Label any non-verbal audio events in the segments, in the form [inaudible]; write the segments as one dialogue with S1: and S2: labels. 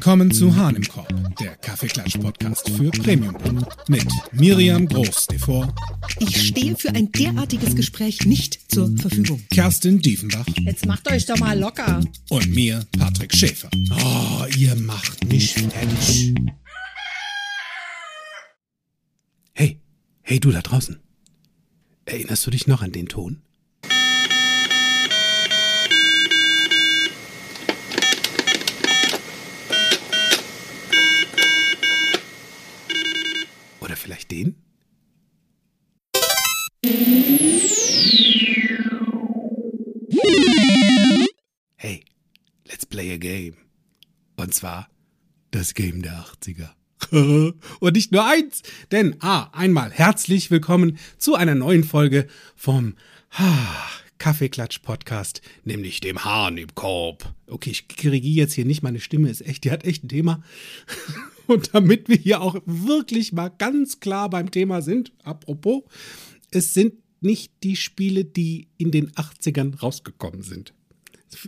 S1: Willkommen zu Hahn im Korb, der Kaffeeklatsch-Podcast für Premium mit Miriam Groß devor.
S2: Ich stehe für ein derartiges Gespräch nicht zur Verfügung.
S1: Kerstin Diefenbach.
S3: Jetzt macht euch doch mal locker.
S1: Und mir, Patrick Schäfer. Oh, ihr macht mich fertig. Hey, hey du da draußen. Erinnerst du dich noch an den Ton? Den? Hey, let's play a game. Und zwar das Game der 80er. [laughs] Und nicht nur eins, denn ah, einmal herzlich willkommen zu einer neuen Folge vom Kaffeeklatsch-Podcast, nämlich dem Hahn im Korb. Okay, ich korrigiere jetzt hier nicht, meine Stimme ist echt, die hat echt ein Thema. [laughs] Und damit wir hier auch wirklich mal ganz klar beim Thema sind, apropos, es sind nicht die Spiele, die in den 80ern rausgekommen sind.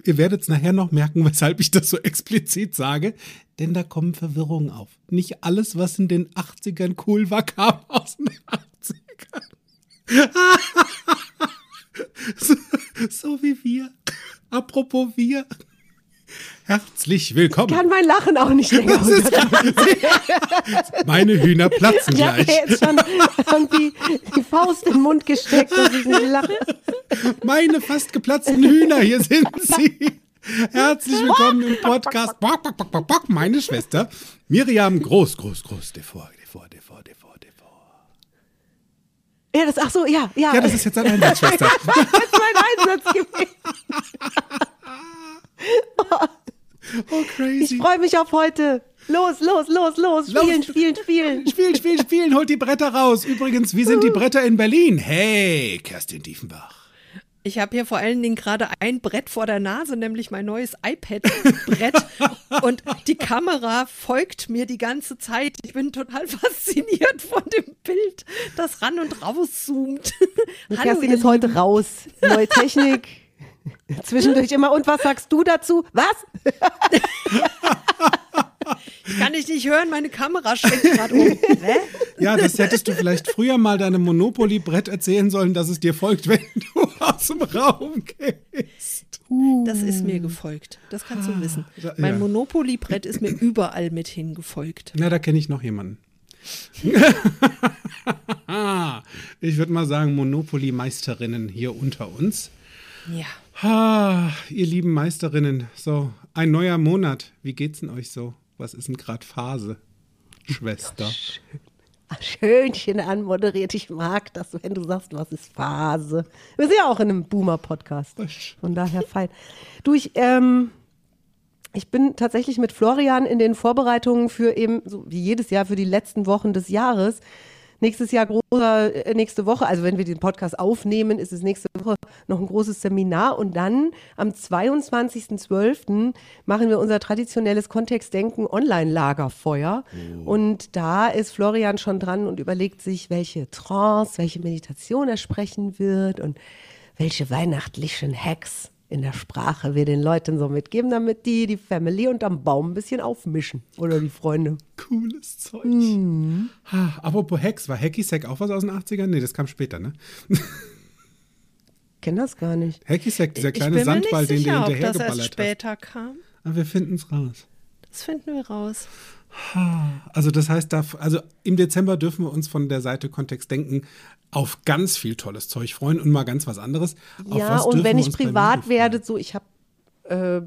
S1: Ihr werdet es nachher noch merken, weshalb ich das so explizit sage, denn da kommen Verwirrungen auf. Nicht alles, was in den 80ern cool war, kam aus den 80ern. [laughs] [laughs] so, so wie wir. Apropos wir. Herzlich willkommen.
S3: Ich kann mein Lachen auch nicht länger [laughs]
S1: Meine Hühner platzen
S3: Ich habe
S1: gleich.
S3: mir jetzt schon irgendwie die Faust den Mund gesteckt, dass ich nicht lache.
S1: Meine fast geplatzten Hühner, hier sind sie. Herzlich willkommen im Podcast. Bock, bock, bock, bock, bock, meine Schwester Miriam Groß, Groß, Groß, Devor, Devor, Devor, Devor.
S3: Ja, das, ach so, ja, ja.
S1: Ja, das ist jetzt deine Einsatzschwester. [laughs]
S3: das ist mein Einsatz gewesen.
S1: Oh,
S3: Ich
S1: crazy.
S3: freue mich auf heute. Los, los, los, los. Spielen, spielen, spielen.
S1: Spielen, spielen, spielen, holt die Bretter raus. Übrigens, wie sind die Bretter in Berlin? Hey, Kerstin Diefenbach.
S4: Ich habe hier vor allen Dingen gerade ein Brett vor der Nase, nämlich mein neues iPad-Brett. [laughs] und die Kamera folgt mir die ganze Zeit. Ich bin total [laughs] fasziniert von dem Bild, das ran und raus zoomt. [laughs] Hallo,
S3: Kerstin
S4: ihr
S3: ist heute raus. Neue Technik. Zwischendurch immer. Und was sagst du dazu? Was?
S4: Ich kann dich nicht hören, meine Kamera schwenkt gerade um. [laughs]
S1: Ja, das hättest du vielleicht früher mal deinem Monopoly-Brett erzählen sollen, dass es dir folgt, wenn du [laughs] aus dem Raum gehst.
S4: Das ist mir gefolgt. Das kannst du wissen.
S1: da-
S4: Mein
S1: ja.
S4: Monopoly-Brett ist mir überall mit hingefolgt.
S1: Na, da kenne ich noch jemanden. [laughs] ich würde mal sagen, Monopoly-Meisterinnen hier unter uns.
S4: Ja.
S1: Ah, ihr lieben Meisterinnen, so ein neuer Monat. Wie geht's denn euch so? Was ist denn gerade Phase, Schwester?
S3: Schönchen anmoderiert. Ich mag das, wenn du sagst, was ist Phase. Wir sind ja auch in einem Boomer-Podcast. Von daher fein. Du, ich, ähm, ich bin tatsächlich mit Florian in den Vorbereitungen für eben, so wie jedes Jahr, für die letzten Wochen des Jahres. Nächstes Jahr großer, äh, nächste Woche, also wenn wir den Podcast aufnehmen, ist es nächste Woche noch ein großes Seminar und dann am 22.12. machen wir unser traditionelles Kontextdenken Online-Lagerfeuer. Und da ist Florian schon dran und überlegt sich, welche Trance, welche Meditation er sprechen wird und welche weihnachtlichen Hacks in der Sprache wir den Leuten so mitgeben, damit die die Family unterm Baum ein bisschen aufmischen oder die Freunde.
S1: Cooles Zeug.
S3: Mhm.
S1: Ha, apropos Hex, war Hacky Sack auch was aus den 80ern? Nee, das kam später, ne?
S3: Kenn das gar nicht.
S1: Hacky Sack, dieser kleine Sandball,
S4: nicht
S1: den du
S4: sicher, ob das
S1: hinterhergeballert
S4: erst
S1: hast.
S4: später kam.
S1: Aber wir finden es raus.
S4: Das finden wir raus.
S1: Also das heißt, da, also im Dezember dürfen wir uns von der Seite Kontext denken auf ganz viel tolles Zeug freuen und mal ganz was anderes. Auf
S3: ja,
S1: was
S3: und wenn ich privat werde, so ich habe äh,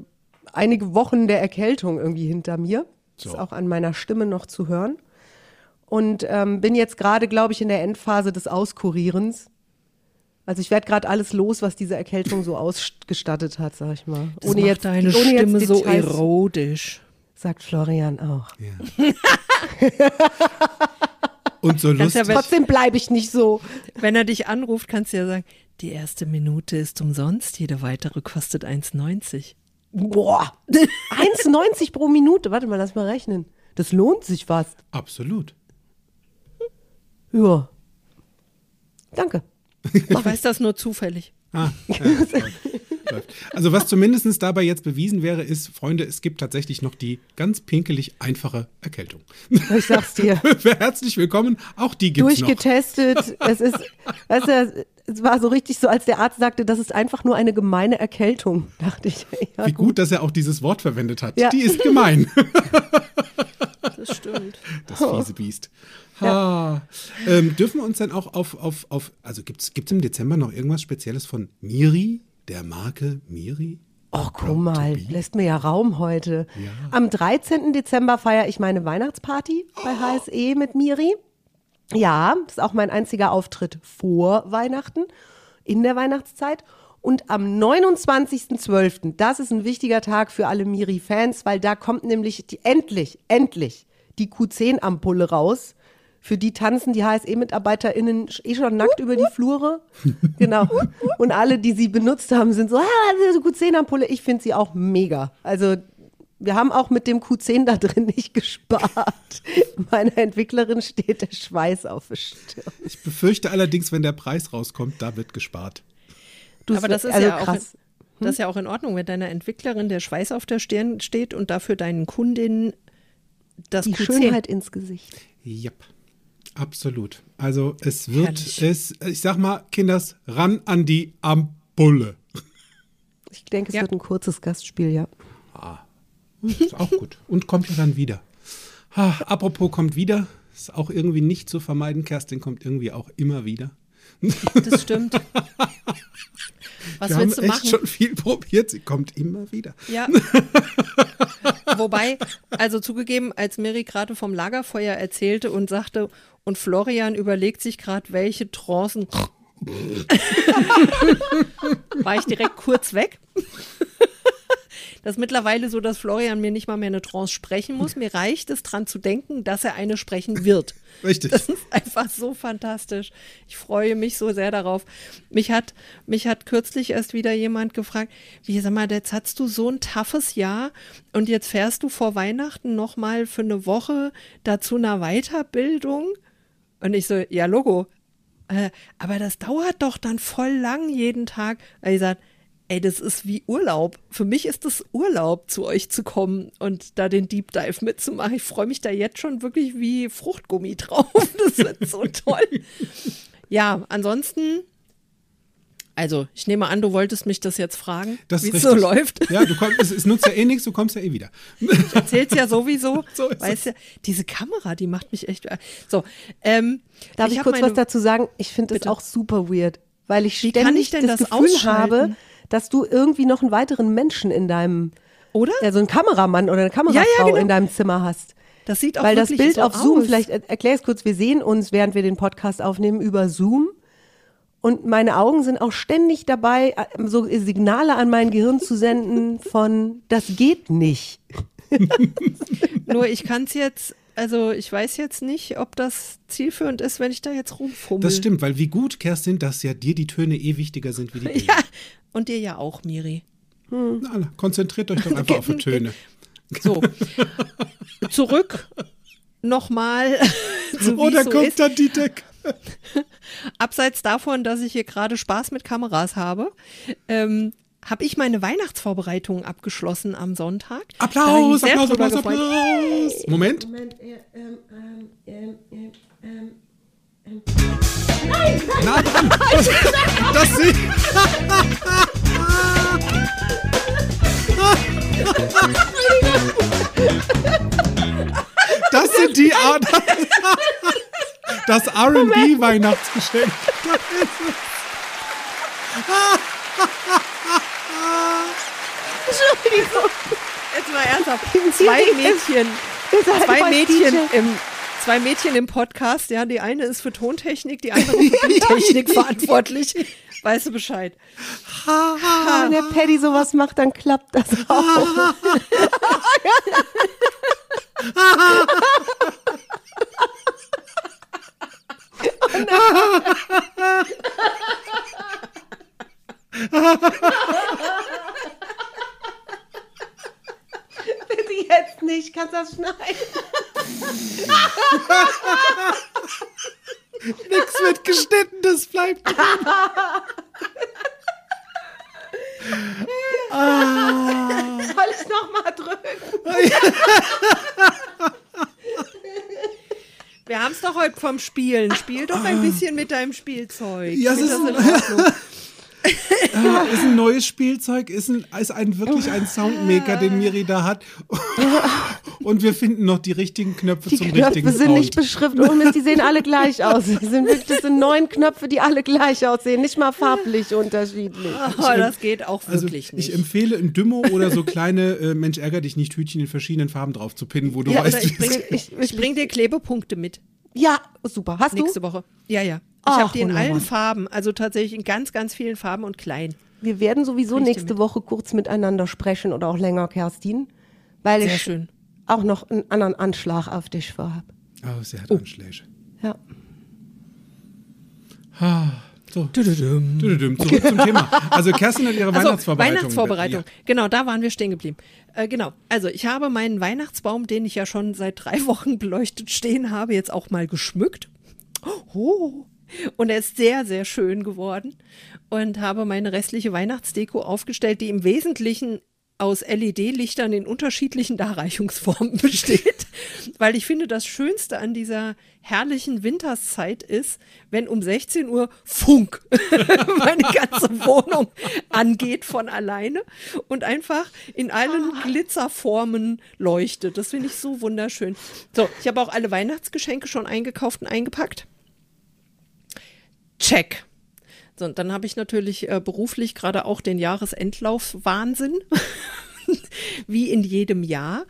S3: einige Wochen der Erkältung irgendwie hinter mir.
S1: So.
S3: Ist auch an meiner Stimme noch zu hören. Und ähm, bin jetzt gerade, glaube ich, in der Endphase des Auskurierens. Also ich werde gerade alles los, was diese Erkältung so ausgestattet hat, sag ich mal.
S4: Das macht deine
S3: ohne jetzt
S4: Stimme so
S3: Details-
S4: erotisch.
S3: Sagt Florian auch. [laughs]
S1: Und so
S4: Kannst ja
S1: lustig.
S3: Trotzdem bleibe ich nicht so.
S4: Wenn er dich anruft, kannst du ja sagen, die erste Minute ist umsonst, jede weitere kostet 1,90.
S3: Boah, 1,90 pro Minute. Warte mal, lass mal rechnen. Das lohnt sich fast.
S1: Absolut.
S3: Ja. Danke.
S4: Ich weiß das nur zufällig.
S1: Ah, ja, [laughs] Läuft. Also was zumindest dabei jetzt bewiesen wäre, ist, Freunde, es gibt tatsächlich noch die ganz pinkelig einfache Erkältung.
S3: Ich sag's dir. [laughs]
S1: Herzlich willkommen, auch die gibt's noch.
S3: Durchgetestet. Es ist, weißt du, es war so richtig so, als der Arzt sagte, das ist einfach nur eine gemeine Erkältung, dachte ich. Ja,
S1: Wie gut, dass er auch dieses Wort verwendet hat.
S3: Ja.
S1: Die ist gemein. [laughs]
S4: Das stimmt.
S1: Das fiese Biest. Ha. Ähm, dürfen wir uns dann auch auf, auf, auf also gibt es im Dezember noch irgendwas Spezielles von Miri, der Marke Miri?
S3: Oh, guck mal, lässt mir ja Raum heute.
S1: Ja.
S3: Am 13. Dezember feiere ich meine Weihnachtsparty bei HSE mit Miri. Ja, das ist auch mein einziger Auftritt vor Weihnachten, in der Weihnachtszeit. Und am 29.12., das ist ein wichtiger Tag für alle Miri-Fans, weil da kommt nämlich die, endlich, endlich die Q10-Ampulle raus. Für die tanzen die HSE-MitarbeiterInnen eh schon nackt über die Flure. [laughs] Genau. Und alle, die sie benutzt haben, sind so, ah, diese Q10-Ampulle. Ich finde sie auch mega. Also, wir haben auch mit dem Q10 da drin nicht gespart. [laughs] Meiner Entwicklerin steht der Schweiß auf der Stirn.
S1: Ich befürchte allerdings, wenn der Preis rauskommt, da wird gespart.
S3: Du,
S4: Aber das ist
S3: also
S4: ja auch
S3: krass.
S4: Das ist ja auch in Ordnung, wenn deiner Entwicklerin der Schweiß auf der Stirn steht und dafür deinen Kundinnen das
S3: Die
S4: Q10.
S3: Schönheit ins Gesicht.
S1: Yep. Absolut. Also es wird,
S4: Herrlich.
S1: es, ich sag mal, Kinders, ran an die Ampulle.
S3: Ich denke, es
S4: Ja.
S3: wird ein kurzes Gastspiel, ja.
S1: Ist auch gut. Und kommt ja dann wieder. Ha, apropos kommt wieder, ist auch irgendwie nicht zu vermeiden. Kerstin kommt irgendwie auch immer wieder.
S4: Das stimmt. [laughs] Was
S1: Wir haben
S4: willst du
S1: echt
S4: machen?
S1: schon viel probiert. Sie kommt immer wieder.
S4: Ja. [laughs] Wobei, also zugegeben, als Mary gerade vom Lagerfeuer erzählte und sagte, und Florian überlegt sich gerade, welche Trancen. [laughs] war ich direkt kurz weg. Das ist mittlerweile so, dass Florian mir nicht mal mehr eine Trance sprechen muss. Mir reicht es dran zu denken, dass er eine sprechen wird. [laughs]
S1: Richtig.
S4: Das ist einfach so fantastisch. Ich freue mich so sehr darauf. Mich hat, mich hat kürzlich erst wieder jemand gefragt, wie, sag mal, jetzt hast du so ein toughes Jahr und jetzt fährst du vor Weihnachten nochmal für eine Woche dazu einer Weiterbildung? Und ich so, ja, Logo. Äh, aber das dauert doch dann voll lang jeden Tag. Er gesagt, ey, das ist wie Urlaub. Für mich ist es Urlaub, zu euch zu kommen und da den Deep Dive mitzumachen. Ich freue mich da jetzt schon wirklich wie Fruchtgummi drauf. [laughs] Das wird so toll. Ja, ansonsten, also ich nehme an, du wolltest mich das jetzt fragen,
S1: Das
S4: wie
S1: ist
S4: es so läuft.
S1: Ja, du kommst, es, es nutzt ja eh nichts, du kommst ja eh wieder.
S4: Erzähl's ja sowieso. [laughs]
S1: So ist
S4: weißt ja, diese Kamera, die macht mich echt. So, ähm,
S3: Darf ich,
S4: hab
S3: kurz
S4: meine-
S3: was dazu sagen? Ich finde es auch super weird, weil ich
S4: Wie
S3: ständig
S4: kann ich denn
S3: das,
S4: das
S3: Gefühl
S4: ausschalten?
S3: habe, dass du irgendwie noch einen weiteren Menschen in deinem,
S4: Oder?
S3: ja, so einen Kameramann oder eine Kamerafrau
S4: genau.
S3: in deinem Zimmer hast.
S4: Das sieht auch
S3: Weil das Bild
S4: so
S3: auf Zoom,
S4: aus.
S3: vielleicht erklär es kurz, wir sehen uns, während wir den Podcast aufnehmen, über Zoom. Und meine Augen sind auch ständig dabei, äh, so Signale an mein Gehirn zu senden von, das geht nicht. [laughs]
S4: Nur ich kann es jetzt, also ich weiß jetzt nicht, ob das zielführend ist, wenn ich da jetzt rumfummel.
S1: Das stimmt, weil wie gut, Kerstin, dass ja dir die Töne eh wichtiger sind wie die [laughs] Bilder.
S4: Ja, und dir ja auch, Miri.
S1: Na, na, konzentriert euch doch [laughs] einfach auf die Töne.
S4: So, [laughs] zurück nochmal
S1: da
S4: es so
S1: kommt
S4: ist.
S1: dann die Deck.
S4: Abseits davon, dass ich hier gerade Spaß mit Kameras habe, ähm, habe ich meine Weihnachtsvorbereitungen abgeschlossen am Sonntag. Hab ich
S1: Applaus,
S4: mich sehr
S1: Applaus,
S4: drüber
S1: Applaus,
S4: gefreut.
S1: Applaus. Moment. Nein! Das, das sie. Das sind die A Das RB [laughs]
S3: Entschuldigung.
S4: Jetzt mal ernsthaft. Zwei Mädchen, zwei Mädchen im Zwei Mädchen im Podcast, ja, die eine ist für Tontechnik, die andere für [laughs] Bildtechnik [laughs] verantwortlich. Weißt du Bescheid?
S3: Wenn der Paddy sowas macht, dann klappt das auch. [laughs] Bitte jetzt nicht, kannst das schneiden.
S1: Nix wird geschnitten, das bleibt.
S3: Soll ich nochmal drücken?
S4: Wir haben es doch heute vom Spielen. Spiel doch ein bisschen mit deinem Spielzeug.
S1: Ja,
S4: find
S1: ist
S4: das [laughs]
S1: Ah, ist ein neues Spielzeug, ist, ein, ist ein wirklich ein Soundmaker, den Miri da hat. [laughs] Und wir finden noch die richtigen Knöpfe
S3: Die
S1: zum
S3: Knöpfe
S1: richtigen
S3: sind
S1: Sound.
S3: nicht beschriftet. Mist, die sehen alle gleich aus. Das sind wirklich das sind neun Knöpfe, die alle gleich aussehen. Nicht mal farblich unterschiedlich.
S4: Oh, das geht auch
S1: also
S4: wirklich nicht.
S1: ich empfehle ein Dümmo oder so kleine äh, Mensch ärger dich nicht Hütchen in verschiedenen Farben drauf zu pinnen, wo du
S3: Ja,
S1: weißt,
S4: ich
S1: wie es-
S4: bring,
S3: Ich-
S4: ich, ich bring dir Klebepunkte mit
S3: Ja, super. Hast
S4: nächste
S3: du?
S4: Woche. Ja, ja. Ich habe die in allen. Farben, also tatsächlich in ganz, ganz vielen Farben und klein.
S3: Wir werden sowieso
S4: dir
S3: nächste
S4: mit.
S3: Woche kurz miteinander sprechen oder auch länger, Kerstin. Weil
S4: Sehr
S3: ich
S4: schön.
S3: auch noch einen anderen Anschlag auf dich vorhab.
S1: Oh, sie hat Anschläge.
S3: Ja.
S1: So. Düdüdüm. Zurück zum Thema. Also Kerstin hat ihre [laughs]
S4: Also,
S1: Weihnachtsvorbereitung.
S4: Weihnachtsvorbereitung. Genau, da waren wir stehen geblieben. Äh, genau. Also, ich habe meinen Weihnachtsbaum, den ich ja schon seit drei [laughs] Wochen beleuchtet stehen habe, jetzt auch mal geschmückt. Oh. Und er ist sehr, sehr schön geworden. Und habe meine restliche Weihnachtsdeko aufgestellt, die im Wesentlichen aus LED-Lichtern in unterschiedlichen Darreichungsformen [laughs] besteht. Weil ich finde, das Schönste an dieser herrlichen Winterszeit ist, wenn um 16 Uhr Funk [laughs] meine ganze Wohnung angeht von alleine und einfach in allen Glitzerformen leuchtet. Das finde ich so wunderschön. So, ich habe auch alle Weihnachtsgeschenke schon eingekauft und eingepackt. Check. So, und dann habe ich natürlich äh, beruflich gerade auch den Jahresendlauf Wahnsinn, [laughs] wie in jedem Jahr.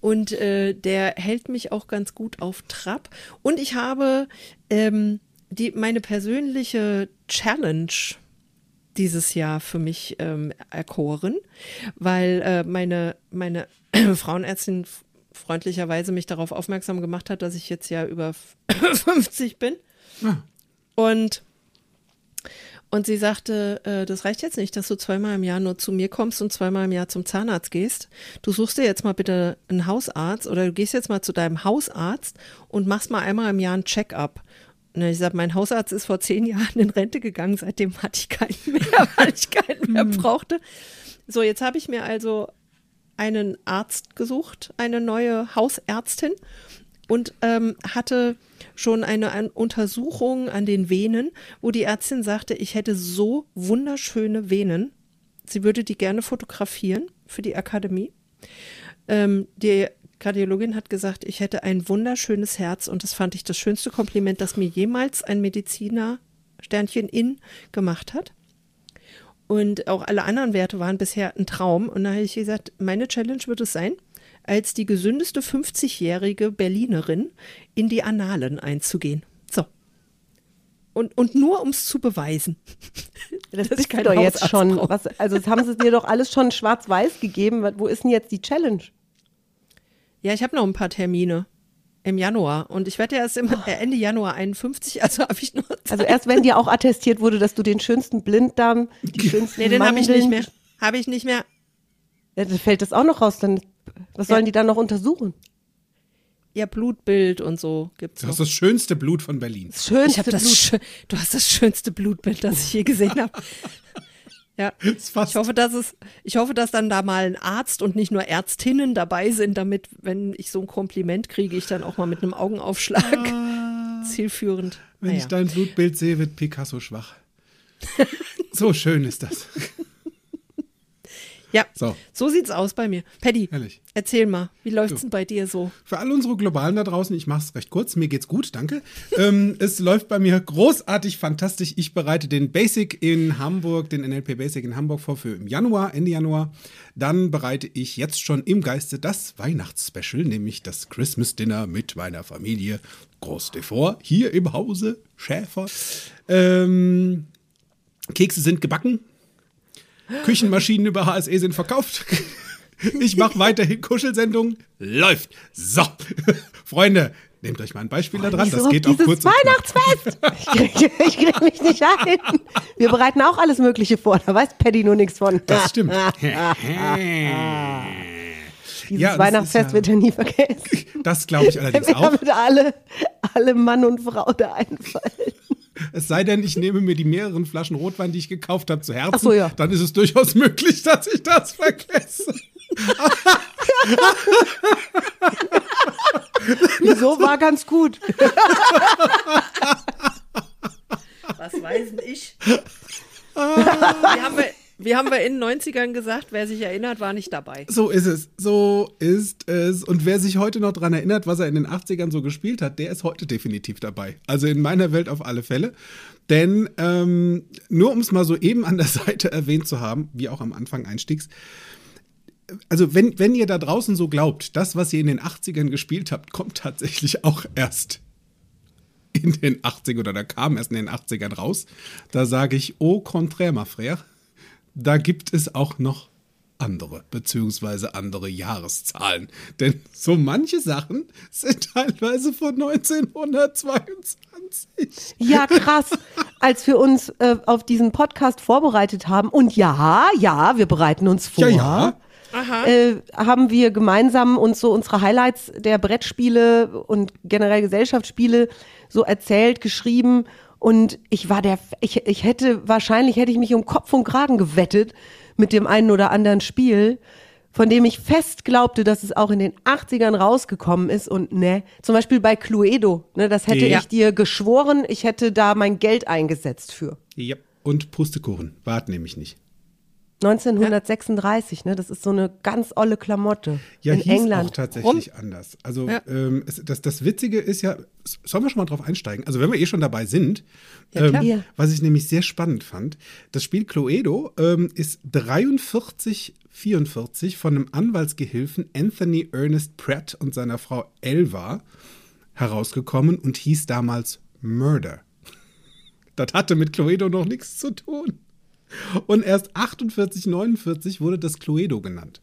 S4: Und äh, der hält mich auch ganz gut auf Trab. Und ich habe ähm, die, meine persönliche Challenge dieses Jahr für mich ähm, erkoren, weil äh, meine, meine [clears throat] Frauenärztin freundlicherweise mich darauf aufmerksam gemacht hat, dass ich jetzt ja über 50 [clears throat] bin. Und und sie sagte, äh, das reicht jetzt nicht, dass du zweimal im Jahr nur zu mir kommst und zweimal im Jahr zum Zahnarzt gehst. Du suchst dir jetzt mal bitte einen Hausarzt oder du gehst jetzt mal zu deinem Hausarzt und machst mal einmal im Jahr ein Check-up. Und ich sage, mein Hausarzt ist vor zehn Jahren in Rente gegangen, seitdem hatte ich keinen mehr, [laughs] weil ich keinen mehr brauchte. So, jetzt habe ich mir also einen Arzt gesucht, eine neue Hausärztin und ähm, hatte schon eine Untersuchung an den Venen, wo die Ärztin sagte, ich hätte so wunderschöne Venen. Sie würde die gerne fotografieren für die Akademie. Ähm, die Kardiologin hat gesagt, ich hätte ein wunderschönes Herz und das fand ich das schönste Kompliment, das mir jemals ein Mediziner Sternchen in gemacht hat. Und auch alle anderen Werte waren bisher ein Traum. Und da habe ich gesagt, meine Challenge wird es sein, als die gesündeste 50-jährige Berlinerin in die Annalen einzugehen. So. Und, und nur um es zu beweisen. [laughs]
S3: Das du
S4: keinen
S3: doch jetzt schon. Was, also das haben sie dir doch alles schon schwarz-weiß gegeben. Wo ist denn jetzt die Challenge?
S4: Ja, ich habe noch ein paar Termine im Januar. Und ich werde ja erst im, äh, Ende Januar 51, also habe ich nur [laughs] Zeit.
S3: Also erst wenn dir auch attestiert wurde, dass du den schönsten Blinddarm, die [laughs] schönsten
S4: nee, den habe ich nicht mehr. Habe ich nicht mehr.
S3: Ja, dann fällt das auch noch raus. Dann, was sollen
S4: Ja.
S3: die dann noch untersuchen?
S4: Ja, Blutbild und so gibt's
S1: Du
S4: noch.
S1: hast das schönste Blut von Berlin.
S3: Das schönste
S4: Ich habe das.
S3: Blut.
S4: schö- Du hast das schönste Blutbild, das ich je gesehen habe. [laughs] Ja. Ich hoffe, dass es, ich hoffe, dass dann da mal ein Arzt und nicht nur Ärztinnen dabei sind, damit, wenn ich so ein Kompliment kriege, ich dann auch mal mit einem Augenaufschlag [laughs] zielführend.
S1: Wenn
S4: Naja.
S1: ich dein Blutbild sehe, wird Picasso schwach. [laughs] so schön ist das.
S4: Ja,
S1: So.
S4: so. sieht's aus bei mir. Paddy,
S1: Herrlich.
S4: erzähl mal, wie läuft's
S1: Du.
S4: denn bei dir so?
S1: Für all unsere Globalen da draußen, ich mache es recht kurz, mir geht's gut, danke. ähm, [laughs] es läuft bei mir großartig, fantastisch. Ich bereite den Basic in Hamburg, den NLP Basic in Hamburg vor für im Januar, Ende Januar. Dann bereite ich jetzt schon im Geiste das Weihnachtsspecial, nämlich das Christmas Dinner mit meiner Familie. Groß vor, hier im Hause Schäfer. Ähm, Kekse sind gebacken. Küchenmaschinen über HSE sind verkauft. Ich mache weiterhin Kuschelsendungen. Läuft. So. Freunde, nehmt euch mal ein Beispiel da dran. Das geht auch kurz.
S3: Weihnachtsfest. Ich krieg, ich krieg mich nicht ein. Wir bereiten auch alles Mögliche vor. Da weiß Paddy nur nichts von.
S1: Das stimmt. [laughs]
S3: Dieses
S1: Ja, das
S3: Weihnachtsfest
S1: ja-
S3: wird ja nie vergessen.
S1: Das glaube ich allerdings [laughs]
S3: Wer
S1: auch.
S3: wird alle, alle Mann und Frau da einfallen.
S1: Es sei denn, ich nehme mir die mehreren Flaschen Rotwein, die ich gekauft habe, zu Herzen.
S3: Ach so, ja.
S1: Dann ist es durchaus möglich, dass ich das vergesse. [laughs]
S3: Wieso war ganz gut.
S4: Was weiß denn ich? [laughs] wie, haben wir, wie haben wir in den 90ern gesagt, wer sich erinnert, war nicht dabei.
S1: So ist es. So ist es. Und wer sich heute noch daran erinnert, was er in den 80ern so gespielt hat, der ist heute definitiv dabei. Also in meiner Welt auf alle Fälle. Denn ähm, nur um es mal so eben an der [laughs] Seite erwähnt zu haben, wie auch am Anfang einstiegs, also wenn, wenn ihr da draußen so glaubt, das, was ihr in den 80ern gespielt habt, kommt tatsächlich auch erst in den 80ern oder da kam erst in den 80ern raus, da sage ich, au contraire, ma frère, da gibt es auch noch andere, beziehungsweise andere Jahreszahlen. Denn so manche Sachen sind teilweise von 1922.
S3: Ja, krass. Als wir uns äh, auf diesen Podcast vorbereitet haben, und ja, ja, wir bereiten uns vor.
S1: Ja, ja.
S3: Äh, haben wir gemeinsam uns so unsere Highlights der Brettspiele und generell Gesellschaftsspiele so erzählt, geschrieben. Und ich war der, ich, ich hätte, wahrscheinlich hätte ich mich um Kopf und Kragen gewettet mit dem einen oder anderen Spiel, von dem ich fest glaubte, dass es auch in den 80ern rausgekommen ist und ne, zum Beispiel bei Cluedo, ne, das hätte
S1: Ja.
S3: ich dir geschworen, ich hätte da mein Geld eingesetzt für.
S1: Ja. Und Pustekuchen, wart nämlich nicht.
S3: 1936, ne, das ist so eine ganz olle Klamotte
S1: Ja,
S3: in
S1: hieß
S3: England.
S1: auch tatsächlich anders. Also
S4: Ja.
S1: ähm, es, das, das Witzige ist ja, sollen wir schon mal drauf einsteigen? Also wenn wir eh schon dabei sind,
S4: Ja,
S1: ähm,
S3: Ja.
S1: was ich nämlich sehr spannend fand, das Spiel Cluedo ähm, ist 43, 44 von einem Anwaltsgehilfen Anthony Ernest Pratt und seiner Frau Elva herausgekommen und hieß damals Murder. [laughs] Das hatte mit Cluedo noch nichts zu tun. Und erst 48, 49 wurde das Cluedo genannt.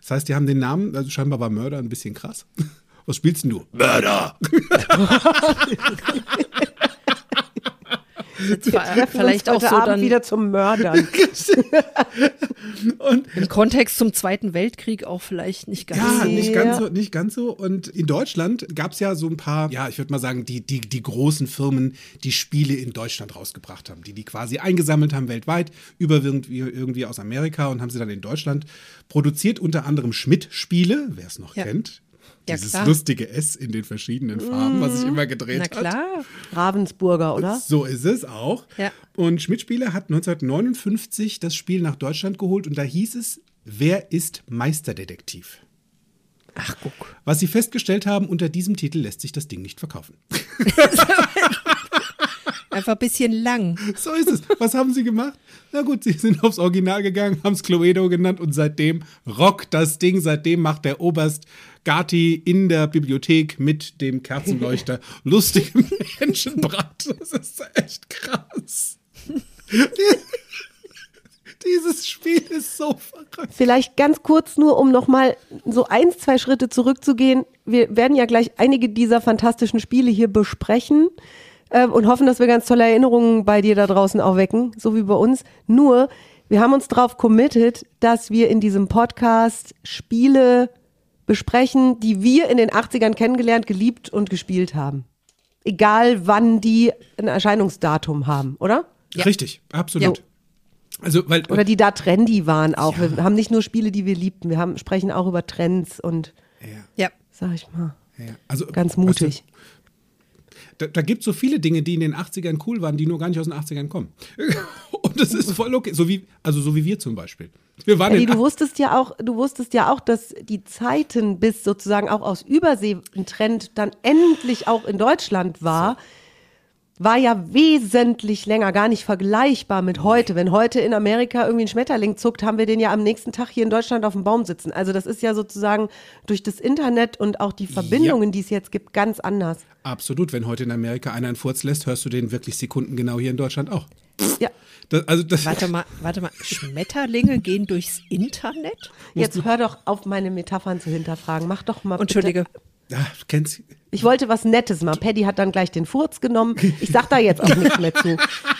S1: Das heißt, die haben den Namen, also scheinbar war Murder ein bisschen krass. Was spielst denn du? Murder! [laughs]
S4: Vielleicht auch so
S3: Abend
S4: dann
S3: wieder zum Mördern. [laughs]
S1: Und
S4: im Kontext zum Zweiten Weltkrieg auch vielleicht nicht ganz
S1: ja,
S4: so.
S1: nicht
S3: Ja.
S1: ganz so, nicht ganz so. Und in Deutschland gab es ja so ein paar, ja, ich würde mal sagen, die, die, die großen Firmen, die Spiele in Deutschland rausgebracht haben, die die quasi eingesammelt haben weltweit, überwiegend wie- irgendwie aus Amerika und haben sie dann in Deutschland produziert, unter anderem Schmidt-Spiele, wer es noch
S4: Ja.
S1: kennt.
S4: Ja,
S1: Dieses
S4: klar.
S1: lustige S in den verschiedenen Farben, was sich immer gedreht
S4: Na
S1: hat.
S4: klar.
S3: Ravensburger, oder?
S1: So ist es auch.
S4: Ja.
S1: Und Schmidt-Spiele hat 1959 das Spiel nach Deutschland geholt und da hieß es, wer ist Meisterdetektiv?
S4: Ach, guck.
S1: Was sie festgestellt haben, unter diesem Titel lässt sich das Ding nicht verkaufen. [laughs]
S4: Einfach ein bisschen lang.
S1: So ist es. Was haben sie gemacht? Na gut, sie sind aufs Original gegangen, haben es Cluedo genannt und seitdem rockt das Ding. Seitdem macht der Oberst Gati in der Bibliothek mit dem Kerzenleuchter [laughs] lustige Menschenbrand. Das ist echt krass. [laughs] Dieses Spiel ist so verrückt.
S3: Vielleicht ganz kurz nur, um nochmal so eins, zwei Schritte zurückzugehen. Wir werden ja gleich einige dieser fantastischen Spiele hier besprechen äh, und hoffen, dass wir ganz tolle Erinnerungen bei dir da draußen auch wecken, so wie bei uns. Nur, wir haben uns darauf committed, dass wir in diesem Podcast Spiele besprechen, die wir in den 80ern kennengelernt, geliebt und gespielt haben. Egal, wann die ein Erscheinungsdatum haben, oder?
S1: Richtig, absolut.
S3: Ja.
S1: Also, weil
S3: Oder die da trendy waren auch.
S1: Ja.
S3: Wir haben nicht nur Spiele, die wir liebten, wir haben, sprechen auch über Trends und,
S4: Ja.
S3: sag ich mal,
S1: ja, also,
S3: ganz mutig.
S1: Weißt du, da, da gibt es so viele Dinge, die in den 80ern cool waren, die nur gar nicht aus den 80ern kommen. [laughs] Und das ist voll okay. So wie, also so wie wir zum Beispiel. Wir waren
S3: Eddie,
S1: in
S3: du wusstest ja auch, du wusstest ja auch, dass die Zeiten, bis sozusagen auch aus Übersee ein Trend dann endlich auch in Deutschland war, war ja wesentlich länger, gar nicht vergleichbar mit heute. Wenn heute in Amerika irgendwie ein Schmetterling zuckt, haben wir den ja am nächsten Tag hier in Deutschland auf dem Baum sitzen. Also das ist ja sozusagen durch das Internet und auch die Verbindungen, die es jetzt gibt, ganz anders.
S1: Absolut. Wenn heute in Amerika einer einen Furz lässt, hörst du den wirklich sekundengenau hier in Deutschland auch.
S3: Ja,
S1: Das, also das,
S4: Warte mal, warte mal. Schmetterlinge gehen durchs Internet?
S3: jetzt hör doch auf, meine Metaphern zu hinterfragen. Mach doch mal bitte.
S4: Entschuldige.
S1: ja, kennst,
S3: Ich wollte was Nettes mal. Paddy hat dann gleich den Furz genommen. Ich sag da jetzt auch nichts mehr zu.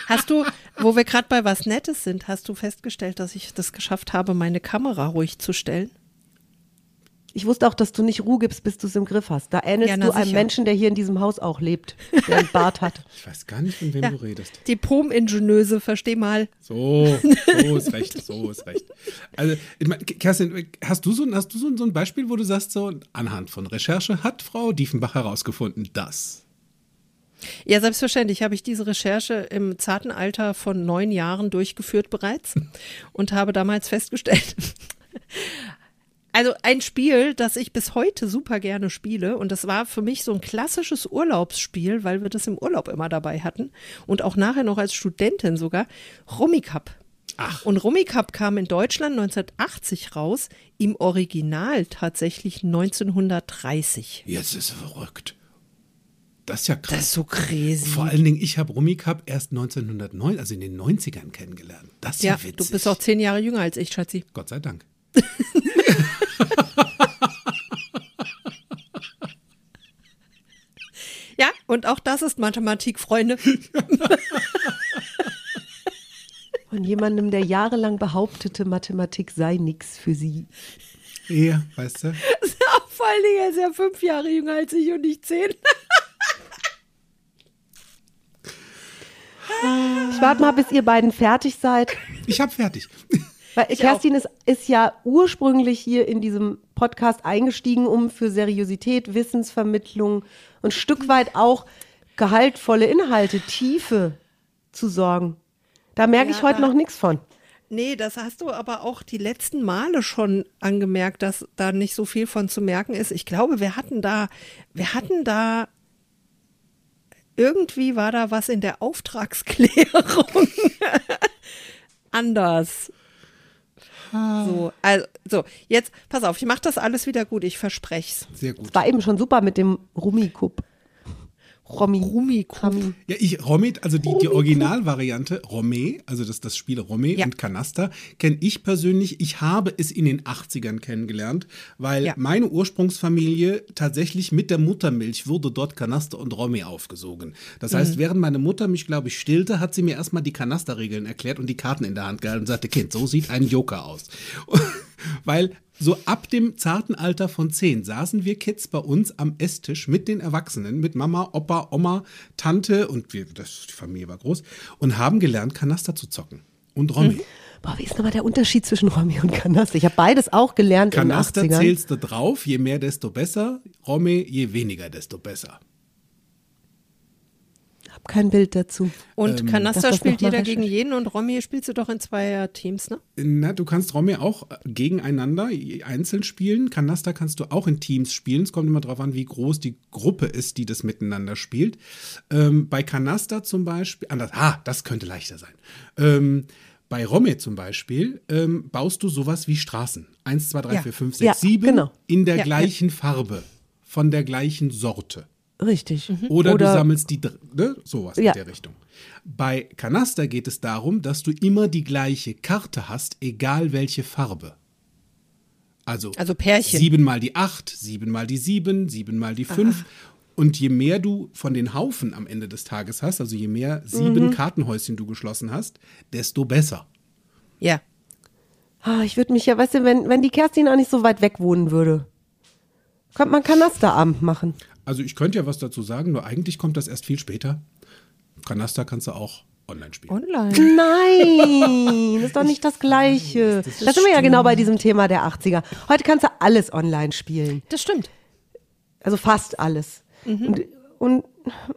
S4: Hast du, wo wir gerade bei was Nettes sind, hast du festgestellt, dass ich das geschafft habe, meine Kamera ruhig zu stellen?
S3: Ich wusste auch, dass du nicht Ruhe gibst, bis du es im Griff hast. Da ähnelst
S4: Ja,
S3: du einem
S4: sicher.
S3: Menschen, der hier in diesem Haus auch lebt, der einen Bart hat. [laughs]
S1: Ich weiß gar nicht, von wem
S4: Ja.
S1: du redest.
S4: Diplom-Ingenieuse, versteh mal.
S1: So, so ist recht, so ist recht. Also, ich mein, Kerstin, hast du, so, ein- hast du so, ein- so ein Beispiel, wo du sagst, so anhand von Recherche hat Frau Diefenbach herausgefunden, dass.
S4: Ja, selbstverständlich habe ich diese Recherche im zarten Alter von neun Jahren durchgeführt bereits und habe damals festgestellt, also ein Spiel, das ich bis heute super gerne spiele und das war für mich so ein klassisches Urlaubsspiel, weil wir das im Urlaub immer dabei hatten und auch nachher noch als Studentin sogar, Rummikub.
S1: Ach.
S4: Und Rummikub kam in Deutschland 1980 raus, im Original tatsächlich 1930.
S1: Jetzt ist er verrückt. Das ist ja krass.
S4: Das ist so crazy.
S1: Vor allen Dingen, ich habe Rummikub erst 1909, also in den 90ern kennengelernt. Das ist ja,
S4: ja,
S1: witzig.
S4: du bist auch zehn Jahre jünger als ich, Schatzi.
S1: Gott sei Dank. [laughs]
S4: Ja, und auch das ist Mathematik, Freunde. [laughs]
S3: Von jemandem, der jahrelang behauptete, Mathematik sei nix für sie.
S1: Ja, weißt du? [laughs]
S4: Vor allen Dingen, er ist ja fünf Jahre jünger als ich und nicht zehn. [laughs]
S3: Ich warte mal, bis ihr beiden fertig seid.
S1: Ich habe fertig.
S3: Weil Kerstin ist, ist ja ursprünglich hier in diesem Podcast eingestiegen, um für Seriosität, Wissensvermittlung und Stück weit auch gehaltvolle Inhalte, Tiefe zu sorgen. Da merke ich
S4: Ja,
S3: heute
S4: da-
S3: noch nichts von.
S4: Nee, das hast du aber auch die letzten Male schon angemerkt, dass da nicht so viel von zu merken ist. Ich glaube, wir hatten da, wir hatten da, irgendwie war da was in der Auftragsklärung [laughs] anders. So, also, so, jetzt, pass auf, ich mache das alles wieder gut, ich versprech's.
S1: Sehr gut.
S3: War eben schon super mit dem Rummikub. Romy.
S4: Rummikub.
S3: Rami.
S1: Ja, ich, Romit, also die, die Originalvariante, Rome, also das, das Spiel Rome
S4: Ja.
S1: und Kanaster, kenne ich persönlich. Ich habe es in den 80ern kennengelernt, weil
S4: Ja.
S1: meine Ursprungsfamilie tatsächlich mit der Muttermilch wurde dort Kanaster und Rome aufgesogen. Das heißt,
S4: Mhm.
S1: während meine Mutter mich, glaube ich, stillte, hat sie mir erstmal die Kanasterregeln erklärt und die Karten in der Hand gehalten und sagte, Kind, so sieht ein Joker aus. Weil so ab dem zarten Alter von zehn saßen wir Kids bei uns am Esstisch mit den Erwachsenen, mit Mama, Opa, Oma, Tante und wir, das, die Familie war groß und haben gelernt, Kanaster zu zocken. Und Romy.
S3: Boah, wie ist nochmal der Unterschied zwischen Romy und Kanaster? Ich habe beides auch gelernt
S1: Kanaster
S3: in den 80ern.
S1: zählst du drauf, je mehr, desto besser. Romy, je weniger, desto besser.
S3: Kein Bild dazu.
S4: Und Kanaster
S3: das
S4: spielt jeder gegen jeden und Romy spielst du doch in zwei Teams, ne?
S1: Na, du kannst Romy auch gegeneinander einzeln spielen. Kanaster kannst du auch in Teams spielen. Es kommt immer darauf an, wie groß die Gruppe ist, die das miteinander spielt. Ähm, bei Kanaster zum Beispiel, anders, ah, das könnte leichter sein. Ähm, bei Romy zum Beispiel ähm, baust du sowas wie Straßen. Eins, zwei, drei,
S4: Ja.
S1: vier, fünf,
S3: Ja,
S1: sechs, sieben
S3: genau.
S1: in der
S4: Ja, ja.
S1: gleichen Farbe, von der gleichen Sorte.
S3: Richtig.
S1: Oder, du sammelst die, ne, sowas
S3: Ja.
S1: in der Richtung. Bei Kanaster geht es darum, dass du immer die gleiche Karte hast, egal welche Farbe. Also,
S4: Also Pärchen.
S1: sieben mal die acht, sieben mal die sieben, sieben mal die fünf. Und je mehr du von den Haufen am Ende des Tages hast, also je mehr sieben
S3: Mhm.
S1: Kartenhäuschen du geschlossen hast, desto besser.
S4: Ja.
S3: Ah, ich würde mich ja, weißt du, wenn, wenn die Kerstin auch nicht so weit weg wohnen würde, könnte man Kanasterabend machen.
S1: Also ich könnte ja was dazu sagen, nur eigentlich kommt das erst viel später. Kanaster kannst du auch online spielen.
S4: Online.
S3: Nein, ist doch nicht das Gleiche. Da sind wir ja genau bei diesem Thema der 80er. Heute kannst du alles online spielen.
S4: Das stimmt.
S3: Also fast alles. Und, und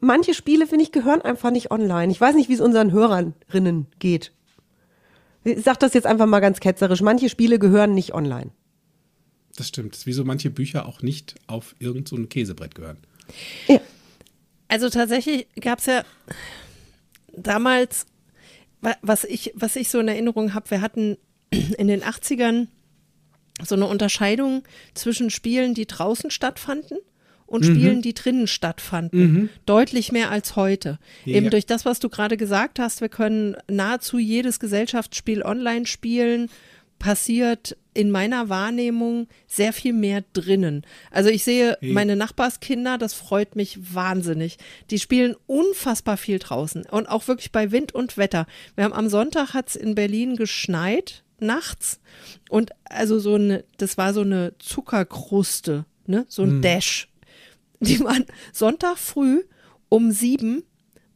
S3: manche Spiele, finde ich, gehören einfach nicht online. Ich weiß nicht, wie es unseren Hörerinnen geht. Ich sag das jetzt einfach mal ganz ketzerisch. Manche Spiele gehören nicht online.
S1: Das stimmt. Das ist wie so manche Bücher auch nicht auf irgendein so ein Käsebrett gehören.
S3: Ja.
S4: Also tatsächlich gab es ja damals, wa- was ich, was ich so in Erinnerung habe, wir hatten [clears throat] in den 80ern so eine Unterscheidung zwischen Spielen, die draußen stattfanden und Spielen, die drinnen stattfanden. Deutlich mehr als heute.
S1: Ja.
S4: Eben durch das, was du gerade gesagt hast, wir können nahezu jedes Gesellschaftsspiel online spielen, passiert in meiner Wahrnehmung sehr viel mehr drinnen. Also ich sehe meine Nachbarskinder, das freut mich wahnsinnig. Die spielen unfassbar viel draußen und auch wirklich bei Wind und Wetter. Wir haben am Sonntag hat es in Berlin geschneit, nachts und also so eine, das war so eine Zuckerkruste, ne, so ein Dash. Die waren Sonntag früh um sieben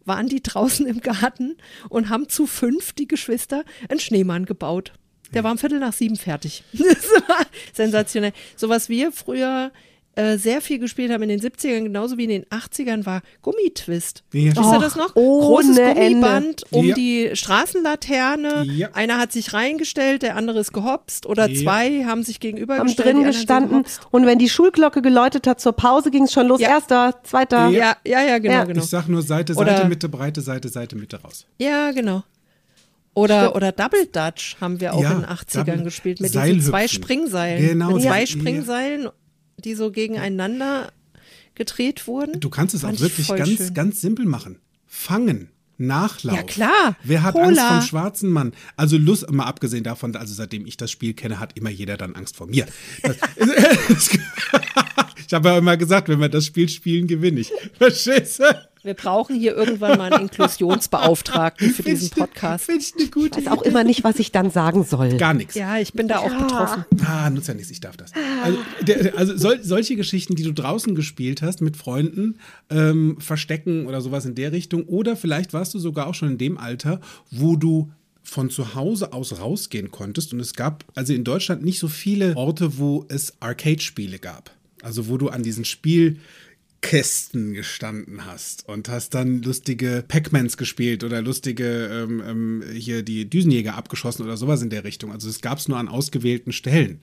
S4: waren die draußen im Garten und haben zu fünf, die Geschwister, einen Schneemann gebaut. Der war um Viertel nach sieben fertig. [laughs] Das war sensationell. So was wir früher äh, sehr viel gespielt haben in den 70ern, genauso wie in den 80ern, war Gummitwist.
S1: Ja.
S4: Wisst ihr das noch? Großes
S3: Ende.
S4: Gummiband um
S1: Ja.
S4: die Straßenlaterne.
S1: Ja.
S4: Einer hat sich reingestellt, der andere ist gehopst oder
S1: Ja.
S4: zwei haben sich gegenüber
S3: Haben
S4: gestellt,
S3: drin gestanden und wenn die Schulglocke geläutet hat zur Pause, ging es schon los.
S4: Ja.
S3: Erster, zweiter.
S4: Ja, ja, ja, genau,
S3: Ja.
S4: genau.
S1: Ich sag nur Seite,
S4: Oder-
S1: Seite, Mitte, Breite, Seite, Seite, Mitte raus.
S4: Ja, genau. Oder, oder Double Dutch haben wir auch
S1: Ja,
S4: in den 80ern
S1: Double-
S4: gespielt mit diesen zwei Springseilen.
S1: Genau,
S4: mit zwei
S1: ja.
S4: Springseilen, die so gegeneinander gedreht wurden.
S1: Du kannst es auch
S4: Fand
S1: wirklich ganz,
S4: schön.
S1: ganz simpel machen. Fangen. Nachlauf.
S4: Ja, klar.
S1: Wer hat
S4: Cola.
S1: Angst vom schwarzen Mann? Also Lust, mal abgesehen davon, also seitdem ich das Spiel kenne, hat immer jeder dann Angst vor mir. [laughs] [laughs] Ich habe ja immer gesagt, wenn wir das Spiel spielen, gewinne ich. Verstehst du?
S4: Wir brauchen hier irgendwann mal einen [laughs] Inklusionsbeauftragten für diesen Podcast.
S1: Finde ich eine gute
S3: Weiß auch immer nicht, was ich dann sagen soll.
S1: Gar nichts.
S4: Ja, ich bin da auch betroffen.
S1: Ah, nutzt ja nichts, ich darf das. Also, der, also sol, solche Geschichten, die du draußen gespielt hast mit Freunden, ähm, Verstecken oder sowas in der Richtung, oder vielleicht warst du sogar auch schon in dem Alter, wo du von zu Hause aus rausgehen konntest und es gab also in Deutschland nicht so viele Orte, wo es Arcade-Spiele gab. Also wo du an diesen Spielkästen gestanden hast und hast dann lustige Pac-Mans gespielt oder lustige ähm, ähm, hier die Düsenjäger abgeschossen oder sowas in der Richtung. Also es gab es nur an ausgewählten Stellen.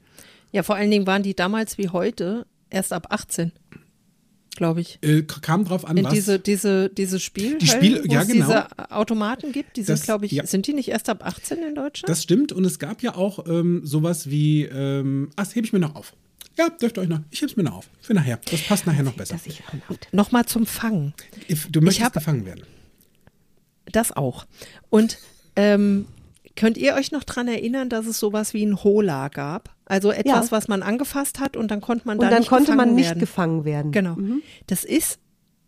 S4: Ja, vor allen Dingen waren die damals wie heute erst ab 18, glaube ich.
S1: Äh, kam drauf an,
S4: In
S1: was.
S4: diese, diese, diese Spiel,
S1: Die Spiel-
S4: wo
S1: ja,
S4: es
S1: genau.
S4: diese Automaten gibt, die sind, glaube ich,
S1: ja.
S4: sind die nicht erst ab 18 in Deutschland?
S1: das stimmt und es gab ja auch ähm, sowas wie, ähm, ach, das hebe ich mir noch auf. Ja, dürft ihr euch noch. Ich hebe es mir noch auf. Für nachher. Das passt nachher noch besser.
S4: Nochmal zum Fangen.
S1: Du möchtest
S4: hab-
S1: gefangen werden.
S4: Das auch. Und ähm, könnt ihr euch noch dran erinnern, dass es sowas wie ein Hola gab? Also etwas,
S3: Ja.
S4: was man angefasst hat und dann konnte man
S3: Und
S4: da
S3: dann
S4: nicht
S3: konnte
S4: gefangen
S3: man nicht
S4: werden.
S3: gefangen werden.
S4: Genau. Das ist,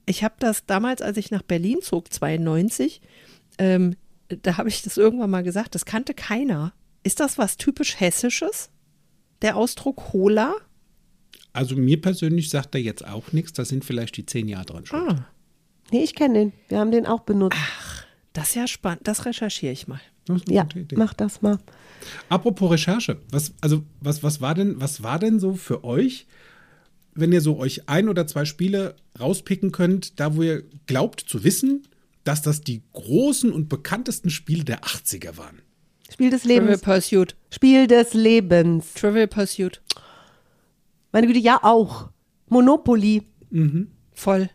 S4: ich habe das damals, als ich nach Berlin zog, 92, ähm, da habe ich das irgendwann mal gesagt, das kannte keiner. Ist das was typisch Hessisches? Der Ausdruck Hola?
S1: Also mir persönlich sagt er jetzt auch nichts. Da sind vielleicht die zehn Jahre dran schon.
S4: Ah,
S3: Nee, ich kenne den. Wir haben den auch benutzt.
S4: das ist ja spannend. Das recherchiere ich mal.
S1: Das ist eine
S3: ja,
S1: gute Idee.
S3: mach das mal.
S1: Apropos Recherche, was, also, was, was, war denn, was war denn so für euch, wenn ihr so euch ein oder zwei Spiele rauspicken könnt, da wo ihr glaubt zu wissen, dass das die großen und bekanntesten Spiele der 80er waren?
S3: Spiel des
S4: Trivial
S3: Lebens.
S4: Pursuit.
S3: Spiel des Lebens.
S4: Trivial Pursuit.
S3: Meine Güte, ja auch. Monopoly.
S4: Voll.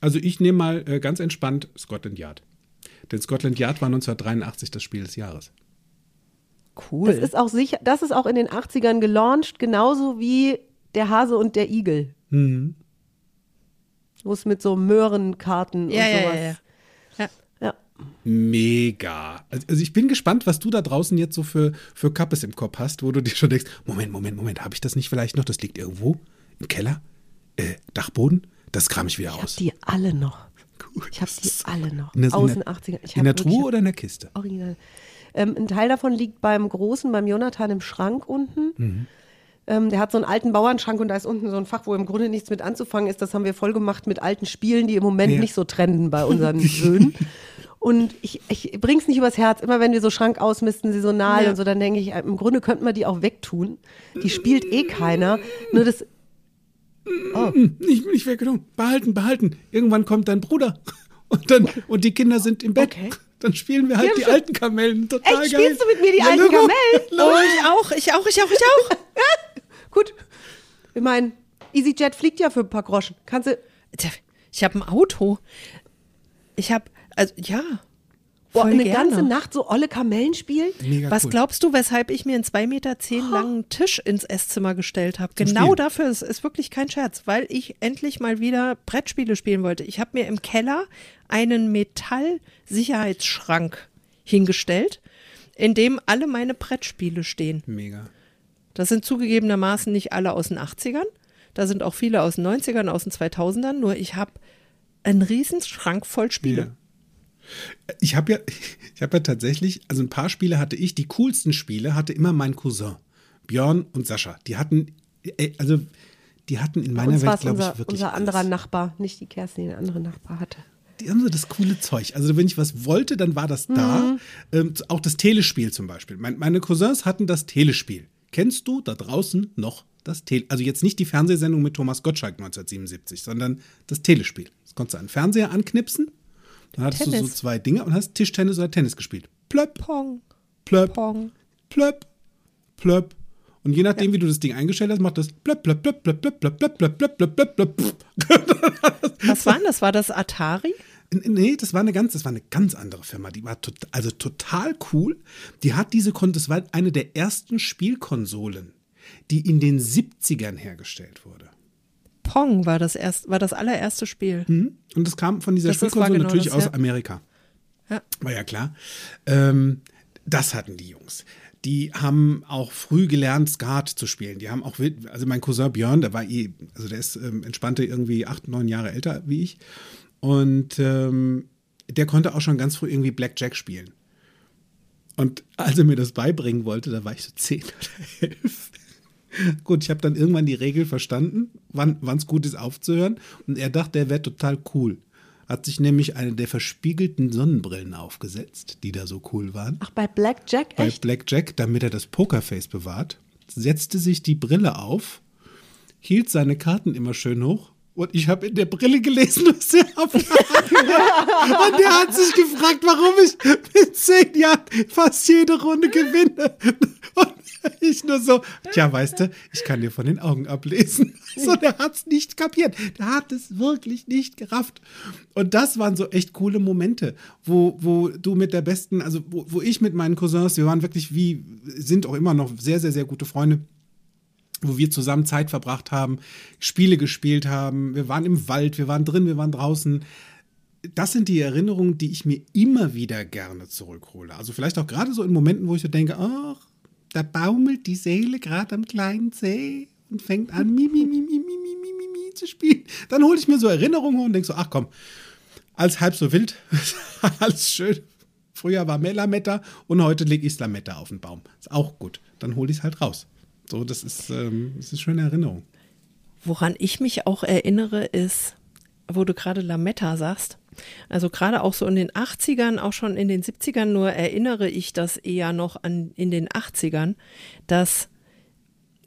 S1: Also ich nehme mal äh, ganz entspannt Scotland Yard. Denn Scotland Yard war 1983 das Spiel des Jahres.
S4: Cool.
S3: Das ist auch sicher, das ist auch in den 80ern gelauncht, genauso wie der Hase und der Igel.
S1: Mhm.
S3: Wo es mit so Möhrenkarten
S4: ja,
S3: und sowas.
S4: ja, ja. ja.
S1: Mega. Also also ich bin gespannt, was du da draußen jetzt so für, für Kappes im Kopf hast, wo du dir schon denkst, Moment, Moment, Moment, habe ich das nicht vielleicht noch? Das liegt irgendwo im Keller? Äh, Dachboden? Das kram ich wieder
S3: Ich
S1: aus.
S3: die alle noch.
S1: Cool.
S3: Ich habe die alle noch.
S1: In der,
S3: Aus
S1: in der,
S3: 80ern. Ich
S1: in der Truhe oder in der Kiste?
S3: Original. Ähm, ein Teil davon liegt beim Großen, beim Jonathan im Schrank unten.
S1: Mhm.
S3: Ähm, der hat so einen alten Bauernschrank und da ist unten so ein Fach, wo im Grunde nichts mit anzufangen ist. Das haben wir voll gemacht mit alten Spielen, die im Moment
S1: Ja.
S3: nicht so trenden bei unseren [laughs] Söhnen. Und ich, ich bring's nicht übers Herz. Immer wenn wir so Schrank ausmisten, saisonal
S4: Ja.
S3: und so, dann denke ich, im Grunde könnte man die auch wegtun. Die spielt eh keiner. Nur das,
S1: Nicht, nicht weggenommen. Behalten, behalten. Irgendwann kommt dein Bruder. Und, dann, und die Kinder sind im Bett.
S4: Okay.
S1: Dann spielen wir halt
S3: Ja,
S1: die alten Kamellen. Total
S3: Echt,
S1: geil.
S3: spielst du mit mir die
S1: Ja,
S3: alten. Kamellen? [laughs]
S4: Oh, ich auch, ich auch, ich auch, ich auch. [laughs]
S3: gut. Ich meine, EasyJet fliegt ja für ein paar Groschen. Kannst du,
S4: Ich habe ein Auto. Ich habe, also ja, voll
S3: eine
S4: gerne.
S3: ganze Nacht so olle Kamellen spielen?
S1: Mega
S4: Was
S1: cool.
S4: glaubst du, weshalb ich mir einen 2,10 Meter zehn langen Tisch ins Esszimmer gestellt habe? Genau
S1: Spielen.
S4: dafür, es ist wirklich kein Scherz, weil ich endlich mal wieder Brettspiele spielen wollte. Ich habe mir im Keller einen Metall-Sicherheitsschrank hingestellt, in dem alle meine Brettspiele stehen.
S1: Mega.
S4: Das sind zugegebenermaßen nicht alle aus den 80ern. Da sind auch viele aus den 90ern, aus den 2000ern. Nur ich habe einen riesen Schrank voll Spiele.
S1: Ich habe ja, [laughs] ich habe ja tatsächlich, also ein paar Spiele hatte ich, die coolsten Spiele hatte immer mein Cousin, Björn und Sascha. Die hatten, äh, also die hatten in meiner Welt, glaube
S3: unser,
S1: ich, wirklich.
S3: unser anderer
S1: alles.
S3: Nachbar, nicht die Kerstin, die den anderen Nachbar hatte.
S1: Die haben so das coole Zeug. Also wenn ich was wollte, dann war das da. Ähm, auch das Telespiel zum Beispiel. Mein, meine Cousins hatten das Telespiel. Kennst du da draußen noch das Tele? Also jetzt nicht die Fernsehsendung mit Thomas Gottschalk 1977, sondern das Telespiel. Das konntest du an den Fernseher anknipsen. Dann hattest du so
S4: Tennis.
S1: zwei Dinge und hast Tischtennis oder Tennis gespielt. Plöpp,
S4: Pong,
S1: plöpp,
S4: Pong.
S1: plöpp, plöpp. Und je nachdem, wie du das Ding eingestellt hast, macht das plöpp, plöpp, plöpp, plöpp, plöpp, plöpp, plöpp, plöpp, plöpp, plöpp, plöpp, plöpp.
S4: Was war denn das? War das Atari?
S1: Nee, das war eine ganz, das war eine ganz andere Firma. Die war tot, also total cool. Die hat diese Kon das war eine der ersten Spielkonsolen, die in den 70ern hergestellt wurde.
S4: Pong war das erst, war das allererste Spiel.
S1: Und das kam von dieser
S4: Das-
S1: Spielkonsole
S4: genau
S1: natürlich
S4: das,
S1: aus
S4: ja.
S1: Amerika.
S4: Ja.
S1: War ja klar. Ähm, das hatten die Jungs. Die haben auch früh gelernt, Skat zu spielen. Die haben auch, also mein Cousin Björn, der war eh, also der ist ähm, entspannte irgendwie acht, neun Jahre älter wie ich. Und ähm, der konnte auch schon ganz früh irgendwie Blackjack spielen. Und als er mir das beibringen wollte, da war ich so zehn oder elf. Gut, ich habe dann irgendwann die Regel verstanden, wann es gut ist aufzuhören. Und er dachte, er wäre total cool. Hat sich nämlich eine der verspiegelten Sonnenbrillen aufgesetzt, die da so cool waren.
S3: Ach, bei Blackjack
S1: Bei
S3: echt?
S1: Blackjack, damit er das Pokerface bewahrt, setzte sich die Brille auf, hielt seine Karten immer schön hoch. Und ich habe in der Brille gelesen, was er [laughs] auf Und der hat sich gefragt, warum ich mit zehn Jahren fast jede Runde gewinne. Und [laughs] ich nur so, tja, weißt du, ich kann dir von den Augen ablesen. [laughs] So, der hat es nicht kapiert. Der hat es wirklich nicht gerafft. Und das waren so echt coole Momente, wo, wo du mit der besten, also wo, wo ich mit meinen Cousins, wir waren wirklich wie, sind auch immer noch sehr, sehr, sehr gute Freunde wo wir zusammen Zeit verbracht haben, Spiele gespielt haben, wir waren im Wald, wir waren drin, wir waren draußen. Das sind die Erinnerungen, die ich mir immer wieder gerne zurückhole. Also vielleicht auch gerade so in Momenten, wo ich so denke, ach, da baumelt die Seele gerade am kleinen See und fängt an, mi, mi, mi, mi, mi, mi, mi, mi, mi zu spielen. Dann hole ich mir so Erinnerungen und denke so, ach komm, alles halb so wild, [laughs] alles schön. Früher war Melametta und heute lege ich Lametta auf den Baum. Ist auch gut. Dann hole ich es halt raus. So, das ist, ähm, das ist eine schöne Erinnerung.
S4: Woran ich mich auch erinnere, ist, wo du gerade Lametta sagst. Also gerade auch so in den 80ern, auch schon in den 70ern, nur erinnere ich das eher noch an in den 80ern, dass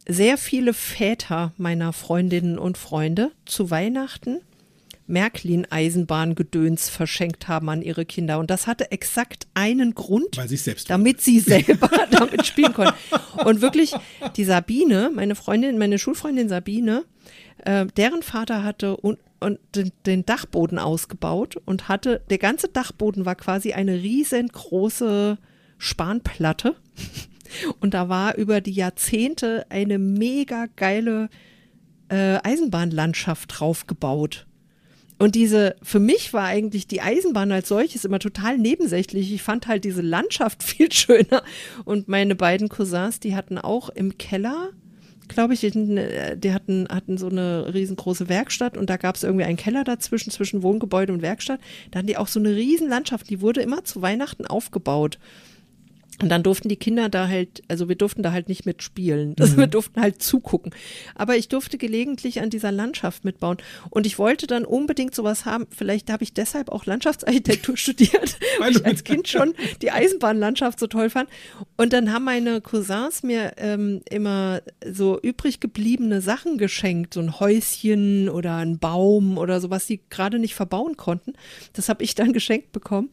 S4: sehr viele Väter meiner Freundinnen und Freunde zu Weihnachten Märklin-Eisenbahn-Gedöns verschenkt haben an ihre Kinder. Und das hatte exakt einen Grund, damit sie selber [laughs] damit spielen konnten. Und wirklich, die Sabine, meine Freundin, meine Schulfreundin Sabine, äh, deren Vater hatte und, und den, den Dachboden ausgebaut und hatte, der ganze Dachboden war quasi eine riesengroße Spanplatte. [laughs] Und da war über die Jahrzehnte eine mega geile äh, Eisenbahnlandschaft draufgebaut. Und diese, für mich war eigentlich die Eisenbahn als solches immer total nebensächlich. Ich fand halt diese Landschaft [laughs] viel schöner. Und meine beiden Cousins, die hatten auch im Keller, glaube ich, die die hatten, hatten so eine riesengroße Werkstatt und da gab es irgendwie einen Keller dazwischen, zwischen Wohngebäude und Werkstatt. Da hatten die auch so eine riesen Landschaft, die wurde immer zu Weihnachten aufgebaut. Und dann durften die Kinder da halt, also wir durften da halt nicht mitspielen. [laughs] Also wir durften halt zugucken. Aber ich durfte gelegentlich an dieser Landschaft mitbauen. Und ich wollte dann unbedingt sowas haben. Vielleicht habe ich deshalb auch Landschaftsarchitektur [laughs] studiert, [laughs] weil ich als Kind schon die Eisenbahnlandschaft so toll fand. Und dann haben meine Cousins mir ähm, immer so übrig gebliebene Sachen geschenkt. So ein Häuschen oder ein Baum oder sowas, die gerade nicht verbauen konnten. Das habe ich dann geschenkt bekommen.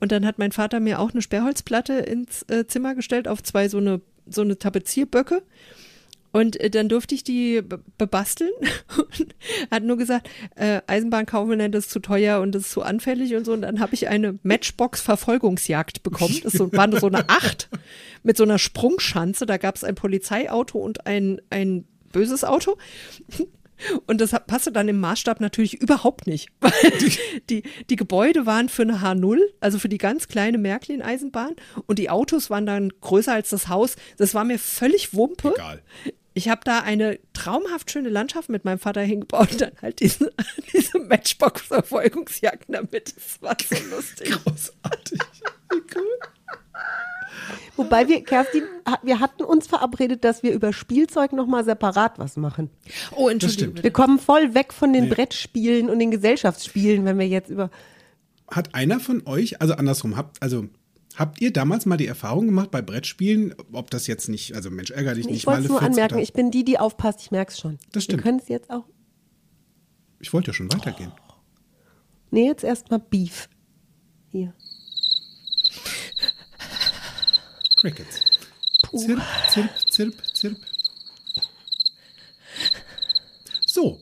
S4: Und dann hat mein Vater mir auch eine Sperrholzplatte ins äh, Zimmer gestellt auf zwei so eine, so eine Tapezierböcke. Und äh, dann durfte ich die be- bebasteln. [laughs] Hat nur gesagt, äh, Eisenbahnkaufmann, das ist zu teuer und das ist zu anfällig und so. Und dann habe ich eine Matchbox-Verfolgungsjagd bekommen. Das so, war so eine Acht mit so einer Sprungschanze. Da gab es ein Polizeiauto und ein, ein böses Auto. Und das passte dann im Maßstab natürlich überhaupt nicht. [laughs] Weil die, die Gebäude waren für eine H0, also für die ganz kleine Märklin-Eisenbahn. Und die Autos waren dann größer als das Haus. Das war mir völlig Wumpe.
S1: Egal.
S4: Ich habe da eine traumhaft schöne Landschaft mit meinem Vater hingebaut und dann halt diese, [laughs] diese Matchbox-Verfolgungsjagden damit. Das war so lustig.
S1: Großartig. Wie cool.
S3: Wobei wir, Kerstin, wir hatten uns verabredet, dass wir über Spielzeug nochmal separat was machen.
S4: Oh, Entschuldigung.
S3: Wir kommen voll weg von den
S1: Nee.
S3: Brettspielen und den Gesellschaftsspielen, wenn wir jetzt über.
S1: Hat einer von euch, also andersrum, habt, also habt ihr damals mal die Erfahrung gemacht bei Brettspielen, ob das jetzt nicht, also Mensch, ärger dich nicht,
S3: Ich wollte es nur anmerken, ich bin die, die aufpasst, ich merke es schon.
S1: Das stimmt.
S3: Wir können es jetzt auch.
S1: ich wollte ja schon weitergehen.
S3: Nee, jetzt erstmal Beef. Hier.
S1: Crickets. Zirp, zirp, zirp, zirp. So.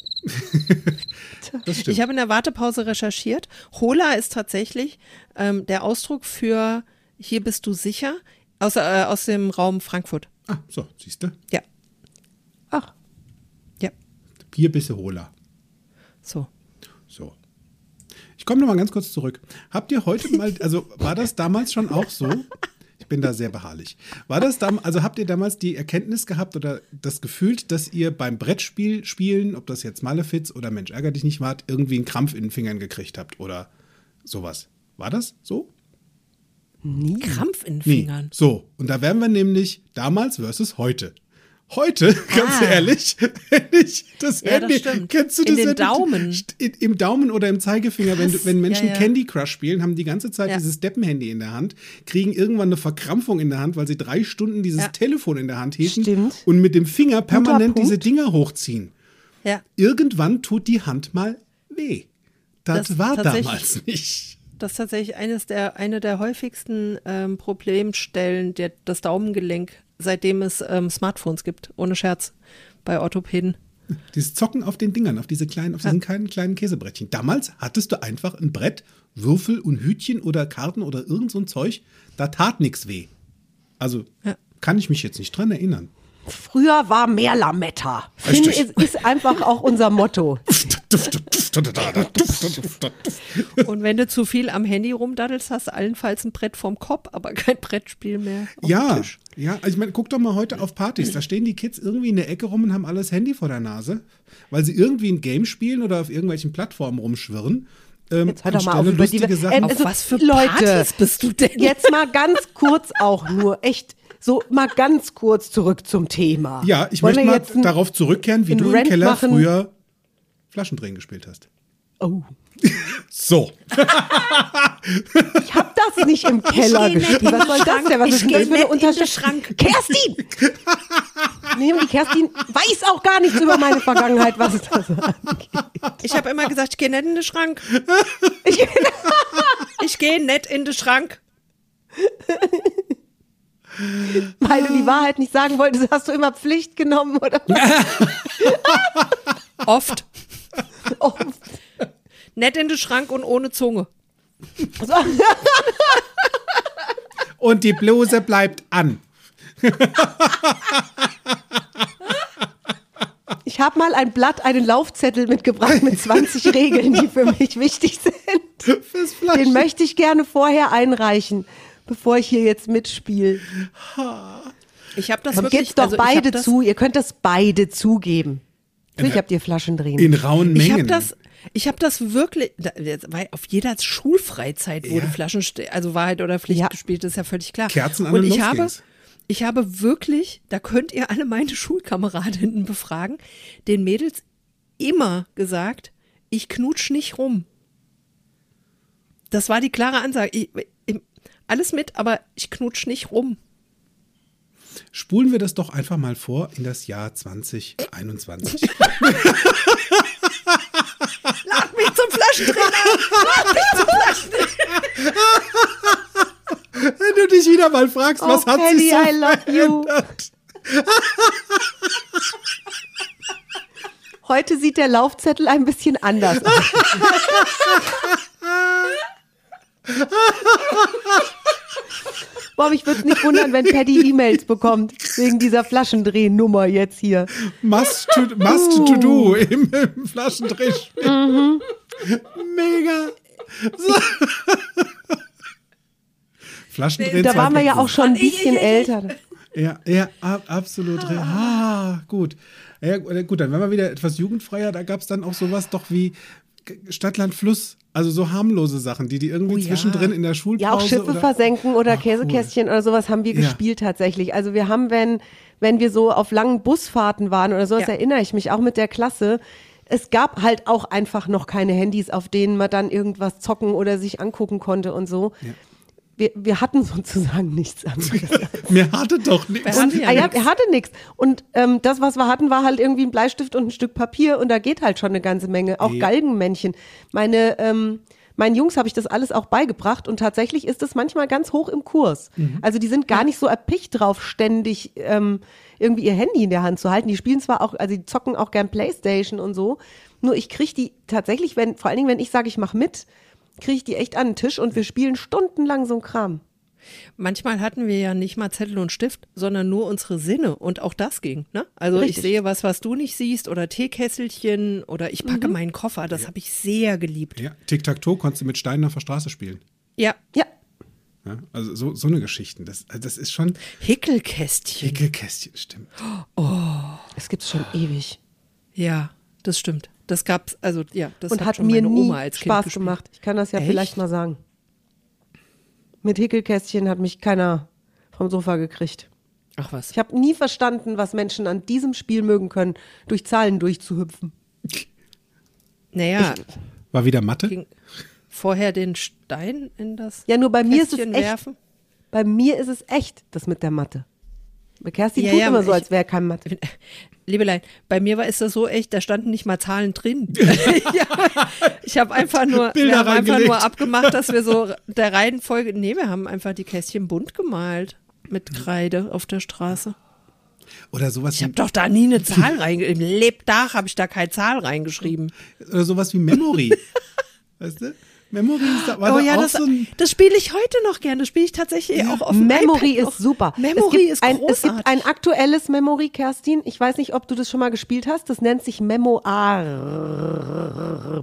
S1: das stimmt.
S4: Ich habe in der Wartepause recherchiert. Hola ist tatsächlich ähm, der Ausdruck für hier bist du sicher aus, äh, aus dem Raum Frankfurt.
S1: ah, so, siehst du?
S4: Ja,
S3: Ach,
S4: ja,
S1: Bier bisse Hola.
S4: so.
S1: So. Ich komme noch mal ganz kurz zurück. Habt ihr heute mal, also war das damals schon auch so? Ich bin da sehr beharrlich. War das dam also habt ihr damals die Erkenntnis gehabt oder das Gefühl, dass ihr beim Brettspiel spielen, ob das jetzt Malefiz oder Mensch ärger dich nicht wart, irgendwie einen Krampf in den Fingern gekriegt habt oder sowas? War das so?
S4: Krampf in den
S1: Nee.
S4: Fingern.
S1: So, und da wären wir nämlich damals versus heute. Heute, [laughs] ganz
S4: Ah.
S1: ehrlich, wenn ich das
S4: Ja, das
S1: Handy,
S4: stimmt.
S1: kennst du
S4: In
S1: das?
S4: den
S1: wenn du-
S4: Daumen.
S1: in- Im Daumen oder im Zeigefinger, wenn,
S4: Krass.
S1: wenn Menschen
S4: Ja, ja.
S1: Candy Crush spielen, haben die ganze Zeit dieses Deppenhandy in der Hand, kriegen irgendwann eine Verkrampfung in der Hand, weil sie drei Stunden dieses. Telefon in der Hand hielten
S3: Stimmt.
S1: und mit dem Finger permanent diese Dinger hochziehen.
S4: Ja,
S1: Irgendwann tut die Hand mal weh. Das,
S4: Das
S1: war damals [laughs] nicht.
S4: das ist tatsächlich eines der, eine der häufigsten ähm, Problemstellen, der, das Daumengelenk, seitdem es ähm, Smartphones gibt. Ohne Scherz. Bei Orthopäden.
S1: Dieses Zocken auf den Dingern, auf diese kleinen, auf diesen kleinen, kleinen Käsebrettchen. Damals hattest du einfach ein Brett, Würfel und Hütchen oder Karten oder irgend so ein Zeug, da tat nichts weh. Also
S4: Ja.
S1: kann ich mich jetzt nicht dran erinnern.
S3: Früher war mehr Lametta. Finde
S1: Richtig.
S3: ist, ist einfach auch unser Motto.
S4: Und wenn du zu viel am Handy rumdaddelst, hast du allenfalls ein Brett vorm Kopf, aber kein Brettspiel mehr. auf dem
S1: Ja,
S4: Tisch.
S1: ja, also ich meine, guck doch mal heute auf Partys. Da stehen die Kids irgendwie in der Ecke rum und haben alles Handy vor der Nase, weil sie irgendwie ein Game spielen oder auf irgendwelchen Plattformen rumschwirren. Ähm,
S3: Jetzt hör doch mal auf, über die
S1: Sachen.
S3: Äh,
S4: Auf
S3: Also,
S4: was für
S3: Leute,
S4: Partys bist du denn?
S3: Jetzt mal ganz kurz auch nur, echt, so mal ganz kurz zurück zum Thema.
S1: ja, ich
S3: Wollen
S1: möchte mal
S3: jetzt ein-
S1: darauf zurückkehren, wie du im
S3: Rant
S1: Keller
S3: machen?
S1: früher Flaschendrehen gespielt hast.
S3: Oh,
S1: So.
S3: ich hab das nicht im Keller gespielt. Was soll das denn? Was
S4: Ich
S3: ist das für eine
S4: in den
S3: Unterstellung?
S4: Schrank.
S3: Kerstin! Nee, die Kerstin weiß auch gar nichts über meine Vergangenheit, was es das angeht.
S4: Ich habe immer gesagt, ich gehe nicht in den Schrank.
S3: Ich,
S4: Ich gehe nicht in den Schrank.
S3: Weil du die Wahrheit nicht sagen wolltest, hast du immer Pflicht genommen, oder? [laughs]
S4: Oft.
S3: Oh,
S4: Nicht in den Schrank und ohne Zunge.
S3: so. [laughs]
S1: Und die Bluse bleibt an.
S3: Ich habe mal ein Blatt, einen Laufzettel mitgebracht mit 20 Regeln, die für mich wichtig sind. Den möchte ich gerne vorher einreichen, bevor ich hier jetzt mitspiele.
S4: Ich habe das
S3: Dann
S4: wirklich.
S3: geht's doch
S4: also ich hab
S3: beide zu. Ihr könnt das beide zugeben. Natürlich habt ihr Flaschen drehen.
S1: In rauen
S4: Ich
S1: Mengen.
S4: habe das, ich habe das wirklich, war auf jeder Schulfreizeit wurde
S1: Ja.
S4: Flaschen, also Wahrheit oder Pflicht
S3: Ja.
S4: gespielt, ist ja völlig klar.
S1: Kerzen an
S4: und
S1: und
S4: ich habe,
S1: ging's.
S4: ich habe wirklich, da könnt ihr alle meine Schulkameradinnen befragen, den Mädels immer gesagt, ich knutsch nicht rum. Das war die klare Ansage. Ich, ich, alles mit, aber ich knutsch nicht rum.
S1: Spulen wir das doch einfach mal vor in das Jahr 2021. [laughs]
S4: Lad mich zum Flaschendreher! Lad mich zum Flaschendreher!
S1: Wenn du dich wieder mal fragst, was
S3: Oh,
S1: hat
S3: Paddy,
S1: sich so
S3: I love you.
S1: verändert? [laughs]
S3: Heute sieht der Laufzettel ein bisschen anders aus. [laughs] Boah, mich würde es nicht wundern, wenn Paddy E-Mails bekommt wegen dieser Flaschendrehnummer jetzt hier.
S1: Must to, must to do im, im Flaschendrehspiel.
S3: Mhm.
S1: Mega. So. Flaschendrehen
S3: Da waren wir ja
S1: 2000.
S3: auch schon ein bisschen älter.
S1: Ja, ja, ab, absolut. Ah, ah gut. Ja, gut, dann wenn wir wieder etwas jugendfreier, da gab es dann auch sowas doch wie Stadtland Fluss. Also so harmlose Sachen, die die irgendwie
S4: Oh ja.
S1: zwischendrin in der Schulpause
S3: Ja, auch Schiffe
S1: oder,
S3: versenken oder
S1: Ach,
S3: Käsekästchen oder sowas haben wir
S1: Ja.
S3: gespielt tatsächlich. Also wir haben, wenn, wenn wir so auf langen Busfahrten waren oder sowas,
S4: Ja.
S3: erinnere ich mich auch mit der Klasse. Es gab halt auch einfach noch keine Handys, auf denen man dann irgendwas zocken oder sich angucken konnte und so. Wir, wir hatten [laughs] sozusagen nichts anderes. [laughs]
S1: Mir hatte doch nichts.
S4: Hatte ja
S3: ah, ja, er hatte nichts. Und ähm, das, was wir hatten, war halt irgendwie ein Bleistift und ein Stück Papier und da geht halt schon eine ganze Menge. Auch
S1: Ja.
S3: Galgenmännchen. Meine, ähm, meinen Jungs habe ich das alles auch beigebracht und tatsächlich ist es manchmal ganz hoch im Kurs. Also die sind gar nicht so erpicht drauf, ständig ähm, irgendwie ihr Handy in der Hand zu halten. Die spielen zwar auch, also die zocken auch gern Playstation und so. Nur ich kriege die tatsächlich, wenn, vor allen Dingen, wenn ich sage, ich mache mit, kriege ich die echt an den Tisch und wir spielen stundenlang so ein Kram.
S4: Manchmal hatten wir ja nicht mal Zettel und Stift, sondern nur unsere Sinne und auch das ging. Ne? Also
S3: Richtig.
S4: ich sehe was, was du nicht siehst oder Teekesselchen oder ich packe
S3: Mhm.
S4: meinen Koffer. Das habe ich sehr geliebt.
S1: Ja, Tic-Tac-Toe konntest du mit Steinen auf der Straße spielen.
S4: Ja,
S3: Ja,
S1: Ja, also so, so eine Geschichten. Das, also das ist schon
S4: Hickelkästchen.
S1: Hickelkästchen, stimmt.
S3: es gibt's schon ewig.
S4: Ja, das stimmt. Das gab's, also ja, das
S3: und
S4: hat,
S3: hat
S4: schon
S3: mir
S4: meine
S3: nie
S4: Oma als Kind
S3: Spaß
S4: gespielt.
S3: gemacht. Ich kann das ja
S4: Echt?
S3: vielleicht mal sagen. Mit Hickelkästchen hat mich keiner vom Sofa gekriegt.
S4: Ach was.
S3: Ich habe nie verstanden, was Menschen an diesem Spiel mögen können, durch Zahlen durchzuhüpfen.
S4: Naja,
S1: War wieder Mathe?
S4: ging vorher den Stein in das
S3: Ja, nur bei mir ist es
S4: Kästchen
S3: echt.
S4: werfen.
S3: Bei mir ist es echt, das mit der Mathe. Bei Kerstin
S4: Ja,
S3: tut
S4: ja,
S3: immer so,
S4: ich-
S3: als wäre kein Mathe. [laughs]
S4: Liebelein, bei mir war ist das so echt, da standen nicht mal Zahlen drin. [laughs] ich habe ich hab einfach nur,
S1: Bilder
S4: wir haben einfach nur abgemacht, dass wir so [laughs] der Reihenfolge, nee, wir haben einfach die Kästchen bunt gemalt mit Kreide auf der Straße.
S1: Oder sowas
S4: Ich habe doch da nie eine Zahl reingeschrieben. Im Lebtag habe ich da keine Zahl reingeschrieben.
S1: oder sowas wie Memory. weißt du? Memory ist da, war
S4: oh
S1: da
S4: ja,
S1: auch
S4: das,
S1: so ein.
S4: das spiele ich heute noch gerne. Das spiele ich tatsächlich auch auf
S3: Memory
S4: iPad noch.
S3: ist super.
S4: Memory
S3: es gibt
S4: ist
S3: ein,
S4: großartig.
S3: Es gibt ein aktuelles Memory, Kerstin. Ich weiß nicht, ob du das schon mal gespielt hast. Das nennt sich Memoir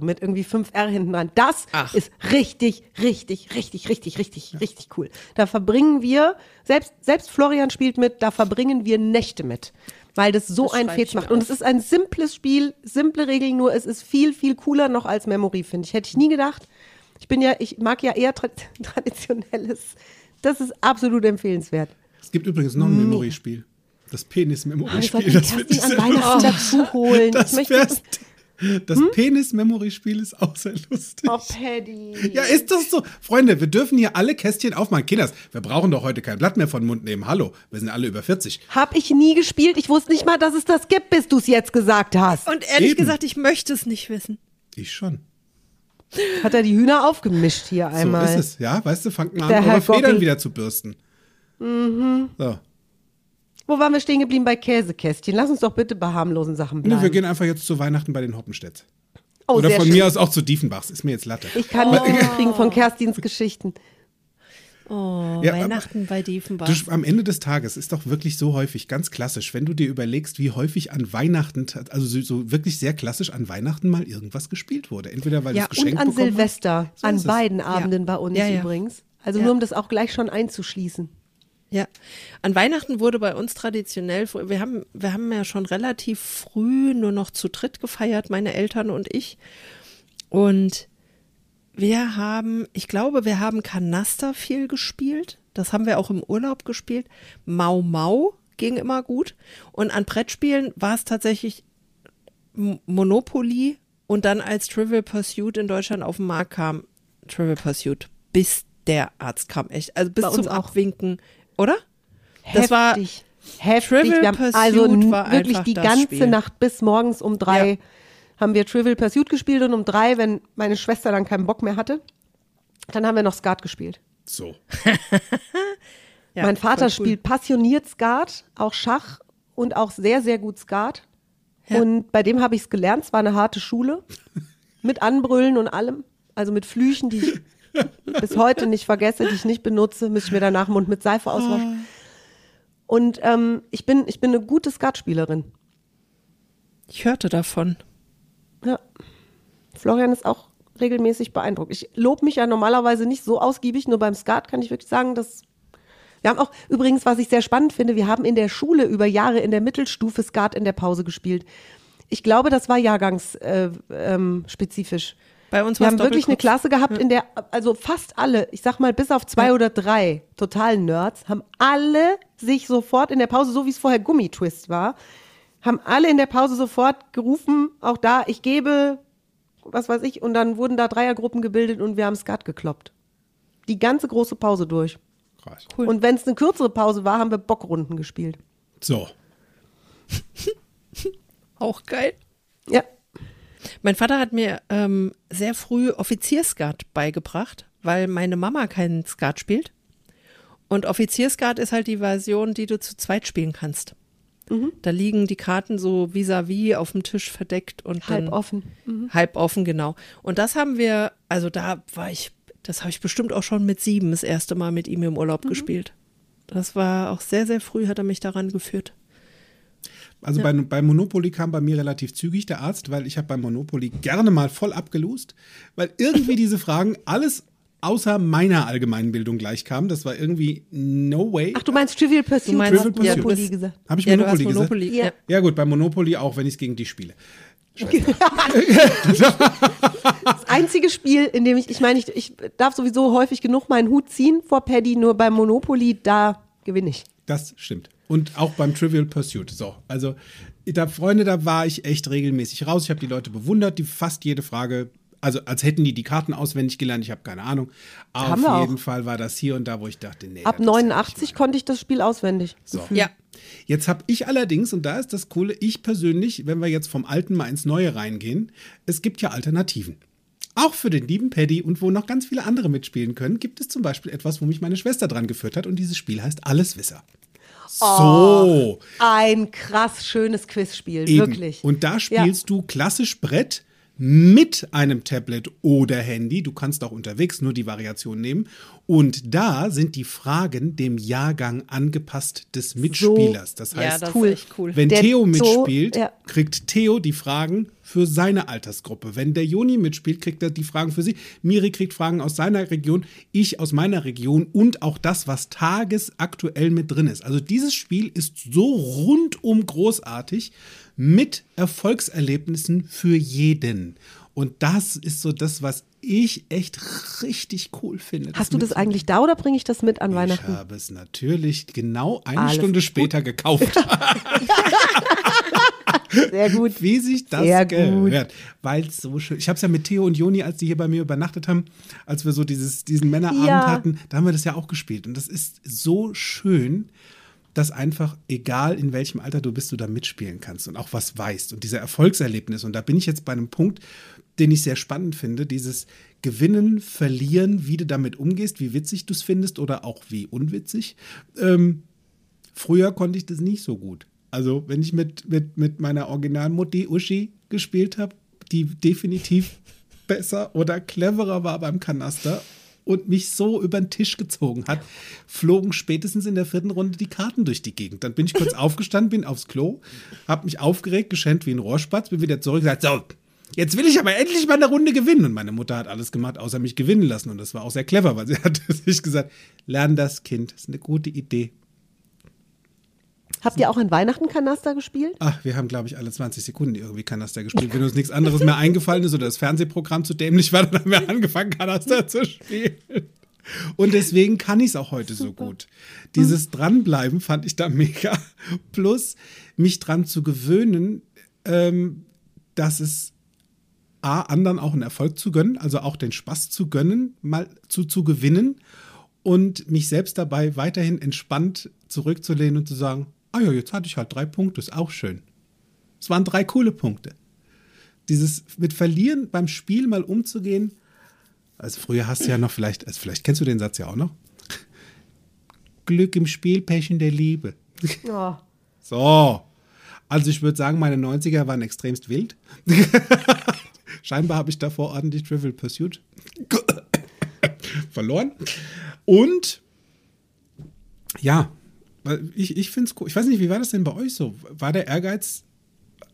S3: mit irgendwie 5 R hinten dran. Das
S4: Ach.
S3: ist richtig, richtig, richtig, richtig, richtig, richtig cool. Da verbringen wir, selbst, selbst Florian spielt mit, da verbringen wir Nächte mit. Weil das so
S4: Das
S3: ein
S4: schreibe ich
S3: Fetz macht. Und es ist ein simples Spiel, simple Regeln, nur es ist viel, viel cooler noch als Memory, finde ich. Hätte ich nie gedacht. Ich bin ja, ich mag ja eher tra [laughs] traditionelles. Das ist absolut empfehlenswert.
S1: Es gibt übrigens noch ein Memory-Spiel. Das
S3: Ich
S1: Penis-Memory-Spiel.
S3: sollte
S1: Das, find ich
S3: an Weihnachten dazu holen.
S1: Das,
S3: ich möchte, Hm?
S1: Das Penis-Memory-Spiel ist auch sehr lustig.
S3: oh, Paddy.
S1: Ja, ist das so? Freunde, wir dürfen hier alle Kästchen aufmachen. Kinders, wir brauchen doch heute kein Blatt mehr von den Mund nehmen. Hallo, wir sind alle über 40.
S3: Hab ich nie gespielt. Ich wusste nicht mal, dass es das gibt, bis du es jetzt gesagt hast.
S4: Und ehrlich
S1: Eben.
S4: gesagt, ich möchte es nicht wissen.
S1: Ich schon.
S3: Hat er die Hühner aufgemischt hier einmal.
S1: So ist es, ja? Weißt du, fangt
S3: Der
S1: an, eure Federn wieder zu bürsten.
S3: Mhm.
S1: So.
S3: Wo waren wir stehen geblieben bei Käsekästchen? Lass uns doch bitte bei harmlosen Sachen bleiben.
S1: wir gehen einfach jetzt zu Weihnachten bei den Hoppenstedts.
S3: oh,
S1: Oder von
S3: schön.
S1: mir aus auch zu Diefenbachs. Ist mir jetzt Latte.
S3: Ich kann nicht mitkriegen [laughs] von Kerstins Geschichten.
S4: Oh,
S1: Ja, aber-
S4: Weihnachten bei Diefenbach.
S1: Du, am Ende des Tages ist doch wirklich so häufig, ganz klassisch, wenn du dir überlegst, wie häufig an Weihnachten, also so, so wirklich sehr klassisch an Weihnachten mal irgendwas gespielt wurde. Entweder weil
S3: Ja,
S1: du es geschenkt
S3: und an Silvester.
S1: So
S3: an
S1: es.
S3: beiden Abenden bei uns
S4: Ja, ja.
S3: übrigens. Also
S4: Ja.
S3: nur um das auch gleich schon einzuschließen.
S4: Ja, an Weihnachten wurde bei uns traditionell, wir haben, wir haben ja schon relativ früh nur noch zu dritt gefeiert, meine Eltern und ich. Und wir haben, ich glaube, wir haben Kanaster viel gespielt. Das haben wir auch im Urlaub gespielt. Mau Mau ging immer gut. Und an Brettspielen war es tatsächlich Monopoly und dann als Trivial Pursuit in Deutschland auf den Markt kam, Trivial Pursuit, bis der Arzt kam, echt. Also bis
S3: Bei
S4: zum. Abwinken, oder? Das war
S3: Heftig. Heftig.
S4: Trivial
S3: wir haben
S4: Pursuit
S3: also
S4: war
S3: wirklich die ganze
S4: Spiel.
S3: Nacht bis morgens um drei
S4: Ja.
S3: Haben wir Trivial Pursuit gespielt und um drei, wenn meine Schwester dann keinen Bock mehr hatte, dann haben wir noch Skat gespielt.
S1: So. [laughs]
S4: ja,
S3: mein Vater
S4: cool.
S3: spielt passioniert Skat, auch Schach und auch sehr, sehr gut Skat.
S4: Ja.
S3: Und bei dem habe ich es gelernt. Es war eine harte Schule. [laughs] Mit Anbrüllen und allem. Also mit Flüchen, die ich [laughs] bis heute nicht vergesse, die ich nicht benutze, müsste ich mir danach Mund mit Seife auswaschen. Und ähm, ich, bin, ich bin eine gute Skatspielerin.
S4: Ich hörte davon.
S3: Ja. Florian ist auch regelmäßig beeindruckt. Ich lobe mich ja normalerweise nicht so ausgiebig, nur beim Skat kann ich wirklich sagen, dass Wir haben auch übrigens, was ich sehr spannend finde, wir haben in der Schule über Jahre in der Mittelstufe Skat in der Pause gespielt. Ich glaube, das war jahrgangsspezifisch. Äh, ähm.
S4: Bei uns
S3: Wir haben wirklich eine. Klasse gehabt, in der, also fast alle, ich sag mal bis auf zwei oder drei totalen Nerds, haben alle sich sofort in der Pause, so wie es vorher Gummitwist war, haben alle in der Pause sofort gerufen, auch da, ich gebe, was weiß ich, und dann wurden da Dreiergruppen gebildet und wir haben Skat gekloppt. Die ganze große Pause durch.
S1: Krass.
S4: Cool.
S3: Und wenn es eine kürzere Pause war, haben wir Bockrunden gespielt.
S1: So. [laughs]
S4: Auch geil.
S3: Ja.
S4: Mein Vater hat mir ähm, sehr früh Offizierskat beigebracht, weil meine Mama keinen Skat spielt. Und Offizierskat ist halt die Version, die du zu zweit spielen kannst.
S3: Mhm.
S4: Da liegen die Karten so vis-à-vis auf dem Tisch verdeckt und
S3: Halb
S4: dann
S3: offen. Mhm.
S4: halb offen, genau. Und das haben wir, also da war ich, das habe ich bestimmt auch schon mit sieben das erste Mal mit ihm im Urlaub
S3: Mhm.
S4: gespielt. Das war auch sehr, sehr früh, hat er mich daran geführt.
S1: Also bei, bei Monopoly kam bei mir relativ zügig der Arzt, weil ich habe bei Monopoly gerne mal voll abgelost, weil irgendwie [laughs] diese Fragen alles außer meiner allgemeinen Bildung gleich kamen. Das war irgendwie no way.
S3: Ach, du meinst Trivial Pursuit?
S4: Du meinst-
S1: Trivial Pursuit.
S3: Monopoly gesagt.
S1: Habe ich
S4: ja,
S1: Monopoly
S4: du hast
S1: gesagt?
S4: Monopoly.
S3: Ja.
S4: Ja.
S1: Gut, bei Monopoly auch, wenn ich es gegen die spiele. [laughs]
S3: Das einzige Spiel, in dem ich, ich meine, ich, ich darf sowieso häufig genug meinen Hut ziehen vor Paddy, nur beim Monopoly, da gewinne ich.
S1: Das stimmt. Und auch beim Trivial Pursuit. So, also da, Freunde, da war ich echt regelmäßig raus. Ich habe die Leute bewundert, die fast jede Frage, also als hätten die die Karten auswendig gelernt. Ich habe keine Ahnung. Aber
S3: Haben wir
S1: auf
S3: auch.
S1: jeden Fall war das hier und da, wo ich dachte, nee.
S3: Ab
S1: das ist ja nicht
S3: 89 konnte ich das Spiel auswendig.
S1: So.
S4: ja.
S1: Jetzt habe ich allerdings, und da ist das Coole, ich persönlich, wenn wir jetzt vom Alten mal ins Neue reingehen, es gibt ja Alternativen. Auch für den lieben Paddy und wo noch ganz viele andere mitspielen können, gibt es zum Beispiel etwas, wo mich meine Schwester dran geführt hat und dieses Spiel heißt Alleswisser. So.
S3: Ein krass schönes Quizspiel,
S1: Eben.
S3: wirklich.
S1: Und da spielst du klassisch Brett mit einem Tablet oder Handy. Du kannst auch unterwegs nur die Variation nehmen. Und da sind die Fragen dem Jahrgang angepasst des Mitspielers. Das
S4: Ja,
S1: heißt,
S4: das
S3: Cool.
S4: cool.
S1: wenn
S3: Der
S1: Theo mitspielt,
S3: ja.
S1: kriegt Theo die Fragen für seine Altersgruppe. Wenn der Joni mitspielt, kriegt er die Fragen für sie. Miri kriegt Fragen aus seiner Region, ich aus meiner Region und auch das, was tagesaktuell mit drin ist. Also dieses Spiel ist so rundum großartig mit Erfolgserlebnissen für jeden. Und das ist so das, was ich echt richtig cool finde.
S3: Hast du das eigentlich da oder bringe ich das mit an
S1: Ich
S3: Weihnachten?
S1: habe es natürlich genau eine
S3: Alles
S1: Stunde
S3: gut.
S1: später gekauft. [laughs]
S3: Sehr gut.
S1: wie sich das
S3: Sehr gut.
S1: gehört. Weil es so schön. Ich habe es ja mit Theo und Joni, als die hier bei mir übernachtet haben, als wir so dieses, diesen Männerabend
S3: Ja.
S1: hatten, da haben wir das ja auch gespielt. Und das ist so schön, dass einfach, egal in welchem Alter du bist, du da mitspielen kannst und auch was weißt. Und dieser Erfolgserlebnis. Und da bin ich jetzt bei einem Punkt, den ich sehr spannend finde, dieses Gewinnen, Verlieren, wie du damit umgehst, wie witzig du es findest oder auch wie unwitzig. Ähm, Früher konnte ich das nicht so gut. Also, wenn ich mit, mit, mit meiner Originalmutti Uschi gespielt habe, die definitiv besser oder cleverer war beim Kanaster und mich so über den Tisch gezogen hat, flogen spätestens in der vierten Runde die Karten durch die Gegend. Dann bin ich kurz [laughs] aufgestanden, bin aufs Klo, habe mich aufgeregt, geschämt wie ein Rohrspatz, bin wieder zurück und gesagt, so, jetzt will ich aber endlich mal eine Runde gewinnen. Und meine Mutter hat alles gemacht, außer mich gewinnen lassen. Und das war auch sehr clever, weil sie [laughs] hat sich gesagt, lern das Kind, das ist eine gute Idee.
S3: Habt ihr auch an Weihnachten Kanaster gespielt?
S1: Ach, wir haben, glaube ich, alle 20 Sekunden irgendwie Kanaster gespielt. Wenn uns nichts anderes mehr eingefallen ist oder das Fernsehprogramm zu dämlich war, dann haben wir angefangen, Kanaster zu spielen. Und deswegen kann ich es auch heute so gut. Dieses Dranbleiben fand ich da mega. Plus mich dran zu gewöhnen, ähm, dass es A, anderen auch einen Erfolg zu gönnen, also auch den Spaß zu gönnen, mal zu, zu gewinnen und mich selbst dabei weiterhin entspannt zurückzulehnen und zu sagen, ah ja, jetzt hatte ich halt drei Punkte, ist auch schön. Es waren drei coole Punkte. Dieses mit Verlieren beim Spiel mal umzugehen, also früher hast du ja noch vielleicht, also vielleicht kennst du den Satz ja auch noch. Glück im Spiel, Pech in der Liebe.
S3: Oh. [laughs]
S1: So. Also ich würde sagen, meine 90er waren extremst wild. [laughs] Scheinbar habe ich davor ordentlich Trivial Pursuit [coughs] verloren. Und ja, weil ich, ich finde es cool. Ich weiß nicht, wie war das denn bei euch so? War der Ehrgeiz,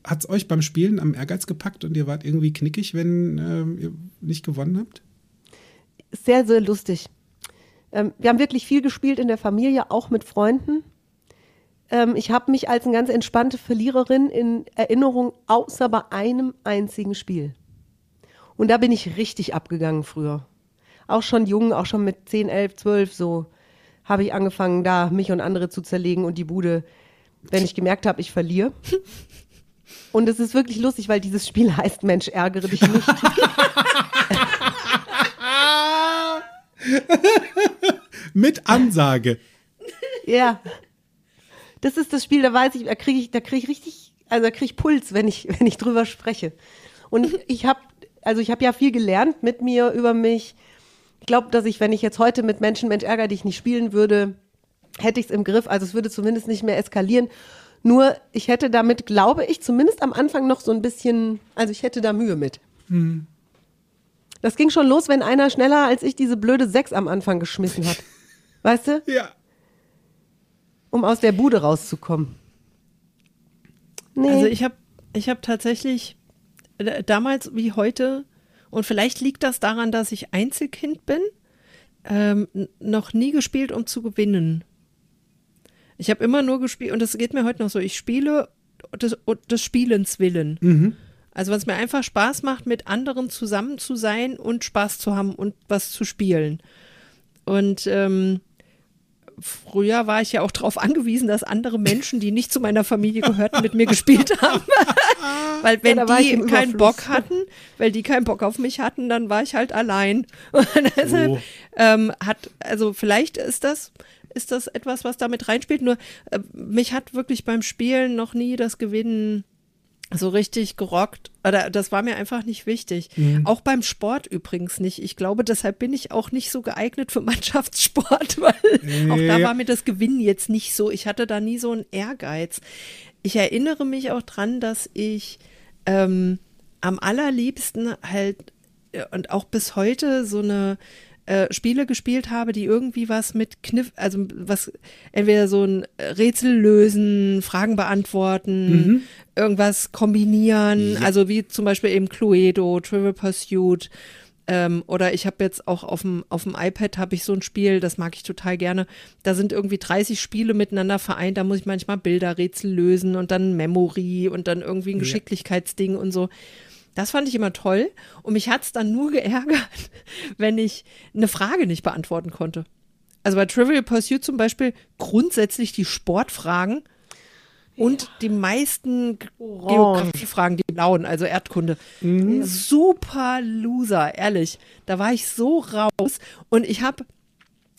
S1: hat es euch beim Spielen am Ehrgeiz gepackt und ihr wart irgendwie knickig, wenn ähm, ihr nicht gewonnen habt?
S3: Sehr, sehr lustig. Ähm, wir haben wirklich viel gespielt in der Familie, auch mit Freunden. Ähm, ich habe mich als eine ganz entspannte Verliererin in Erinnerung, außer bei einem einzigen Spiel. Und da bin ich richtig abgegangen früher. Auch schon jung, auch schon mit 10, 11, 12 so habe ich angefangen, da mich und andere zu zerlegen und die Bude, wenn ich gemerkt habe, ich verliere. [laughs] Und es ist wirklich lustig, weil dieses Spiel heißt Mensch, ärgere dich nicht. [laughs]
S1: Mit Ansage.
S3: ja. Das ist das Spiel, da weiß ich, da kriege ich, da kriege ich richtig, also da kriege ich Puls, wenn ich, wenn ich drüber spreche. Und [laughs] ich habe, also ich habe ja viel gelernt mit mir über mich. Ich glaube, dass ich, wenn ich jetzt heute mit Menschen Mensch ärger dich nicht spielen würde, hätte ich es im Griff. Also es würde zumindest nicht mehr eskalieren. Nur ich hätte damit, glaube ich, zumindest am Anfang noch so ein bisschen, also ich hätte da Mühe mit. Das ging schon los, wenn einer schneller als ich diese blöde Sechs am Anfang geschmissen hat. [laughs] Weißt du?
S1: Ja.
S3: Um aus der Bude rauszukommen. Nee.
S4: Also ich habe ich hab tatsächlich äh, damals wie heute, und vielleicht liegt das daran, dass ich Einzelkind bin, ähm, noch nie gespielt, um zu gewinnen. Ich habe immer nur gespielt, und das geht mir heute noch so, ich spiele des, des Spielens willen. Also was mir einfach Spaß macht, mit anderen zusammen zu sein und Spaß zu haben und was zu spielen. Und ähm, früher war ich ja auch darauf angewiesen, dass andere Menschen, die nicht zu meiner Familie gehörten, mit mir gespielt haben. [laughs] weil wenn
S3: ich
S4: die keinen. Bock hatten, weil die keinen Bock auf mich hatten, dann war ich halt allein. [laughs] Und deshalb
S1: Oh.
S4: ähm, hat, also vielleicht ist das, ist das etwas, was damit reinspielt. Nur äh, mich hat wirklich beim Spielen noch nie das Gewinnen so richtig gerockt. Oder das war mir einfach nicht wichtig. Auch beim Sport übrigens nicht. Ich glaube, deshalb bin ich auch nicht so geeignet für [laughs] Mannschaftssport, weil auch da war mir das Gewinnen jetzt nicht so. Ich hatte da nie so einen Ehrgeiz. Ich erinnere mich auch dran, dass ich ähm, am allerliebsten halt äh, und auch bis heute so eine äh, Spiele gespielt habe, die irgendwie was mit Kniff, also was entweder so ein Rätsel lösen, Fragen beantworten, irgendwas kombinieren, also wie zum Beispiel eben Cluedo, Trivial Pursuit. Ähm, oder ich habe jetzt auch auf dem, auf dem iPad habe ich so ein Spiel, das mag ich total gerne. Da sind irgendwie 30 Spiele miteinander vereint, da muss ich manchmal Bilderrätsel lösen und dann Memory und dann irgendwie ein Geschicklichkeitsding und so. Das fand ich immer toll. Und mich hat's dann nur geärgert, [laughs] wenn ich eine Frage nicht beantworten konnte. Also bei Trivial Pursuit zum Beispiel grundsätzlich die Sportfragen und die meisten Geografiefragen, die blauen, also Erdkunde. Super Loser, ehrlich. Da war ich so raus. Und ich habe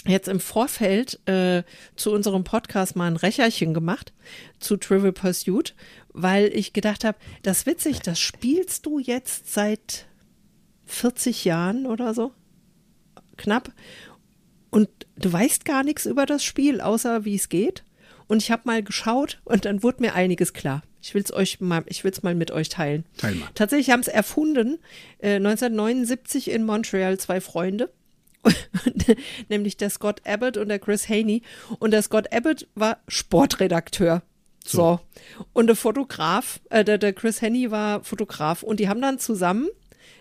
S4: jetzt im Vorfeld äh, zu unserem Podcast mal ein Recherchen gemacht zu Trivial Pursuit, weil ich gedacht habe, das ist witzig, das spielst du jetzt seit 40 Jahren oder so, knapp, und du weißt gar nichts über das Spiel, außer wie es geht. Und ich habe mal geschaut und dann wurde mir einiges klar. Ich will es euch mal, ich will es mal mit euch teilen.
S1: Teil mal.
S4: Tatsächlich haben es erfunden äh, 1979 in Montreal zwei Freunde. [laughs] nämlich der Scott Abbott und der Chris Haney. Und der Scott Abbott war Sportredakteur. So. Und der Fotograf, äh, der, der Chris Haney war Fotograf. Und die haben dann zusammen,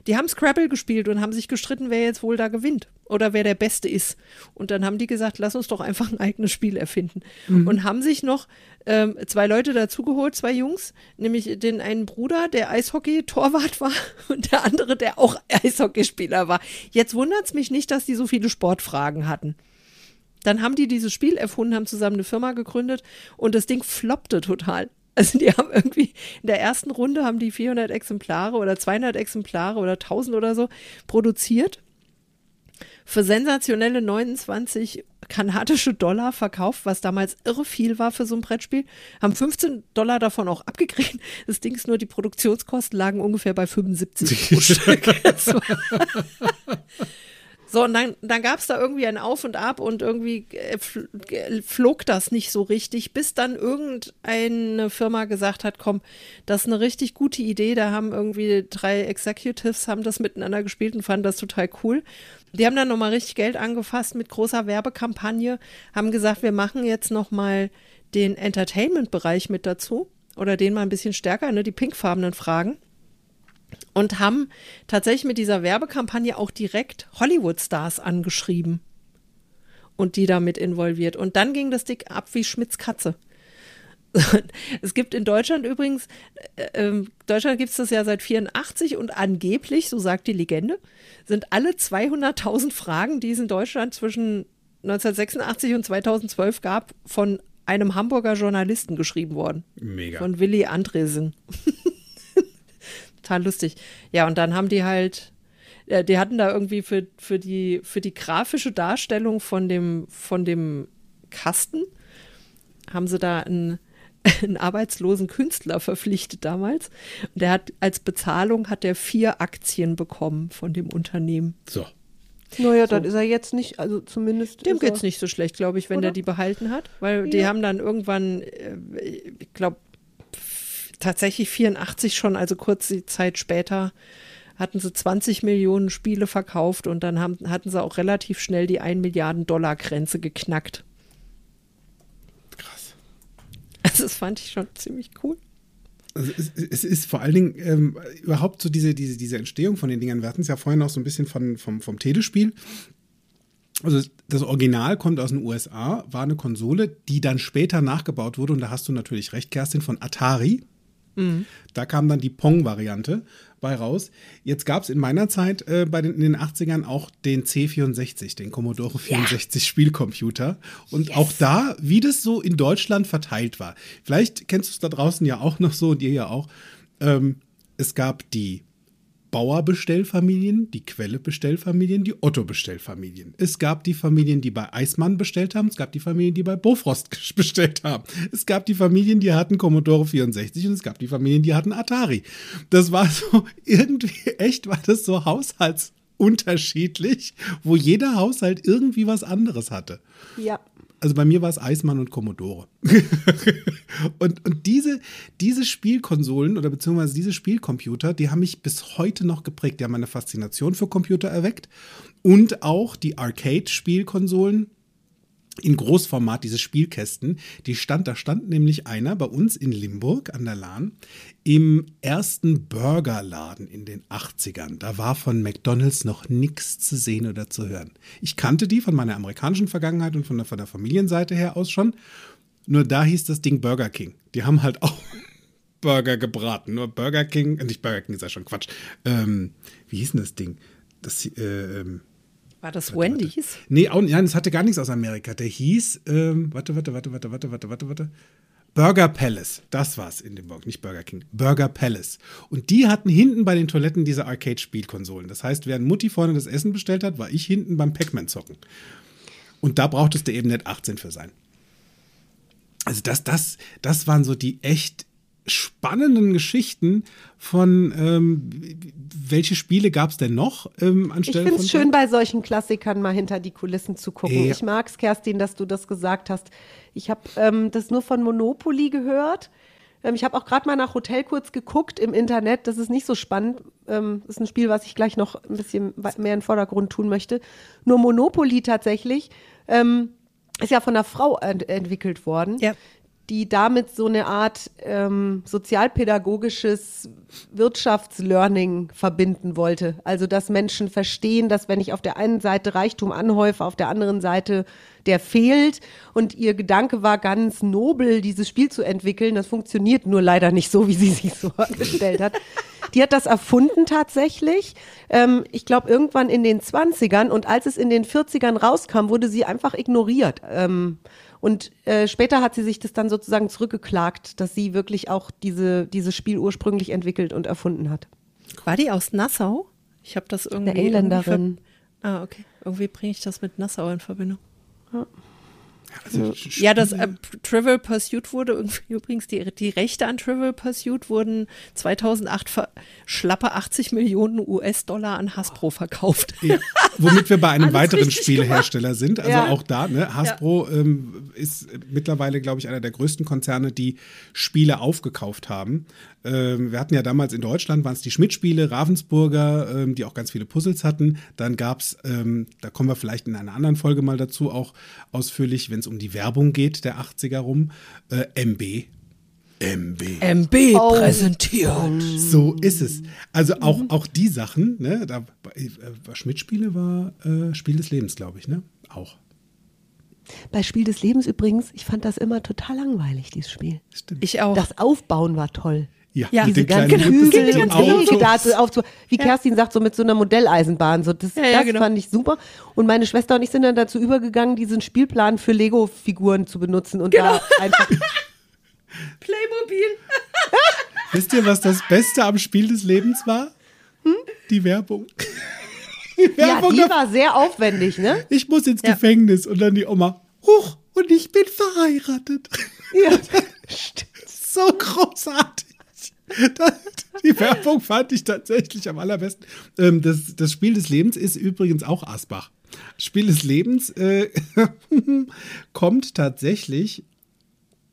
S4: die haben Scrabble gespielt und haben sich gestritten, wer jetzt wohl da gewinnt oder wer der Beste ist. Und dann haben die gesagt, lass uns doch einfach ein eigenes Spiel erfinden. Und haben sich noch ähm, zwei Leute dazugeholt, zwei Jungs, nämlich den einen Bruder, der Eishockey-Torwart war [laughs] und der andere, der auch Eishockeyspieler war. Jetzt wundert es mich nicht, dass die so viele Sportfragen hatten. Dann haben die dieses Spiel erfunden, haben zusammen eine Firma gegründet und das Ding floppte total. Also die haben irgendwie in der ersten Runde haben die 400 Exemplare oder 200 Exemplare oder 1000 oder so produziert. Für sensationelle 29 kanadische Dollar verkauft, was damals irre viel war für so ein Brettspiel. Haben 15 Dollar davon auch abgekriegt. Das Ding ist nur, die Produktionskosten lagen ungefähr bei 75 [laughs] pro Stück. [laughs] So, und dann, dann gab es da irgendwie ein Auf und Ab und irgendwie äh, äh, flog das nicht so richtig, bis dann irgendeine Firma gesagt hat, komm, das ist eine richtig gute Idee. Da haben irgendwie drei Executives haben das miteinander gespielt und fanden das total cool. Die haben dann nochmal richtig Geld angefasst mit großer Werbekampagne, haben gesagt, wir machen jetzt nochmal den Entertainment-Bereich mit dazu oder den mal ein bisschen stärker, ne, die pinkfarbenen Fragen und haben tatsächlich mit dieser Werbekampagne auch direkt Hollywood-Stars angeschrieben. und die damit involviert. Und dann ging das Ding ab wie Schmitz Katze. [laughs] Es gibt in Deutschland übrigens, äh, äh, Deutschland gibt es das ja seit 84 und angeblich, so sagt die Legende, sind alle 200.000 Fragen, die es in Deutschland zwischen 1986 und 2012 gab, von einem Hamburger Journalisten geschrieben worden.
S1: Mega.
S4: Von Willy Andresen. Total lustig. Ja, und dann haben die halt, äh, die hatten da irgendwie für, für, die, für die grafische Darstellung von dem, von dem Kasten, haben sie da einen, [laughs] einen arbeitslosen Künstler verpflichtet damals. Und der hat als Bezahlung hat er vier Aktien bekommen von dem Unternehmen.
S1: So.
S3: Naja, dann ist er jetzt nicht, also zumindest.
S4: Dem
S3: er-
S4: geht's nicht so schlecht, glaube ich, wenn
S3: Oder?
S4: der die behalten hat, weil die
S3: Ja.
S4: haben dann irgendwann, äh, ich glaube, tatsächlich 84 schon, also kurze Zeit später, hatten sie 20 Millionen Spiele verkauft und dann haben, hatten sie auch relativ schnell die 1 Milliarden Dollar Grenze geknackt.
S1: Krass.
S4: Also das fand ich schon ziemlich cool.
S1: Also es, es ist vor allen Dingen ähm, überhaupt so diese, diese, diese Entstehung von den Dingern. Wir hatten es ja vorhin noch so ein bisschen von, vom, vom Telespiel. Also das Original kommt aus den USA, war eine Konsole, die dann später nachgebaut wurde. Und da hast du natürlich recht, Kerstin, von Atari. Da kam dann die Pong-Variante bei raus. Jetzt gab es in meiner Zeit äh, bei den, in den 80ern auch den C64, den Commodore 64 Spielcomputer. Und auch da, wie das so in Deutschland verteilt war. Vielleicht kennst du es da draußen ja auch noch so und ihr ja auch. Ähm, es gab die Bauer-Bestellfamilien, die Quelle-Bestellfamilien, die Otto-Bestellfamilien. Es gab die Familien, die bei Eismann bestellt haben, es gab die Familien, die bei Bofrost [laughs] bestellt haben. Es gab die Familien, die hatten Commodore 64 und es gab die Familien, die hatten Atari. Das war so, [laughs] irgendwie echt war das so haushaltsunterschiedlich, wo jeder Haushalt irgendwie was anderes hatte.
S3: Ja.
S1: Also bei mir war es Eismann und Commodore. [laughs] und und diese, diese Spielkonsolen oder beziehungsweise diese Spielcomputer, die haben mich bis heute noch geprägt. Die haben meine Faszination für Computer erweckt. Und auch die Arcade-Spielkonsolen in Großformat, diese Spielkästen, die stand, da stand nämlich einer bei uns in Limburg an der Lahn im ersten Burgerladen in den 80ern. Da war von McDonalds noch nichts zu sehen oder zu hören. Ich kannte die von meiner amerikanischen Vergangenheit und von der, von der Familienseite her aus schon. Nur da hieß das Ding Burger King. Die haben halt auch [laughs] Burger gebraten. Nur Burger King, äh, nicht Burger King ist ja schon Quatsch. Ähm, wie hieß denn das Ding? Das, äh, ähm,
S4: War das Wendy's?
S1: Nee, auch, nein, es hatte gar nichts aus Amerika. Der hieß, ähm, warte, warte, warte, warte, warte, warte, warte, warte. Burger Palace, das war's in dem Burg, nicht Burger King. Burger Palace. Und die hatten hinten bei den Toiletten diese Arcade-Spielkonsolen. Das heißt, während Mutti vorne das Essen bestellt hat, war ich hinten beim Pac-Man zocken. Und da brauchtest du eben nicht 18 für sein. Also das, das, das waren so die echt spannenden Geschichten von ähm, welche Spiele gab es denn noch ähm,
S3: Ich
S1: anstelle
S3: finde
S1: von
S3: es schön, bei solchen Klassikern mal hinter die Kulissen zu gucken.
S1: Ja.
S3: Ich mag es, Kerstin, dass du das gesagt hast. Ich habe ähm, das nur von Monopoly gehört. Ähm, ich habe auch gerade mal nach Hotel kurz geguckt im Internet. Das ist nicht so spannend. Ähm, das ist ein Spiel, was ich gleich noch ein bisschen mehr in den Vordergrund tun möchte. Nur Monopoly tatsächlich ähm, ist ja von einer Frau ent entwickelt worden.
S4: Ja.
S3: Die damit so eine Art ähm, sozialpädagogisches Wirtschaftslearning verbinden wollte. Also, dass Menschen verstehen, dass wenn ich auf der einen Seite Reichtum anhäufe, auf der anderen Seite der fehlt. Und ihr Gedanke war ganz nobel, dieses Spiel zu entwickeln. Das funktioniert nur leider nicht so, wie sie sich so [laughs] vorgestellt hat. Die hat das erfunden tatsächlich. Ähm, ich glaube, irgendwann in den 20ern. Und als es in den 40ern rauskam, wurde sie einfach ignoriert. Ähm, und äh, später hat sie sich das dann sozusagen zurückgeklagt, dass sie wirklich auch diese, dieses Spiel ursprünglich entwickelt und erfunden hat.
S4: War die aus Nassau? Ich habe das irgendwie.
S3: Eine Engländerin.
S4: irgendwie Ah, okay. Irgendwie bringe ich das mit Nassau in Verbindung.
S1: Also,
S4: Ja, das äh, Trivial Pursuit wurde irgendwie, übrigens, die, die Rechte an Trivial Pursuit wurden 2008 für schlappe 80 Millionen US-Dollar an Hasbro verkauft.
S1: Ja, womit wir bei einem [laughs] weiteren
S4: richtig
S1: Spielehersteller sind. Also
S3: Ja.
S1: auch da, ne? Hasbro ähm, ist mittlerweile, glaube ich, einer der größten Konzerne, die Spiele aufgekauft haben. Ähm, wir hatten ja damals in Deutschland, waren es die Schmidt-Spiele, Ravensburger, ähm, die auch ganz viele Puzzles hatten. Dann gab es, ähm, da kommen wir vielleicht in einer anderen Folge mal dazu, auch ausführlich, wenn es um die Werbung geht, der 80er rum, äh, MB. MB.
S4: MB präsentiert.
S1: So ist es. Also auch, auch die Sachen, ne, da äh, war Schmidt-Spiele war äh, Spiel des Lebens, glaube ich, ne? Auch.
S3: Bei Spiel des Lebens übrigens, ich fand das immer total langweilig, dieses Spiel.
S1: Stimmt.
S4: Ich auch.
S3: Das Aufbauen war toll.
S1: Ja,
S4: Ja,
S1: mit
S3: Diese
S1: den kleinen
S3: ganzen
S1: Hügeln,
S3: Hügel und Wege da
S1: Autos.
S3: so aufzu wie Kerstin sagt, so mit so einer Modelleisenbahn. So, das
S4: Ja, ja,
S3: das
S4: genau.
S3: fand ich super. Und meine Schwester und ich sind dann dazu übergegangen, diesen Spielplan für Lego-Figuren zu benutzen und da einfach. [laughs]
S4: Playmobil. [laughs]
S1: Wisst ihr, was das Beste am Spiel des Lebens war? Die Werbung. [laughs] Die
S3: ja,
S1: Werbung
S3: die
S1: da-
S3: war sehr aufwendig, ne?
S1: ich muss ins
S4: Ja.
S1: Gefängnis und dann die Oma, huch, und ich bin verheiratet.
S3: Ja.
S1: so großartig. Die Werbung fand ich tatsächlich am allerbesten. Ähm, das, das Spiel des Lebens ist übrigens auch Asbach. Spiel des Lebens äh, [laughs] kommt tatsächlich,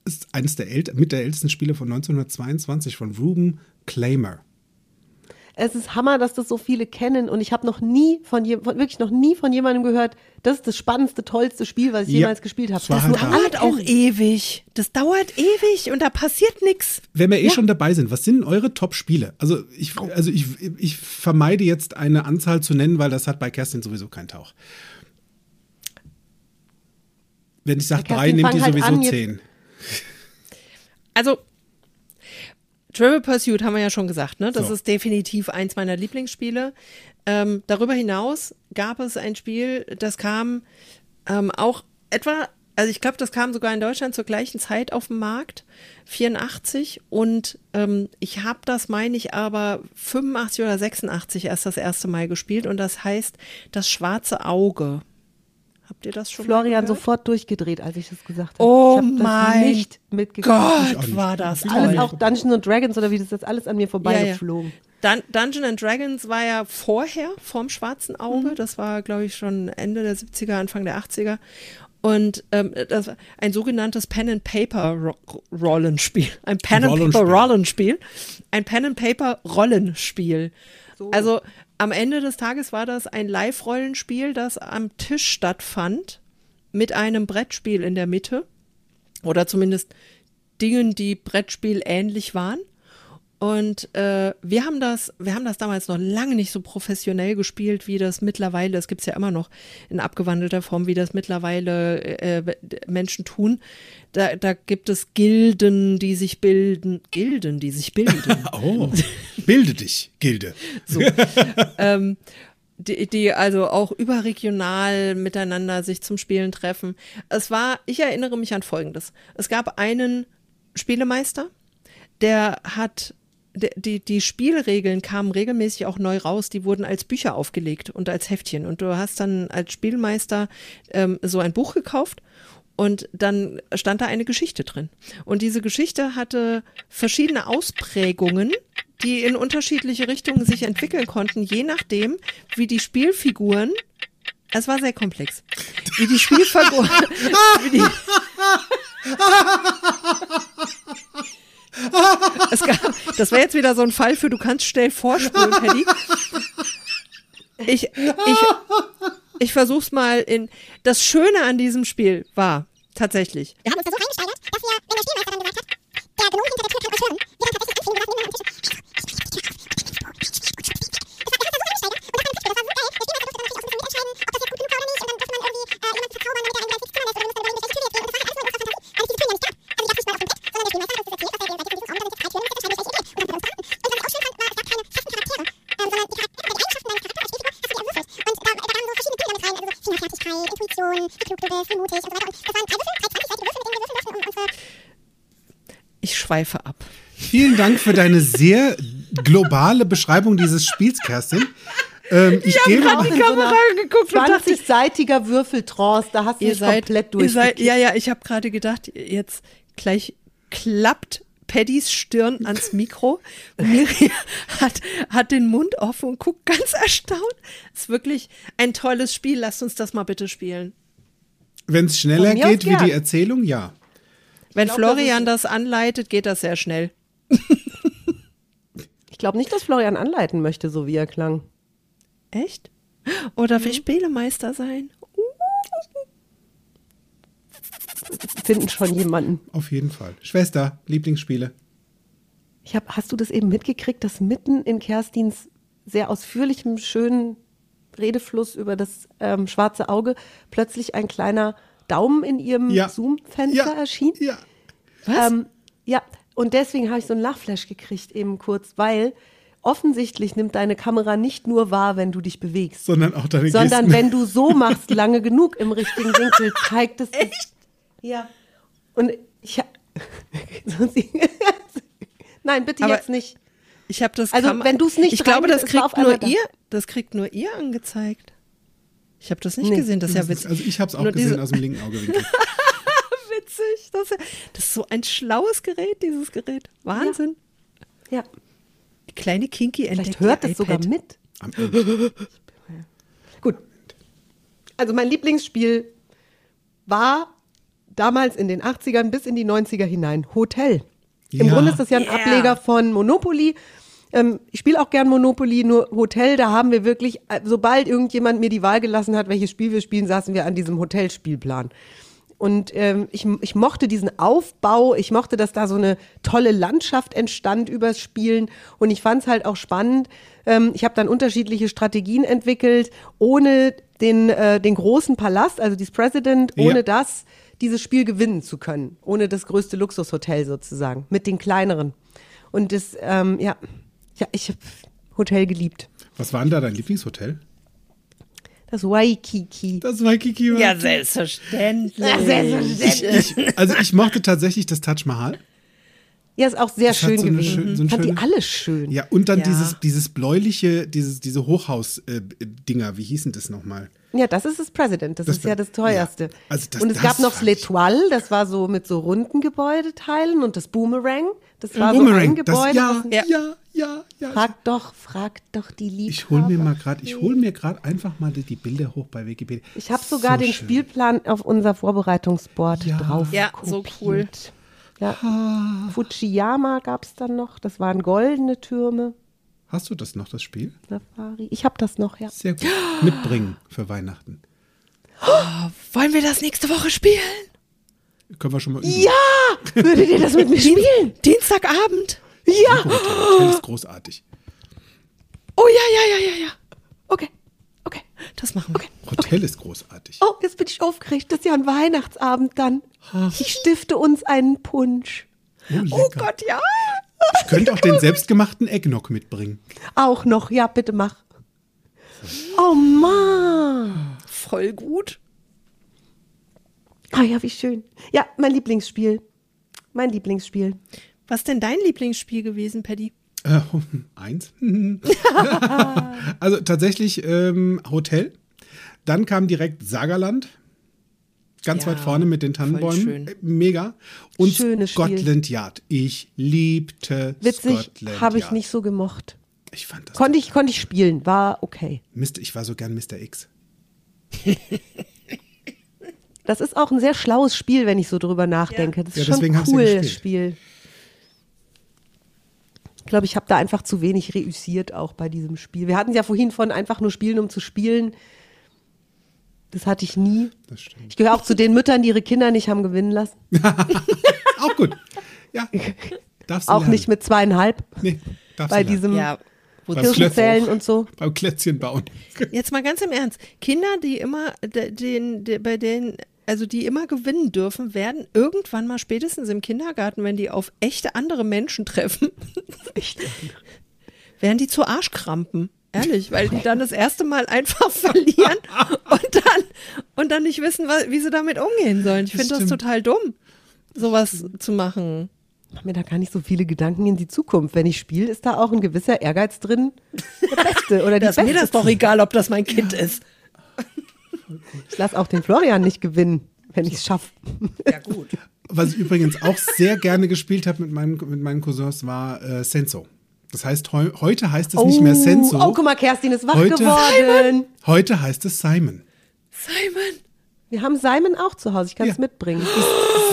S1: ist eines der ält mit der ältesten Spiele von 1922 von Ruben Claimer.
S3: Es ist Hammer, dass das so viele kennen und ich habe noch nie von, je, von wirklich noch nie von jemandem gehört, das ist das spannendste, tollste Spiel, was ich
S1: Ja,
S3: jemals gespielt habe. Das alle
S4: Dauert auch ewig. Das dauert ewig und da passiert nichts.
S1: Wenn wir eh schon dabei sind, was sind eure Top-Spiele? Also ich, also ich, ich vermeide jetzt eine Anzahl zu nennen, weil das hat bei Kerstin sowieso keinen Tauch. Wenn ich sage
S3: Ja,
S1: drei, nehmt ihr
S3: halt
S1: sowieso
S3: an,
S1: zehn.
S4: Also, Trivial Pursuit haben wir ja schon gesagt, ne? Das
S1: So.
S4: ist definitiv eins meiner Lieblingsspiele. Ähm, darüber hinaus gab es ein Spiel, das kam ähm, auch etwa, also ich glaube, das kam sogar in Deutschland zur gleichen Zeit auf den Markt, 84. Und ähm, ich habe das, meine ich, aber 85 oder 86 erst das erste Mal gespielt. Und das heißt Das schwarze Auge. Habt ihr das schon
S3: Florian
S4: gehört?
S3: sofort durchgedreht, als ich das gesagt habe.
S4: Oh
S3: ich hab das
S4: mein
S3: nicht mitgekriegt.
S4: Gott, war das toll.
S3: Alles auch Dungeons and Dragons oder wie das ist alles an mir vorbeigeflogen.
S4: Dun Dungeon and Dragons war ja vorher vom Schwarzen Auge. Das war, glaube ich, schon Ende der 70er, Anfang der 80er. Und ähm, das war ein sogenanntes Pen and Paper Ro Rollenspiel. Ein Pen and Paper
S1: Rollenspiel.
S4: Rollenspiel. Ein Pen and Paper Rollenspiel. Also am Ende des Tages war das ein Live-Rollenspiel, das am Tisch stattfand, mit einem Brettspiel in der Mitte. Oder zumindest Dingen, die Brettspiel ähnlich waren. Und äh, wir haben das, wir haben das damals noch lange nicht so professionell gespielt, wie das mittlerweile, das gibt's ja immer noch in abgewandelter Form, wie das mittlerweile äh, Menschen tun. Da, da gibt es Gilden, die sich bilden, Gilden, die sich bilden. [laughs]
S1: Oh, bilde dich, Gilde.
S4: So. [laughs] ähm, die, die also auch überregional miteinander sich zum Spielen treffen. Es war, ich erinnere mich an Folgendes. Es gab einen Spielemeister, der hat die, die, Spielregeln kamen regelmäßig auch neu raus, die wurden als Bücher aufgelegt und als Heftchen. Und du hast dann als Spielmeister ähm, so ein Buch gekauft und dann stand da eine Geschichte drin. Und diese Geschichte hatte verschiedene Ausprägungen, die in unterschiedliche Richtungen sich entwickeln konnten, je nachdem, wie die Spielfiguren, es war sehr komplex, wie die Spielfiguren, [laughs] wie die, [laughs] [laughs] es gab, das wäre jetzt wieder so ein Fall für, du kannst schnell vorspulen, Paddy. Ich, ich, ich versuch's mal in, das Schöne an diesem Spiel war, tatsächlich,
S5: Wir haben uns da so reingesteigert, dass wir, wenn der Spielmeister dann gesagt hat, der Gnom hinter der Tür kann was hören, wir dann tatsächlich anfingen, wir saßen neben am Tisch. Das war, so Fingerfertigkeit, Intuition, wie mutig und so weiter. Und das waren drei Würfel, drei 20-seitige Würfel, mit denen wir würfeln durften, um unsere
S4: ich schweife ab.
S1: Vielen Dank für deine sehr globale Beschreibung dieses Spiels, Kerstin. Ähm, ich
S3: Auch
S1: mal,
S3: in so einer
S4: geguckt und dachte,
S3: 20-seitiger Würfeltrance, da hast du
S4: seid,
S3: komplett durchgeklickt.
S4: ja, ja, ich habe gerade gedacht, jetzt gleich klappt Paddys Stirn ans Mikro. Miriam hat, hat den Mund offen und guckt ganz erstaunt. Ist wirklich ein tolles Spiel. Lasst uns das mal bitte spielen.
S1: wenn es schneller geht wie die Erzählung, ja.
S4: Wenn
S3: glaub, das
S4: Florian das, anleitet, geht das sehr schnell. [laughs]
S3: Ich glaube nicht, dass Florian anleiten möchte, so wie er klang.
S4: Echt? Oder will Spielemeister sein?
S3: Finden schon jemanden.
S1: Auf jeden Fall. Schwester, Lieblingsspiele.
S3: Ich hab, hast du das eben mitgekriegt, dass mitten in Kerstins sehr ausführlichem, schönen Redefluss über das ähm, schwarze Auge plötzlich ein kleiner Daumen in ihrem
S1: Ja.
S3: Zoom-Fenster
S1: Ja.
S3: erschien.
S1: Ja.
S3: Ähm, ja, und deswegen habe ich so einen Lachflash gekriegt, eben kurz, weil offensichtlich nimmt deine Kamera nicht nur wahr, wenn du dich bewegst,
S1: Sondern auch deine
S3: sondern
S1: Gesten.
S3: wenn du so [laughs] machst, lange genug im richtigen Winkel, zeigt es. Ja. Und ich. ha- [laughs] [laughs] Nein, bitte
S4: Aber-
S3: jetzt nicht.
S4: Ich habe das.
S3: Also, wenn du's nicht
S4: Ich glaube, das
S3: es
S4: kriegt nur
S3: da.
S4: ihr. Das kriegt nur ihr angezeigt. Ich habe das nicht
S3: Nee.
S4: gesehen. Das ist ja
S1: Das
S4: witzig.
S1: also ich habe es auch
S4: Nur
S1: gesehen
S4: diese-
S1: aus dem linken Augewinkel. [laughs]
S4: witzig. Das ist, ja- das ist so ein schlaues Gerät, dieses Gerät. Wahnsinn.
S3: Ja,
S4: Die kleine Kinky entdeckt
S3: vielleicht hört es sogar mit.
S1: Am Ende.
S3: Gut. Also mein Lieblingsspiel war damals in den 80ern bis in die 90er hinein Hotel. Im
S1: Ja.
S3: Grunde ist das ja ein
S4: Yeah.
S3: Ableger von Monopoly. Ähm, ich spiele auch gern Monopoly, nur Hotel, da haben wir wirklich, äh, sobald irgendjemand mir die Wahl gelassen hat, welches Spiel wir spielen, saßen wir an diesem Hotelspielplan. Und ähm, ich, ich mochte diesen Aufbau, ich mochte, dass da so eine tolle Landschaft entstand übers Spielen. Und ich fand es halt auch spannend. Ähm, ich habe dann unterschiedliche Strategien entwickelt, ohne den, äh, den großen Palast, also dieses President,
S1: Ja.
S3: ohne das dieses Spiel gewinnen zu können. Ohne das größte Luxushotel sozusagen, mit den kleineren. Und das, ähm, ja, ja, ich habe Hotel geliebt.
S1: Was war denn da dein Lieblingshotel?
S3: Das Waikiki.
S1: Das war Kiki.
S4: Ja, selbstverständlich.
S1: Ich, also ich mochte tatsächlich das Taj Mahal.
S3: Ja, ist auch sehr
S1: Das
S3: schön
S1: so
S3: gewesen.
S1: schön- so ein
S3: Fand die
S1: schöne-
S3: alle schön.
S1: Ja, und dann
S4: Ja.
S1: dieses, dieses bläuliche, dieses, diese Hochhaus-Dinger, wie hießen das nochmal?
S3: Ja, das ist das President, das,
S1: Das
S3: ist ja das teuerste.
S1: ja, also das-
S3: und es
S1: das
S3: gab noch das L'Etoile, das war so mit so runden Gebäudeteilen und das Boomerang, das war so
S1: Boomerang,
S3: ein
S1: das,
S3: Gebäude.
S1: ja, ja,
S4: Ja.
S1: ja, ja,
S3: Frag doch, frag doch die Liebhaber.
S1: Ich hole mir mal gerade, ich hole mir gerade einfach mal die, die Bilder hoch bei Wikipedia.
S3: Ich habe sogar
S1: So
S3: den
S1: schön.
S3: Spielplan auf unser Vorbereitungsboard
S1: Ja.
S3: drauf.
S4: Ja, so cool.
S3: Ja. Fujiyama gab es dann noch, das waren goldene Türme.
S1: Hast du das noch, das Spiel?
S3: Safari. Ich habe das noch, ja.
S1: Sehr gut. Mitbringen für Weihnachten.
S4: Wollen wir das nächste Woche spielen?
S1: Können wir schon mal üben.
S3: Ja! Würdet ihr das mit mir spielen?
S4: Dienstagabend.
S3: Ja!
S1: Hotel ist großartig.
S4: Oh ja, ja, ja, ja, ja.
S3: Okay.
S4: Das machen wir.
S1: Hotel ist großartig.
S3: Oh, jetzt bin ich aufgeregt. Das ist ja ein Weihnachtsabend dann. Ich stifte uns einen Punsch.
S1: Oh.
S4: Oh Gott, ja.
S1: Ich könnte auch den selbstgemachten Eggnog mitbringen.
S3: Auch noch. Ja, bitte mach. Oh Mann.
S4: Voll gut.
S3: Ah ja, wie schön. Ja, mein Lieblingsspiel. Mein Lieblingsspiel.
S4: Was denn dein Lieblingsspiel gewesen, Paddy?
S1: Äh, [laughs] eins. [laughs] also tatsächlich ähm, Hotel. Dann kam direkt Sagerland. Ganz
S4: Ja,
S1: weit vorne mit den Tannenbäumen.
S4: schön.
S1: Äh, Mega. Und
S3: Schönes Spiel.
S1: Scotland Yard. Ich liebte
S3: Witzig,
S1: Scotland
S3: habe ich nicht so gemocht.
S1: Ich fand das.
S3: Konnte ich, konnte ich spielen, war okay.
S1: Mist, ich war so gern Mr. X.
S3: Das ist auch ein sehr schlaues Spiel, wenn ich so drüber nachdenke. Das ist
S1: Ja,
S3: schon
S1: deswegen
S3: ein cooles. Spiel. Ich glaube, ich habe da einfach zu wenig reüssiert auch bei diesem Spiel. Wir hatten ja vorhin von einfach nur spielen, um zu spielen. Das hatte ich nie.
S1: Das stimmt.
S3: Ich gehöre auch zu den Müttern, die ihre Kinder nicht haben gewinnen lassen. [laughs]
S1: Auch gut. Ja. Darfst
S3: Auch
S1: lernen.
S3: nicht mit zweieinhalb
S1: Nee, darfst
S3: bei diesem
S4: Ja.
S1: Klötzchen.
S3: und so.
S1: Beim Klötzchen bauen.
S4: Jetzt mal ganz im Ernst. Kinder, die immer, de- den, de- bei denen, also die immer gewinnen dürfen, werden irgendwann mal spätestens im Kindergarten, wenn die auf echte andere Menschen treffen, [laughs] werden die zu Arschkrampen. Ehrlich, weil die dann das erste Mal einfach [laughs] verlieren und dann, und dann nicht wissen, wie sie damit umgehen sollen. Ich finde das total dumm, sowas zu machen.
S3: Ich mache mir da gar nicht so viele Gedanken in die Zukunft. Wenn ich spiele, ist da auch ein gewisser Ehrgeiz drin. Der Beste oder die
S4: Das, mir
S3: Beste.
S4: das doch egal, ob das mein Kind ist.
S3: Ich lasse auch den Florian nicht gewinnen, wenn ich es schaffe.
S4: Ja, gut.
S1: Was ich übrigens auch sehr gerne gespielt habe mit, meinem, mit meinen Cousins war äh, Senso. Das heißt, heu, heute heißt es nicht mehr Senso.
S3: Oh, guck mal, Kerstin ist wach
S1: Heute-
S3: geworden.
S1: Heute heißt es Simon.
S4: Simon.
S3: Wir haben Simon auch zu Hause. Ich kann es
S1: Ja.
S3: mitbringen.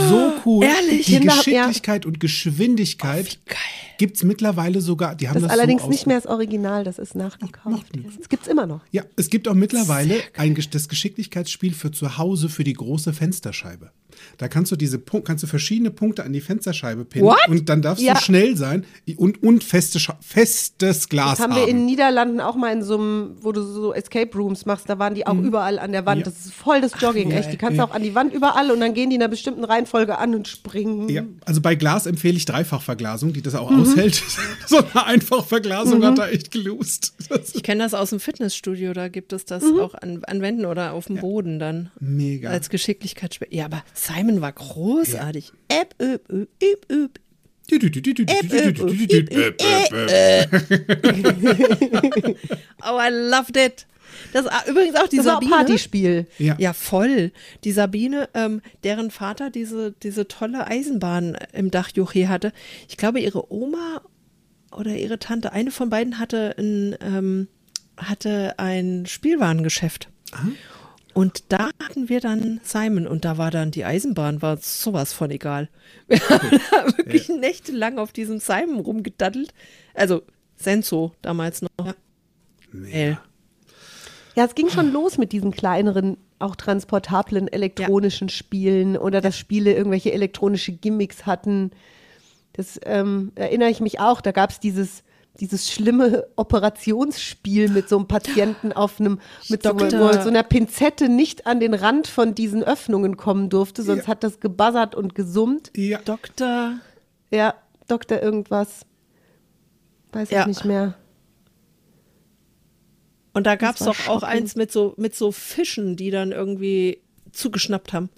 S1: So cool.
S4: Ehrlich?
S1: Die
S3: Kinder-
S1: Geschicklichkeit und Geschwindigkeit
S4: Geil.
S1: gibt es mittlerweile sogar. Die haben
S3: Das
S1: das,
S3: ist allerdings
S1: so
S3: nicht mehr das Original, das ist nachgekauft. Das gibt es immer noch.
S1: Ja, es gibt auch mittlerweile ein, das Geschicklichkeitsspiel für zu Hause für die große Fensterscheibe. Da kannst du diese Punk kannst du verschiedene Punkte an die Fensterscheibe pinnen
S4: What?
S1: und dann darfst
S3: Ja.
S1: du schnell sein und, und feste, festes Glas
S3: Das haben wir in den Niederlanden auch mal in so einem, wo du so Escape Rooms machst, da waren die auch überall an der Wand.
S1: Mhm. Ja.
S3: Das ist voll das Jogging,
S1: geil.
S3: echt. Die kannst du auch an die Wand überall und dann gehen die in einer bestimmten Reihenfolge an und springen.
S1: Ja, also bei Glas empfehle ich Dreifachverglasung, die das auch
S3: Mhm.
S1: aushält. [laughs] so eine Einfachverglasung hat da echt gelust.
S4: Ich kenne das aus dem Fitnessstudio, da gibt es das
S3: Mhm.
S4: auch an, an Wänden oder auf dem Boden dann.
S1: Mega.
S4: Als Geschicklichkeitsspiel. Ja, aber Simon war großartig. Üb, üb. Oh, I loved it. Das ist übrigens auch die
S3: Das war auch
S4: Sabine.
S3: Partyspiel.
S1: Ja.
S4: Ja, voll. Die Sabine, ähm, deren Vater diese, diese tolle Eisenbahn im Dachjuche hatte. Ich glaube, ihre Oma oder ihre Tante, eine von beiden hatte ein, ähm, hatte ein Spielwarengeschäft. Und da hatten wir dann Simon und da war dann die Eisenbahn, war sowas von egal. [laughs] Wir haben da wirklich nächtelang auf diesem Simon rumgedaddelt. Also Senso damals noch. Ja. Geil.
S3: Ja, es ging schon los mit diesen kleineren, auch transportablen elektronischen Spielen oder dass Spiele irgendwelche elektronische Gimmicks hatten. Das ähm, erinnere ich mich auch. Da gab es dieses, dieses schlimme Operationsspiel mit so einem Patienten auf einem, mit so, so einer Pinzette nicht an den Rand von diesen Öffnungen kommen durfte, sonst
S1: Ja.
S3: hat das gebuzzert und gesummt.
S1: Ja.
S4: Doktor.
S3: Ja, Doktor irgendwas. Weiß
S4: Ja.
S3: ich nicht mehr.
S4: Und da gab es doch auch eins mit so, mit so Fischen, die dann irgendwie zugeschnappt haben.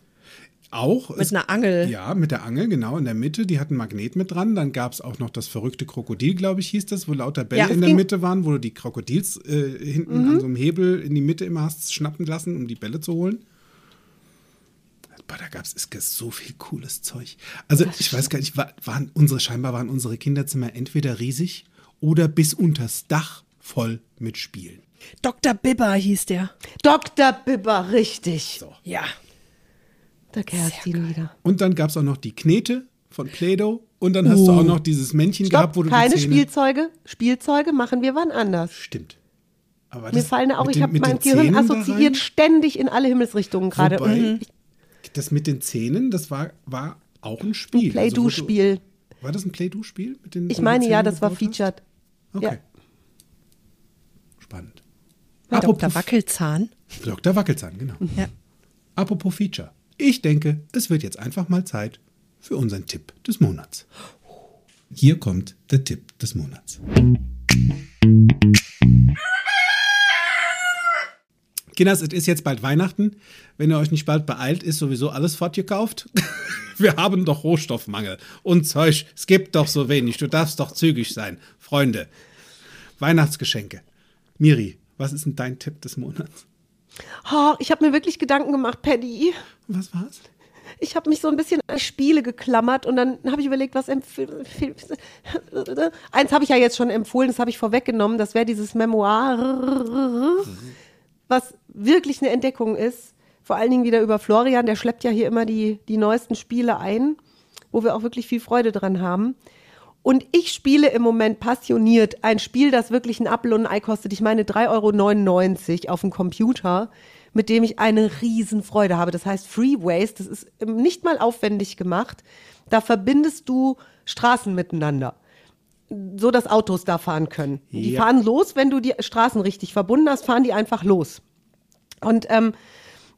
S1: Auch.
S4: Mit
S1: es-
S4: einer Angel.
S1: Ja, mit der Angel, genau, in der Mitte. Die hatten ein Magnet mit dran. Dann gab es auch noch das verrückte Krokodil, glaube ich, hieß das, wo lauter Bälle
S4: Ja,
S1: in der Mitte waren, wo du die Krokodils äh, hinten
S3: Mhm.
S1: an so einem Hebel in die Mitte immer hast schnappen lassen, um die Bälle zu holen. Boah, da gab es so viel cooles Zeug. Also, ich weiß gar nicht, wa- waren unsere, scheinbar waren unsere Kinderzimmer entweder riesig oder bis unters Dach voll mit Spielen.
S4: Dr. Bibber hieß der.
S3: Dr. Bibber, richtig.
S4: Ja.
S3: Da Kerstin wieder.
S1: Und dann gab es auch noch die Knete von Play-Doh. Und dann hast du auch noch dieses Männchen gehabt, wo
S3: Stopp,
S1: du
S3: keine
S1: die Zähne
S3: Spielzeuge. Spielzeuge machen wir wann anders.
S1: Stimmt. Aber
S3: Mir fallen auch, ich habe mein Gehirn
S1: Zähnen
S3: assoziiert ständig in alle Himmelsrichtungen gerade.
S1: Wobei,
S3: Mhm.
S1: das mit den Zähnen, das war, war auch ein Spiel.
S3: Ein Play-Do-Spiel.
S1: Also, war das ein Play-Do-Spiel? mit den-
S3: Ich meine,
S1: Zähne
S3: ja, das war
S1: hast?
S3: featured.
S1: Okay.
S3: Ja.
S1: Spannend.
S4: Dr. Wackelzahn.
S1: Dr. Wackelzahn, genau.
S4: Ja.
S1: Apropos Feature. Ich denke, es wird jetzt einfach mal Zeit für unseren Tipp des Monats. Hier kommt der Tipp des Monats. Kinders, es ist jetzt bald Weihnachten. Wenn ihr euch nicht bald beeilt, ist sowieso alles fortgekauft. [laughs] Wir haben doch Rohstoffmangel. Und Zeug, es gibt doch so wenig. Du darfst doch zügig sein. Freunde, Weihnachtsgeschenke. Miri, was ist denn dein Tipp des Monats?
S3: Oh, ich habe mir wirklich Gedanken gemacht, Paddy.
S1: Was war's?
S3: Ich habe mich so ein bisschen an Spiele geklammert und dann habe ich überlegt, was empfehlen. Eins habe ich ja jetzt schon empfohlen, das habe ich vorweggenommen. Das wäre dieses Memoir, was wirklich eine Entdeckung ist. Vor allen Dingen wieder über Florian, der schleppt ja hier immer die, die neuesten Spiele ein, wo wir auch wirklich viel Freude dran haben. Und ich spiele im Moment passioniert ein Spiel, das wirklich ein Apfel und ein Ei kostet. Ich meine 3,99 Euro auf dem Computer, mit dem ich eine Riesenfreude habe. Das heißt Freeways, das ist ähm, nicht mal aufwendig gemacht. Da verbindest du Straßen miteinander, so dass Autos da fahren können. Die
S1: Ja.
S3: fahren los, wenn du die Straßen richtig verbunden hast, fahren die einfach los. Und ähm,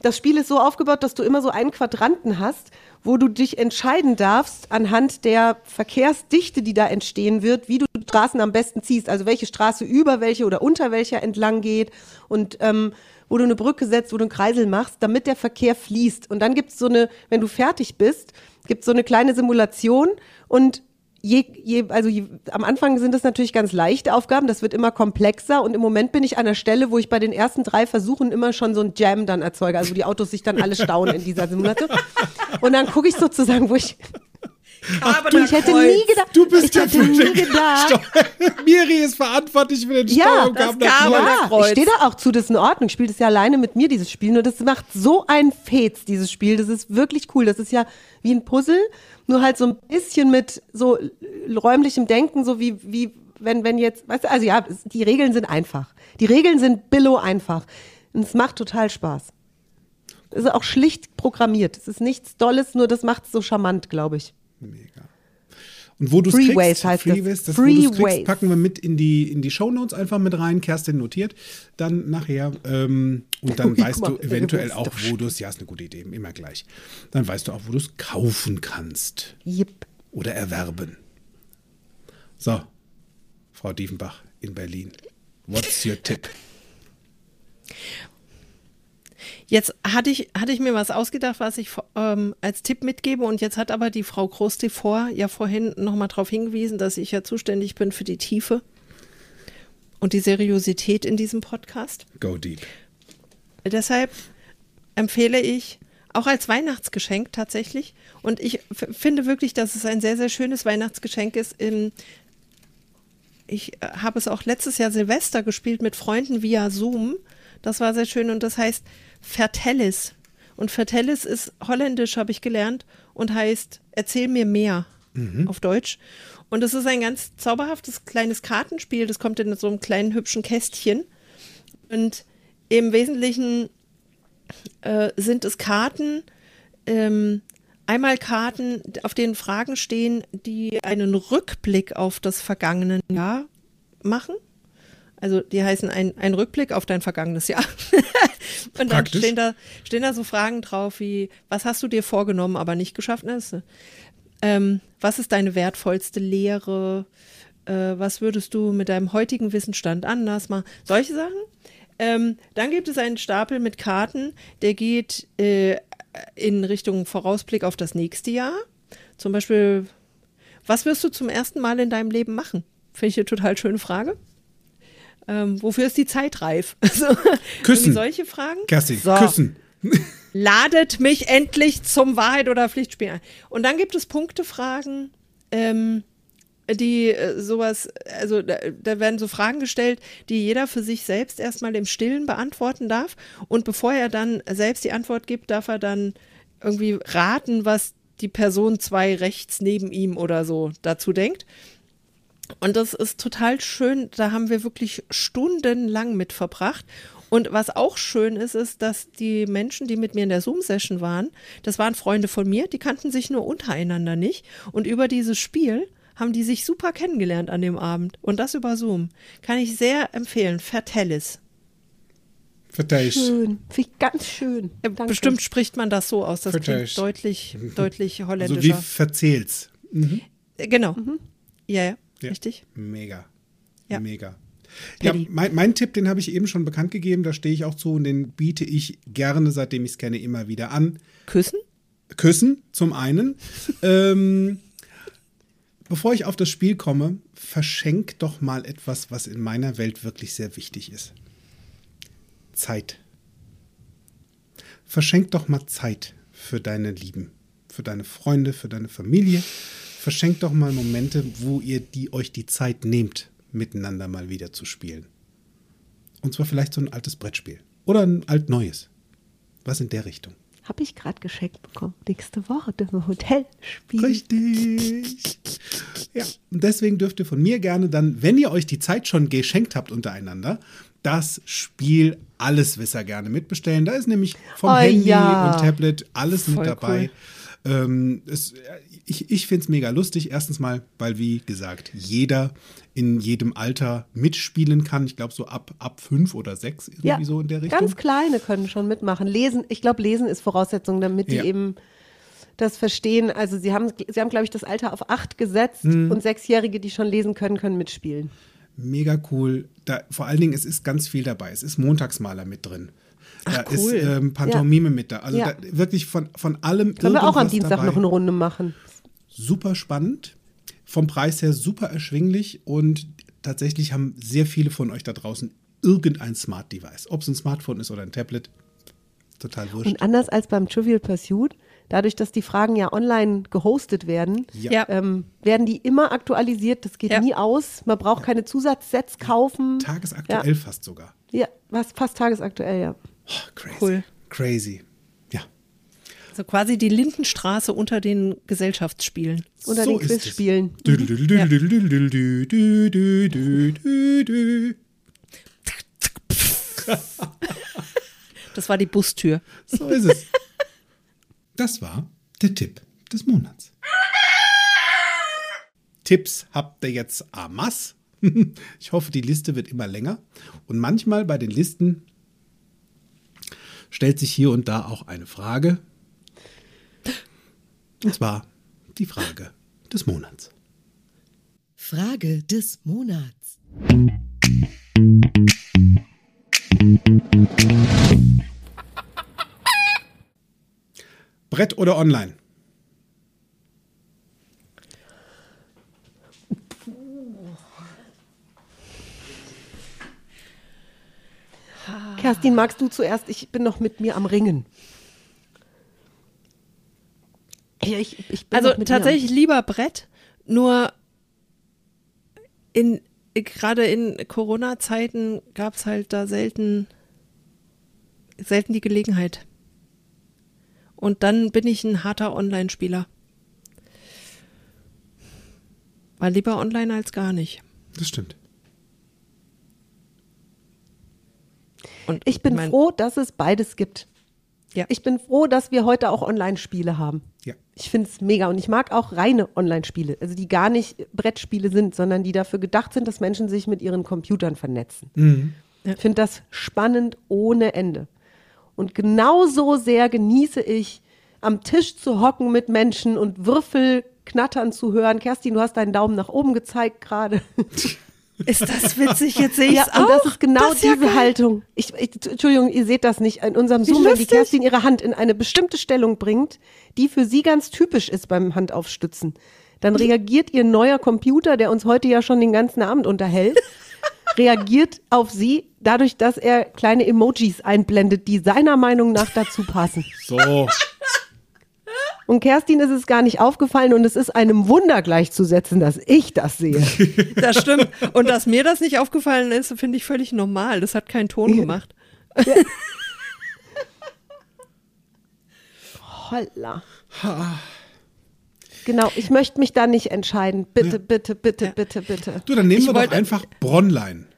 S3: das Spiel ist so aufgebaut, dass du immer so einen Quadranten hast, wo du dich entscheiden darfst anhand der Verkehrsdichte, die da entstehen wird, wie du Straßen am besten ziehst. Also welche Straße über welche oder unter welcher entlang geht und ähm, wo du eine Brücke setzt, wo du einen Kreisel machst, damit der Verkehr fließt. Und dann gibt es so eine, wenn du fertig bist, gibt es so eine kleine Simulation und Je, je, also je, am Anfang sind das natürlich ganz leichte Aufgaben, das wird immer komplexer und im Moment bin ich an der Stelle, wo ich bei den ersten drei Versuchen immer schon so ein Jam dann erzeuge, also wo die Autos sich dann alle stauen in dieser Simulation. Und dann gucke ich sozusagen, wo ich, du, ich hätte nie gedacht,
S1: Du bist
S3: ich
S1: der
S3: hätte nie gedacht, [laughs]
S1: Miri ist verantwortlich für den
S3: ja,
S4: Aber
S3: ja,
S4: der Kreuz.
S3: ich stehe da auch zu, das ist in Ordnung. Ich spiele das ja alleine mit mir, dieses Spiel. Nur das macht so ein Fetz, dieses Spiel. Das ist wirklich cool. Das ist ja wie ein Puzzle, nur halt so ein bisschen mit so räumlichem Denken, so wie, wie wenn, wenn jetzt, weißt du, also ja, die Regeln sind einfach. Die Regeln sind billo einfach. Und es macht total Spaß. Es ist auch schlicht programmiert. Es ist nichts Dolles, nur das macht es so charmant, glaube ich.
S1: Mega. Und wo du es kriegst,
S3: heißt das.
S1: Freeways, das, wo du's kriegst, packen wir mit in die, in die Shownotes einfach mit rein. Kerstin notiert dann nachher. Ähm, und dann [laughs]
S3: Ui,
S1: weißt
S3: guck
S1: du
S3: mal,
S1: eventuell auch, wo du es, ja, ist eine gute Idee, immer gleich. Dann weißt du auch, wo du es kaufen kannst
S3: Yep.
S1: oder erwerben. So, Frau Diefenbach in Berlin. What's your tip?
S4: Jetzt hatte ich, hatte ich mir was ausgedacht, was ich ähm, als Tipp mitgebe und jetzt hat aber die Frau Groß-Devor ja vorhin nochmal darauf hingewiesen, dass ich ja zuständig bin für die Tiefe und die Seriosität in diesem Podcast.
S1: Go deep.
S4: Deshalb empfehle ich auch als Weihnachtsgeschenk tatsächlich und ich finde wirklich, dass es ein sehr, sehr schönes Weihnachtsgeschenk ist. In, ich äh, habe es auch letztes Jahr Silvester gespielt mit Freunden via Zoom. Das war sehr schön und das heißt Vertellis. Und Vertellis ist holländisch, habe ich gelernt, und heißt Erzähl mir mehr auf Deutsch. Und es ist ein ganz zauberhaftes kleines Kartenspiel. Das kommt in so einem kleinen hübschen Kästchen. Und im Wesentlichen äh, sind es Karten, ähm, einmal Karten, auf denen Fragen stehen, die einen Rückblick auf das vergangene Jahr machen. Also die heißen ein, ein Rückblick auf dein vergangenes Jahr. [laughs] Und dann
S1: Praktisch.
S4: stehen da, stehen da so Fragen drauf wie, was hast du dir vorgenommen, aber nicht geschafft hast? Ähm, was ist deine wertvollste Lehre? Äh, was würdest du mit deinem heutigen Wissensstand anders machen? Solche Sachen. Ähm, dann gibt es einen Stapel mit Karten, der geht äh, in Richtung Vorausblick auf das nächste Jahr. Zum Beispiel, was wirst du zum ersten Mal in deinem Leben machen? Finde ich eine total schöne Frage. Ähm, wofür ist die Zeit reif? [laughs] Also,
S1: Küssen.
S4: solche Fragen.
S1: Kerstin,
S4: So
S1: küssen. [laughs]
S4: ladet mich endlich zum Wahrheit oder Pflichtspiel ein. Und dann gibt es Punktefragen, ähm, die äh, sowas, also da, da werden so Fragen gestellt, die jeder für sich selbst erstmal im Stillen beantworten darf. Und bevor er dann selbst die Antwort gibt, darf er dann irgendwie raten, was die Person zwei rechts neben ihm oder so dazu denkt. Und das ist total schön. Da haben wir wirklich stundenlang mit verbracht. Und was auch schön ist, ist, dass die Menschen, die mit mir in der Zoom-Session waren, das waren Freunde von mir, die kannten sich nur untereinander nicht. Und über dieses Spiel haben die sich super kennengelernt an dem Abend. Und das über Zoom. Kann ich sehr empfehlen. Vertellis.
S1: Verteilt.
S3: Schön. Finde ich ganz schön. Danke.
S4: Bestimmt spricht man das so aus. Das
S1: Vertellis.
S4: klingt deutlich, deutlich
S1: Also wie
S4: holländischer.
S1: verzählt's.
S4: Äh, genau. Ja, ja,
S1: Ja.
S4: richtig.
S1: Mega.
S4: Ja.
S1: Mega. Ja,
S4: Paddy.
S1: mein, mein Tipp, den habe ich eben schon bekannt gegeben, da stehe ich auch zu und den biete ich gerne, seitdem ich es kenne, immer wieder an.
S4: Küssen?
S1: Küssen zum einen. [laughs] ähm, bevor ich auf das Spiel komme, verschenk doch mal etwas, was in meiner Welt wirklich sehr wichtig ist. Zeit. Verschenk doch mal Zeit für deine Lieben, für deine Freunde, für deine Familie. Verschenk doch mal Momente, wo ihr die, euch die Zeit nehmt, miteinander mal wieder zu spielen. Und zwar vielleicht so ein altes Brettspiel. Oder ein alt-neues. Was in der Richtung.
S3: Habe ich gerade geschenkt bekommen. Nächste Woche dürfen wir Hotel spielen.
S1: Richtig. Ja, und deswegen dürft ihr von mir gerne dann, wenn ihr euch die Zeit schon geschenkt habt untereinander, das Spiel Alleswisser gerne mitbestellen. Da ist nämlich vom
S3: Oh
S1: Handy
S3: ja.
S1: und Tablet alles mit
S4: Voll
S1: dabei. Ähm, es, ich ich finde es mega lustig. Erstens mal, weil, wie gesagt, jeder in jedem Alter mitspielen kann. Ich glaube, so ab, ab fünf oder sechs, irgendwie
S3: Ja,
S1: so in der Richtung.
S3: ganz kleine können schon mitmachen. Lesen, ich glaube, Lesen ist Voraussetzung, damit die
S1: Ja.
S3: eben das verstehen. Also sie haben, sie haben, glaube ich, das Alter auf acht gesetzt
S1: Hm.
S3: und Sechsjährige, die schon lesen können, können mitspielen.
S1: Mega cool. Da, vor allen Dingen, es ist ganz viel dabei. Es ist Montagsmaler mit drin. Da
S4: Ach,
S1: ist
S4: cool.
S1: ähm, Pantomime mit da. Also
S3: Ja.
S1: da, wirklich von, von allem.
S3: Können wir auch am Dienstag
S1: dabei.
S3: noch eine Runde machen.
S1: Super spannend. Vom Preis her super erschwinglich. Und tatsächlich haben sehr viele von euch da draußen irgendein Smart Device. Ob es ein Smartphone ist oder ein Tablet. Total wurscht.
S3: Und anders als beim Trivial Pursuit, dadurch, dass die Fragen ja online gehostet werden,
S1: Ja.
S4: Ja.
S3: ähm, werden die immer aktualisiert. Das geht
S4: Ja.
S3: nie aus. Man braucht keine Zusatzsets kaufen.
S1: Tagesaktuell
S3: Ja.
S1: fast sogar.
S3: Ja, was fast tagesaktuell, ja.
S1: Oh, crazy.
S4: Cool.
S1: Crazy.
S4: Also quasi die Lindenstraße unter den Gesellschaftsspielen.
S3: Unter
S1: so
S3: den Quizspielen.
S4: Das war die Bustür.
S1: So ist es. Das war der Tipp des Monats. Tipps habt ihr jetzt Amas. Ich hoffe, die Liste wird immer länger. Und manchmal bei den Listen stellt sich hier und da auch eine Frage, und zwar die Frage des Monats.
S2: Frage des Monats.
S1: Brett oder online?
S3: Kerstin, magst du zuerst? Ich bin noch mit mir am Ringen. Ja, ich, ich bin
S4: Also
S3: mit mir
S4: tatsächlich lieber Brett, nur in gerade in Corona-Zeiten gab es halt da selten selten die Gelegenheit. Und dann bin ich ein harter Online-Spieler. War lieber online als gar nicht.
S1: Das stimmt.
S4: Und
S3: Ich bin
S4: mein-
S3: froh, dass es beides gibt.
S4: Ja.
S3: Ich bin froh, dass wir heute auch Online-Spiele haben.
S1: Ja.
S3: Ich finde es mega und ich mag auch reine Online-Spiele, also die gar nicht Brettspiele sind, sondern die dafür gedacht sind, dass Menschen sich mit ihren Computern vernetzen. Ich finde das spannend ohne Ende. Und genauso sehr genieße ich, am Tisch zu hocken mit Menschen und Würfel knattern zu hören. Kerstin, du hast deinen Daumen nach oben gezeigt gerade. [laughs]
S4: Ist das witzig? Jetzt sehe ich
S3: Ja,
S4: es
S3: und
S4: auch.
S3: das ist genau
S4: Das ist ja
S3: diese
S4: geil.
S3: Haltung. Ich, ich, Entschuldigung, ihr seht das nicht in unserem Zoom, wenn die. Kerstin ihre Hand in eine bestimmte Stellung bringt, die für sie ganz typisch ist beim Handaufstützen. Dann reagiert ihr neuer Computer, der uns heute ja schon den ganzen Abend unterhält, [laughs] reagiert auf sie dadurch, dass er kleine Emojis einblendet, die seiner Meinung nach dazu passen.
S1: So.
S3: Und Kerstin ist es gar nicht aufgefallen und es ist einem Wunder gleichzusetzen, dass ich das sehe. [laughs]
S4: Das stimmt. Und dass mir das nicht aufgefallen ist, finde ich völlig normal. Das hat keinen Ton gemacht. [laughs]
S3: Holla. Genau, ich möchte mich da nicht entscheiden. Bitte, bitte, bitte, bitte, bitte.
S1: Du, dann nehmen
S4: Ich
S1: wir doch einfach Bronlein.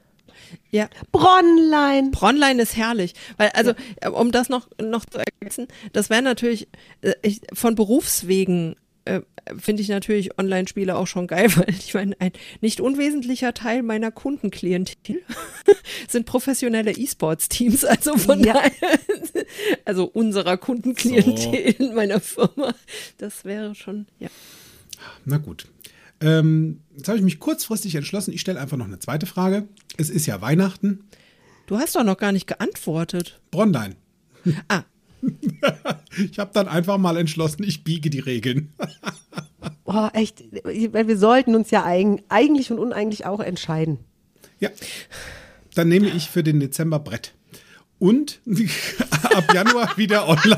S4: Ja.
S3: Bronlein.
S4: Bronlein ist herrlich, weil also äh, um das noch noch zu ergänzen, das wäre natürlich äh, ich, von Berufswegen äh, finde ich natürlich Online-Spiele auch schon geil, [laughs] weil ich meine ein nicht unwesentlicher Teil meiner Kundenklientel [laughs] sind professionelle E-Sports-Teams, also von
S3: Ja.
S4: daher [laughs] also unserer Kundenklientel in meiner Firma, das wäre schon ja
S1: Na gut. Ähm, jetzt habe ich mich kurzfristig entschlossen. Ich stelle einfach noch eine zweite Frage. Es ist ja Weihnachten.
S4: Du hast doch noch gar nicht geantwortet.
S1: Bronlein.
S4: Ah, [laughs]
S1: Ich habe dann einfach mal entschlossen, ich biege die Regeln. [laughs]
S3: Boah, echt. Weil wir sollten uns ja eigen, eigentlich und uneigentlich auch entscheiden.
S1: Ja. Dann nehme ich für den Dezember Brett. Und [laughs] ab Januar wieder online.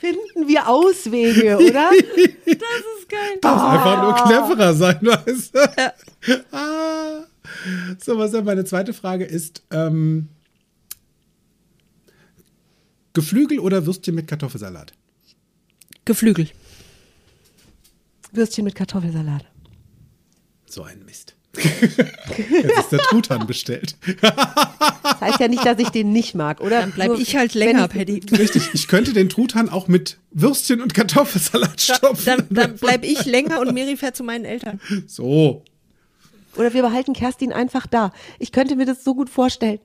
S3: Finden wir Auswege, oder? [laughs]
S4: das ist geil.
S1: Darf einfach nur cleverer sein, weißt du? Ah. So, was dann meine zweite Frage ist: ähm, Geflügel oder Würstchen mit Kartoffelsalat?
S4: Geflügel.
S3: Würstchen mit Kartoffelsalat.
S1: So ein Mist. [laughs] Jetzt ist der Truthahn bestellt.
S3: Das heißt ja nicht, dass ich den nicht mag, oder?
S4: Dann bleib
S3: Nur,
S4: ich halt länger,
S3: ich-
S4: Paddy. [laughs]
S1: Richtig, ich könnte den Truthahn auch mit Würstchen und Kartoffelsalat stopfen.
S4: Dann, dann bleib ich länger und Miri fährt zu meinen Eltern.
S1: So.
S3: Oder wir behalten Kerstin einfach da. Ich könnte mir das so gut vorstellen.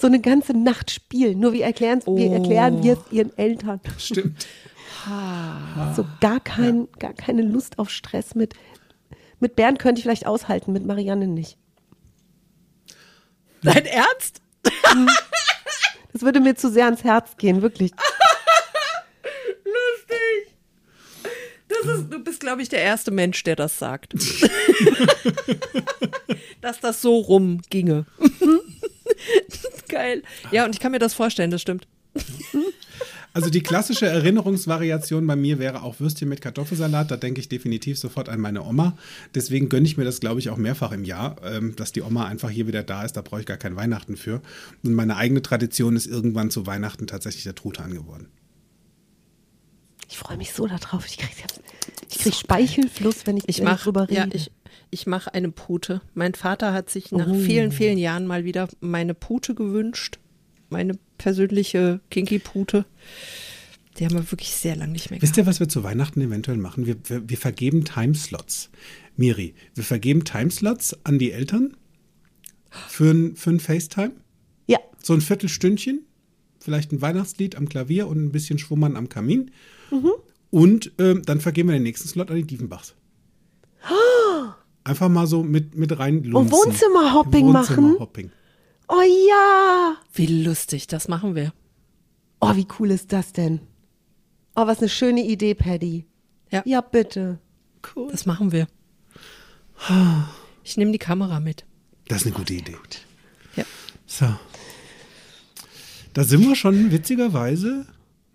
S3: So eine ganze Nacht spielen. Nur wir erklären wir
S4: Oh.
S3: erklären wir es ihren Eltern.
S1: Stimmt.
S3: So gar, kein, gar keine Lust auf Stress mit. Mit Bernd könnte ich vielleicht aushalten, mit Marianne nicht.
S4: Dein Ernst?
S3: Das würde mir zu sehr ans Herz gehen, wirklich.
S4: Lustig. Das ist, du bist, glaube ich, der erste Mensch, der das sagt. [laughs] Dass das so rumginge. [laughs] Geil. Ja, und ich kann mir das vorstellen, das stimmt.
S1: Also die klassische Erinnerungsvariation bei mir wäre auch Würstchen mit Kartoffelsalat. Da denke ich definitiv sofort an meine Oma. Deswegen gönne ich mir das, glaube ich, auch mehrfach im Jahr, ähm, dass die Oma einfach hier wieder da ist. Da brauche ich gar kein Weihnachten für. Und meine eigene Tradition ist irgendwann zu Weihnachten tatsächlich der Truthahn geworden.
S3: Ich freue mich so darauf. Ich kriege ich krieg Speichelfluss, wenn ich,
S4: Ich mache
S3: drüber rede.
S4: ja, ich, ich mach eine Pute. Mein Vater hat sich nach vielen, vielen Jahren mal wieder meine Pute gewünscht. Meine persönliche Kinky-Pute. Die haben wir wirklich sehr lange nicht mehr
S1: Wisst ihr, was wir zu Weihnachten eventuell machen? Wir, wir, wir vergeben Timeslots. Miri, wir vergeben Timeslots an die Eltern für ein, für ein FaceTime.
S3: ja,
S1: So ein Viertelstündchen, vielleicht ein Weihnachtslied am Klavier und ein bisschen Schwummern am Kamin. Und ähm, dann vergeben wir den nächsten Slot an die Diefenbachs. [gasps] Einfach mal so mit, mit rein
S3: Und Wohnzimmerhopping machen?
S1: Wohnzimmerhopping.
S3: Oh ja.
S4: Wie lustig, das machen wir.
S3: Oh, wie cool ist das denn? Oh, was eine schöne Idee, Paddy.
S4: Ja.
S3: Ja, bitte.
S4: Cool. Das machen wir. Ich nehme die Kamera mit.
S1: Das ist eine gute Idee.
S4: Ja.
S1: So. Da sind wir schon witzigerweise.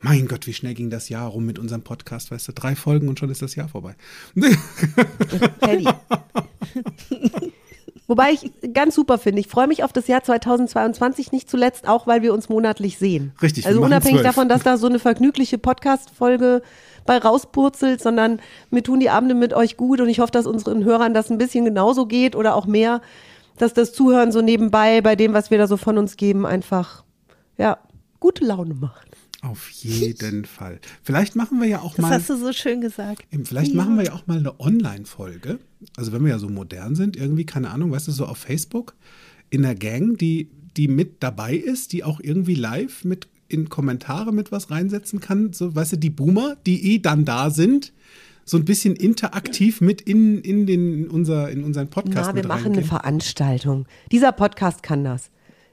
S1: Mein Gott, wie schnell ging das Jahr rum mit unserem Podcast, weißt du? Drei Folgen und schon ist das Jahr vorbei.
S3: Paddy. [laughs] Wobei ich ganz super finde. Ich freue mich auf das Jahr 2022, nicht zuletzt auch, weil wir uns monatlich sehen.
S1: Richtig,
S3: Also unabhängig
S1: zwölf.
S3: davon, dass da so eine vergnügliche Podcast-Folge bei rauspurzelt, sondern mir tun die Abende mit euch gut und ich hoffe, dass unseren Hörern das ein bisschen genauso geht oder auch mehr, dass das Zuhören so nebenbei bei dem, was wir da so von uns geben, einfach, ja, gute Laune macht.
S1: Auf jeden Fall. Vielleicht machen wir ja auch
S4: Das
S1: mal.
S4: hast du so schön gesagt.
S1: Eben, Vielleicht machen wir ja auch mal eine Online-Folge. Also wenn wir ja so modern sind, irgendwie, keine Ahnung, weißt du, so auf Facebook in der Gang, die, die mit dabei ist, die auch irgendwie live mit in Kommentare mit was reinsetzen kann. So, weißt du, die Boomer, die eh dann da sind, so ein bisschen interaktiv mit in, in, den, in, unser, in unseren Podcast
S3: Na, wir
S1: mit
S3: machen eine
S1: reingehen.
S3: Veranstaltung. Dieser Podcast kann das.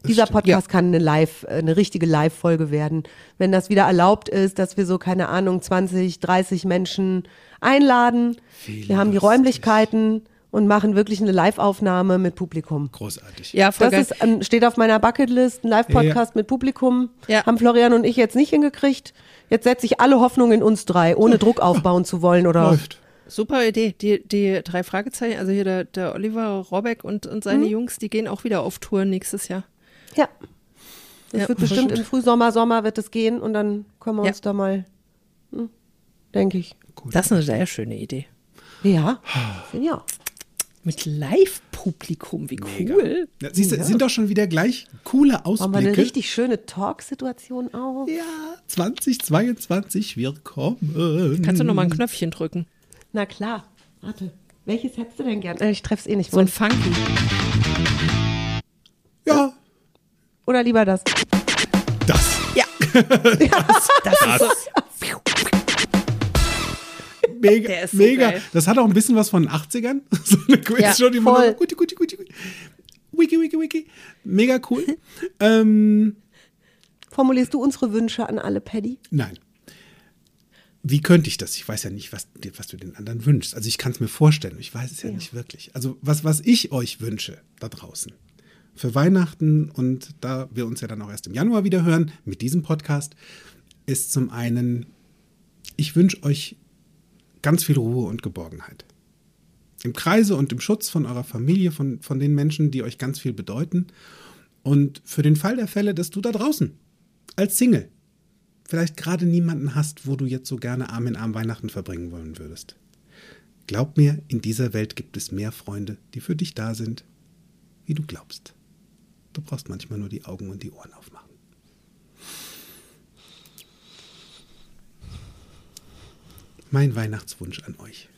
S3: Dieser Podcast kann eine Live, äh, eine richtige Live-Folge werden. Wenn das wieder erlaubt ist, dass wir so, keine Ahnung, 20, 30 Menschen einladen.
S1: Wie
S3: wir haben die. Räumlichkeiten und machen wirklich eine Live-Aufnahme mit Publikum.
S1: Großartig.
S4: Ja, voll
S3: Das
S4: geil.
S3: ist, ähm, steht auf meiner Bucketlist, ein Live-Podcast mit Publikum.
S4: Ja.
S3: Haben Florian und ich jetzt nicht hingekriegt. Jetzt setze ich alle Hoffnung in uns drei, ohne Druck aufbauen zu wollen oder
S1: Läuft.
S4: Super Idee. Die, die drei Fragezeichen, also hier der, der Oliver Robeck und, und seine Jungs, die gehen auch wieder auf Tour nächstes Jahr.
S3: Ja. Das
S4: Ja,
S3: wird bestimmt
S4: gut.
S3: im Frühsommer, Sommer wird es gehen und dann können wir
S4: Ja.
S3: uns da mal, hm, denke ich.
S4: Das ist eine sehr schöne Idee.
S3: Ja, [sighs] finde ich auch.
S4: Mit Live-Publikum, wie cool.
S1: Ja, siehst du, sind doch schon wieder gleich coole
S3: Machen wir
S1: Ausblicke.
S3: eine richtig schöne Talk-Situation auf.
S1: ja, 2022, wir kommen.
S4: Kannst du noch mal ein Knöpfchen drücken?
S3: Na klar. Warte. Welches hättest du denn gern? Äh, ich treff's eh nicht.
S4: So ein Funky.
S1: Ja,
S3: Oder lieber das.
S1: das.
S4: Ja. [laughs] das, das ist so.
S1: Mega,
S4: Der ist so
S1: mega.
S4: geil.
S1: Das hat auch ein bisschen was von den 80ern. [laughs] so eine Quiz
S4: Ja,
S1: die man guti, guti, guti, guti. Wiki, wiki, wiki. Mega cool. [laughs] ähm,
S3: Formulierst du unsere Wünsche an alle, Paddy?
S1: nein. Wie könnte ich das? Ich weiß ja nicht, was, was du den anderen wünschst. Also ich kann es mir vorstellen, ich weiß es ja, nicht wirklich. Also was, was ich euch wünsche da draußen für Weihnachten und da wir uns ja dann auch erst im Januar wieder hören mit diesem Podcast, ist zum einen, ich wünsche euch ganz viel Ruhe und Geborgenheit. Im Kreise und im Schutz von eurer Familie, von, von den Menschen, die euch ganz viel bedeuten. Und für den Fall der Fälle, dass du da draußen als Single vielleicht gerade niemanden hast, wo du jetzt so gerne Arm in Arm Weihnachten verbringen wollen würdest. Glaub mir, in dieser Welt gibt es mehr Freunde, die für dich da sind, wie du glaubst. Du brauchst manchmal nur die Augen und die Ohren aufmachen. Mein Weihnachtswunsch an euch.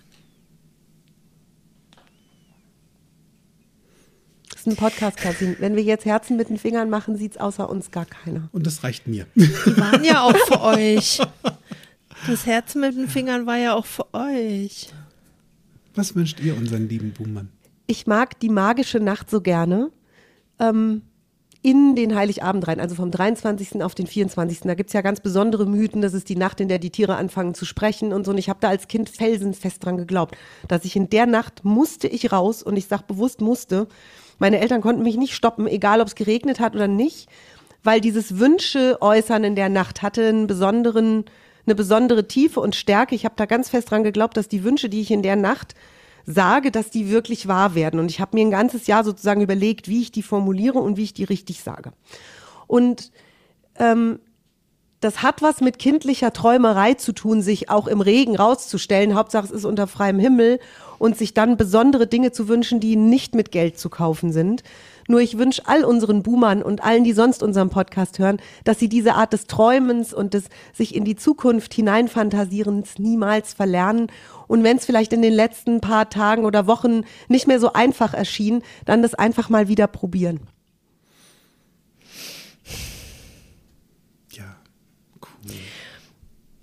S3: Das ist ein Podcast, Katrin. Wenn wir jetzt Herzen mit den Fingern machen, sieht's außer uns gar keiner.
S1: Und das reicht mir.
S4: Die waren ja auch für euch. Das Herz mit den Fingern war ja auch für euch.
S1: Was wünscht ihr unseren lieben Buhmann?
S3: Ich mag die magische Nacht so gerne. Ähm, in den Heiligabend rein, also vom 23. auf den 24. Da gibt's ja ganz besondere Mythen. Das ist die Nacht, in der die Tiere anfangen zu sprechen und so. Und ich habe da als Kind felsenfest dran geglaubt, dass ich in der Nacht musste ich raus und ich sag bewusst musste. Meine Eltern konnten mich nicht stoppen, egal ob es geregnet hat oder nicht, weil dieses Wünsche äußern in der Nacht hatte einen besonderen, eine besondere Tiefe und Stärke. Ich habe da ganz fest dran geglaubt, dass die Wünsche, die ich in der Nacht sage, dass die wirklich wahr werden. Und ich habe mir ein ganzes Jahr sozusagen überlegt, wie ich die formuliere und wie ich die richtig sage. Und ähm, das hat was mit kindlicher Träumerei zu tun, sich auch im Regen rauszustellen. Hauptsache es ist unter freiem Himmel und sich dann besondere Dinge zu wünschen, die nicht mit Geld zu kaufen sind. Nur ich wünsche all unseren Boomern und allen, die sonst unseren Podcast hören, dass sie diese Art des Träumens und des sich in die Zukunft hineinfantasierens niemals verlernen. Und wenn es vielleicht in den letzten paar Tagen oder Wochen nicht mehr so einfach erschien, dann das einfach mal wieder probieren.
S1: Ja, cool.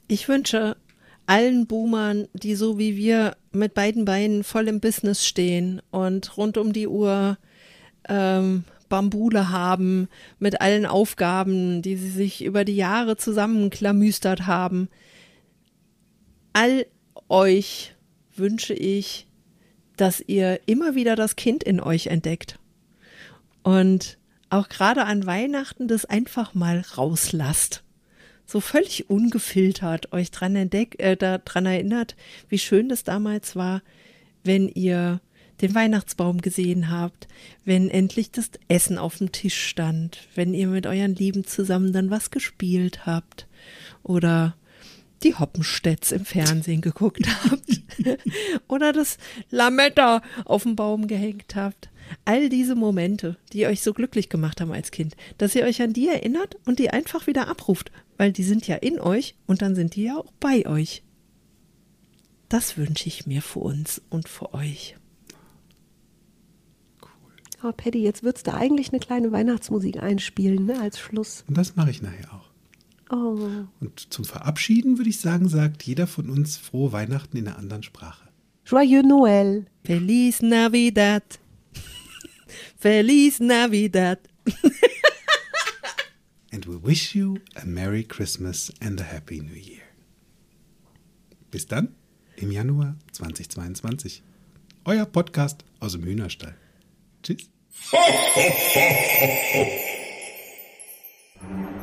S4: Ich wünsche allen Boomern, die so wie wir mit beiden Beinen voll im Business stehen und rund um die Uhr ähm, Bambule haben mit allen Aufgaben, die sie sich über die Jahre zusammenklamüstert haben. All euch wünsche ich, dass ihr immer wieder das Kind in euch entdeckt und auch gerade an Weihnachten das einfach mal rauslasst. So völlig ungefiltert euch dran, entdeck, äh, daran erinnert, wie schön das damals war, wenn ihr den Weihnachtsbaum gesehen habt, wenn endlich das Essen auf dem Tisch stand, wenn ihr mit euren Lieben zusammen dann was gespielt habt oder die Hoppenstedts im Fernsehen geguckt habt [laughs] oder das Lametta auf dem Baum gehängt habt. All diese Momente, die euch so glücklich gemacht haben als Kind, dass ihr euch an die erinnert und die einfach wieder abruft, weil die sind ja in euch und dann sind die ja auch bei euch. Das wünsche ich mir für uns und für euch.
S3: Oh, Paddy, jetzt würdest du eigentlich eine kleine Weihnachtsmusik einspielen, ne, als Schluss.
S1: Und das mache ich nachher auch.
S3: Oh.
S1: Und zum Verabschieden würde ich sagen, sagt jeder von uns frohe Weihnachten in einer anderen Sprache.
S3: Joyeux Noël.
S4: Feliz Navidad. [laughs] Feliz Navidad. [laughs]
S1: And we wish you a Merry Christmas and a Happy New Year. Bis dann im Januar 2022. Euer Podcast aus dem Hühnerstall. Tschüss. [laughs]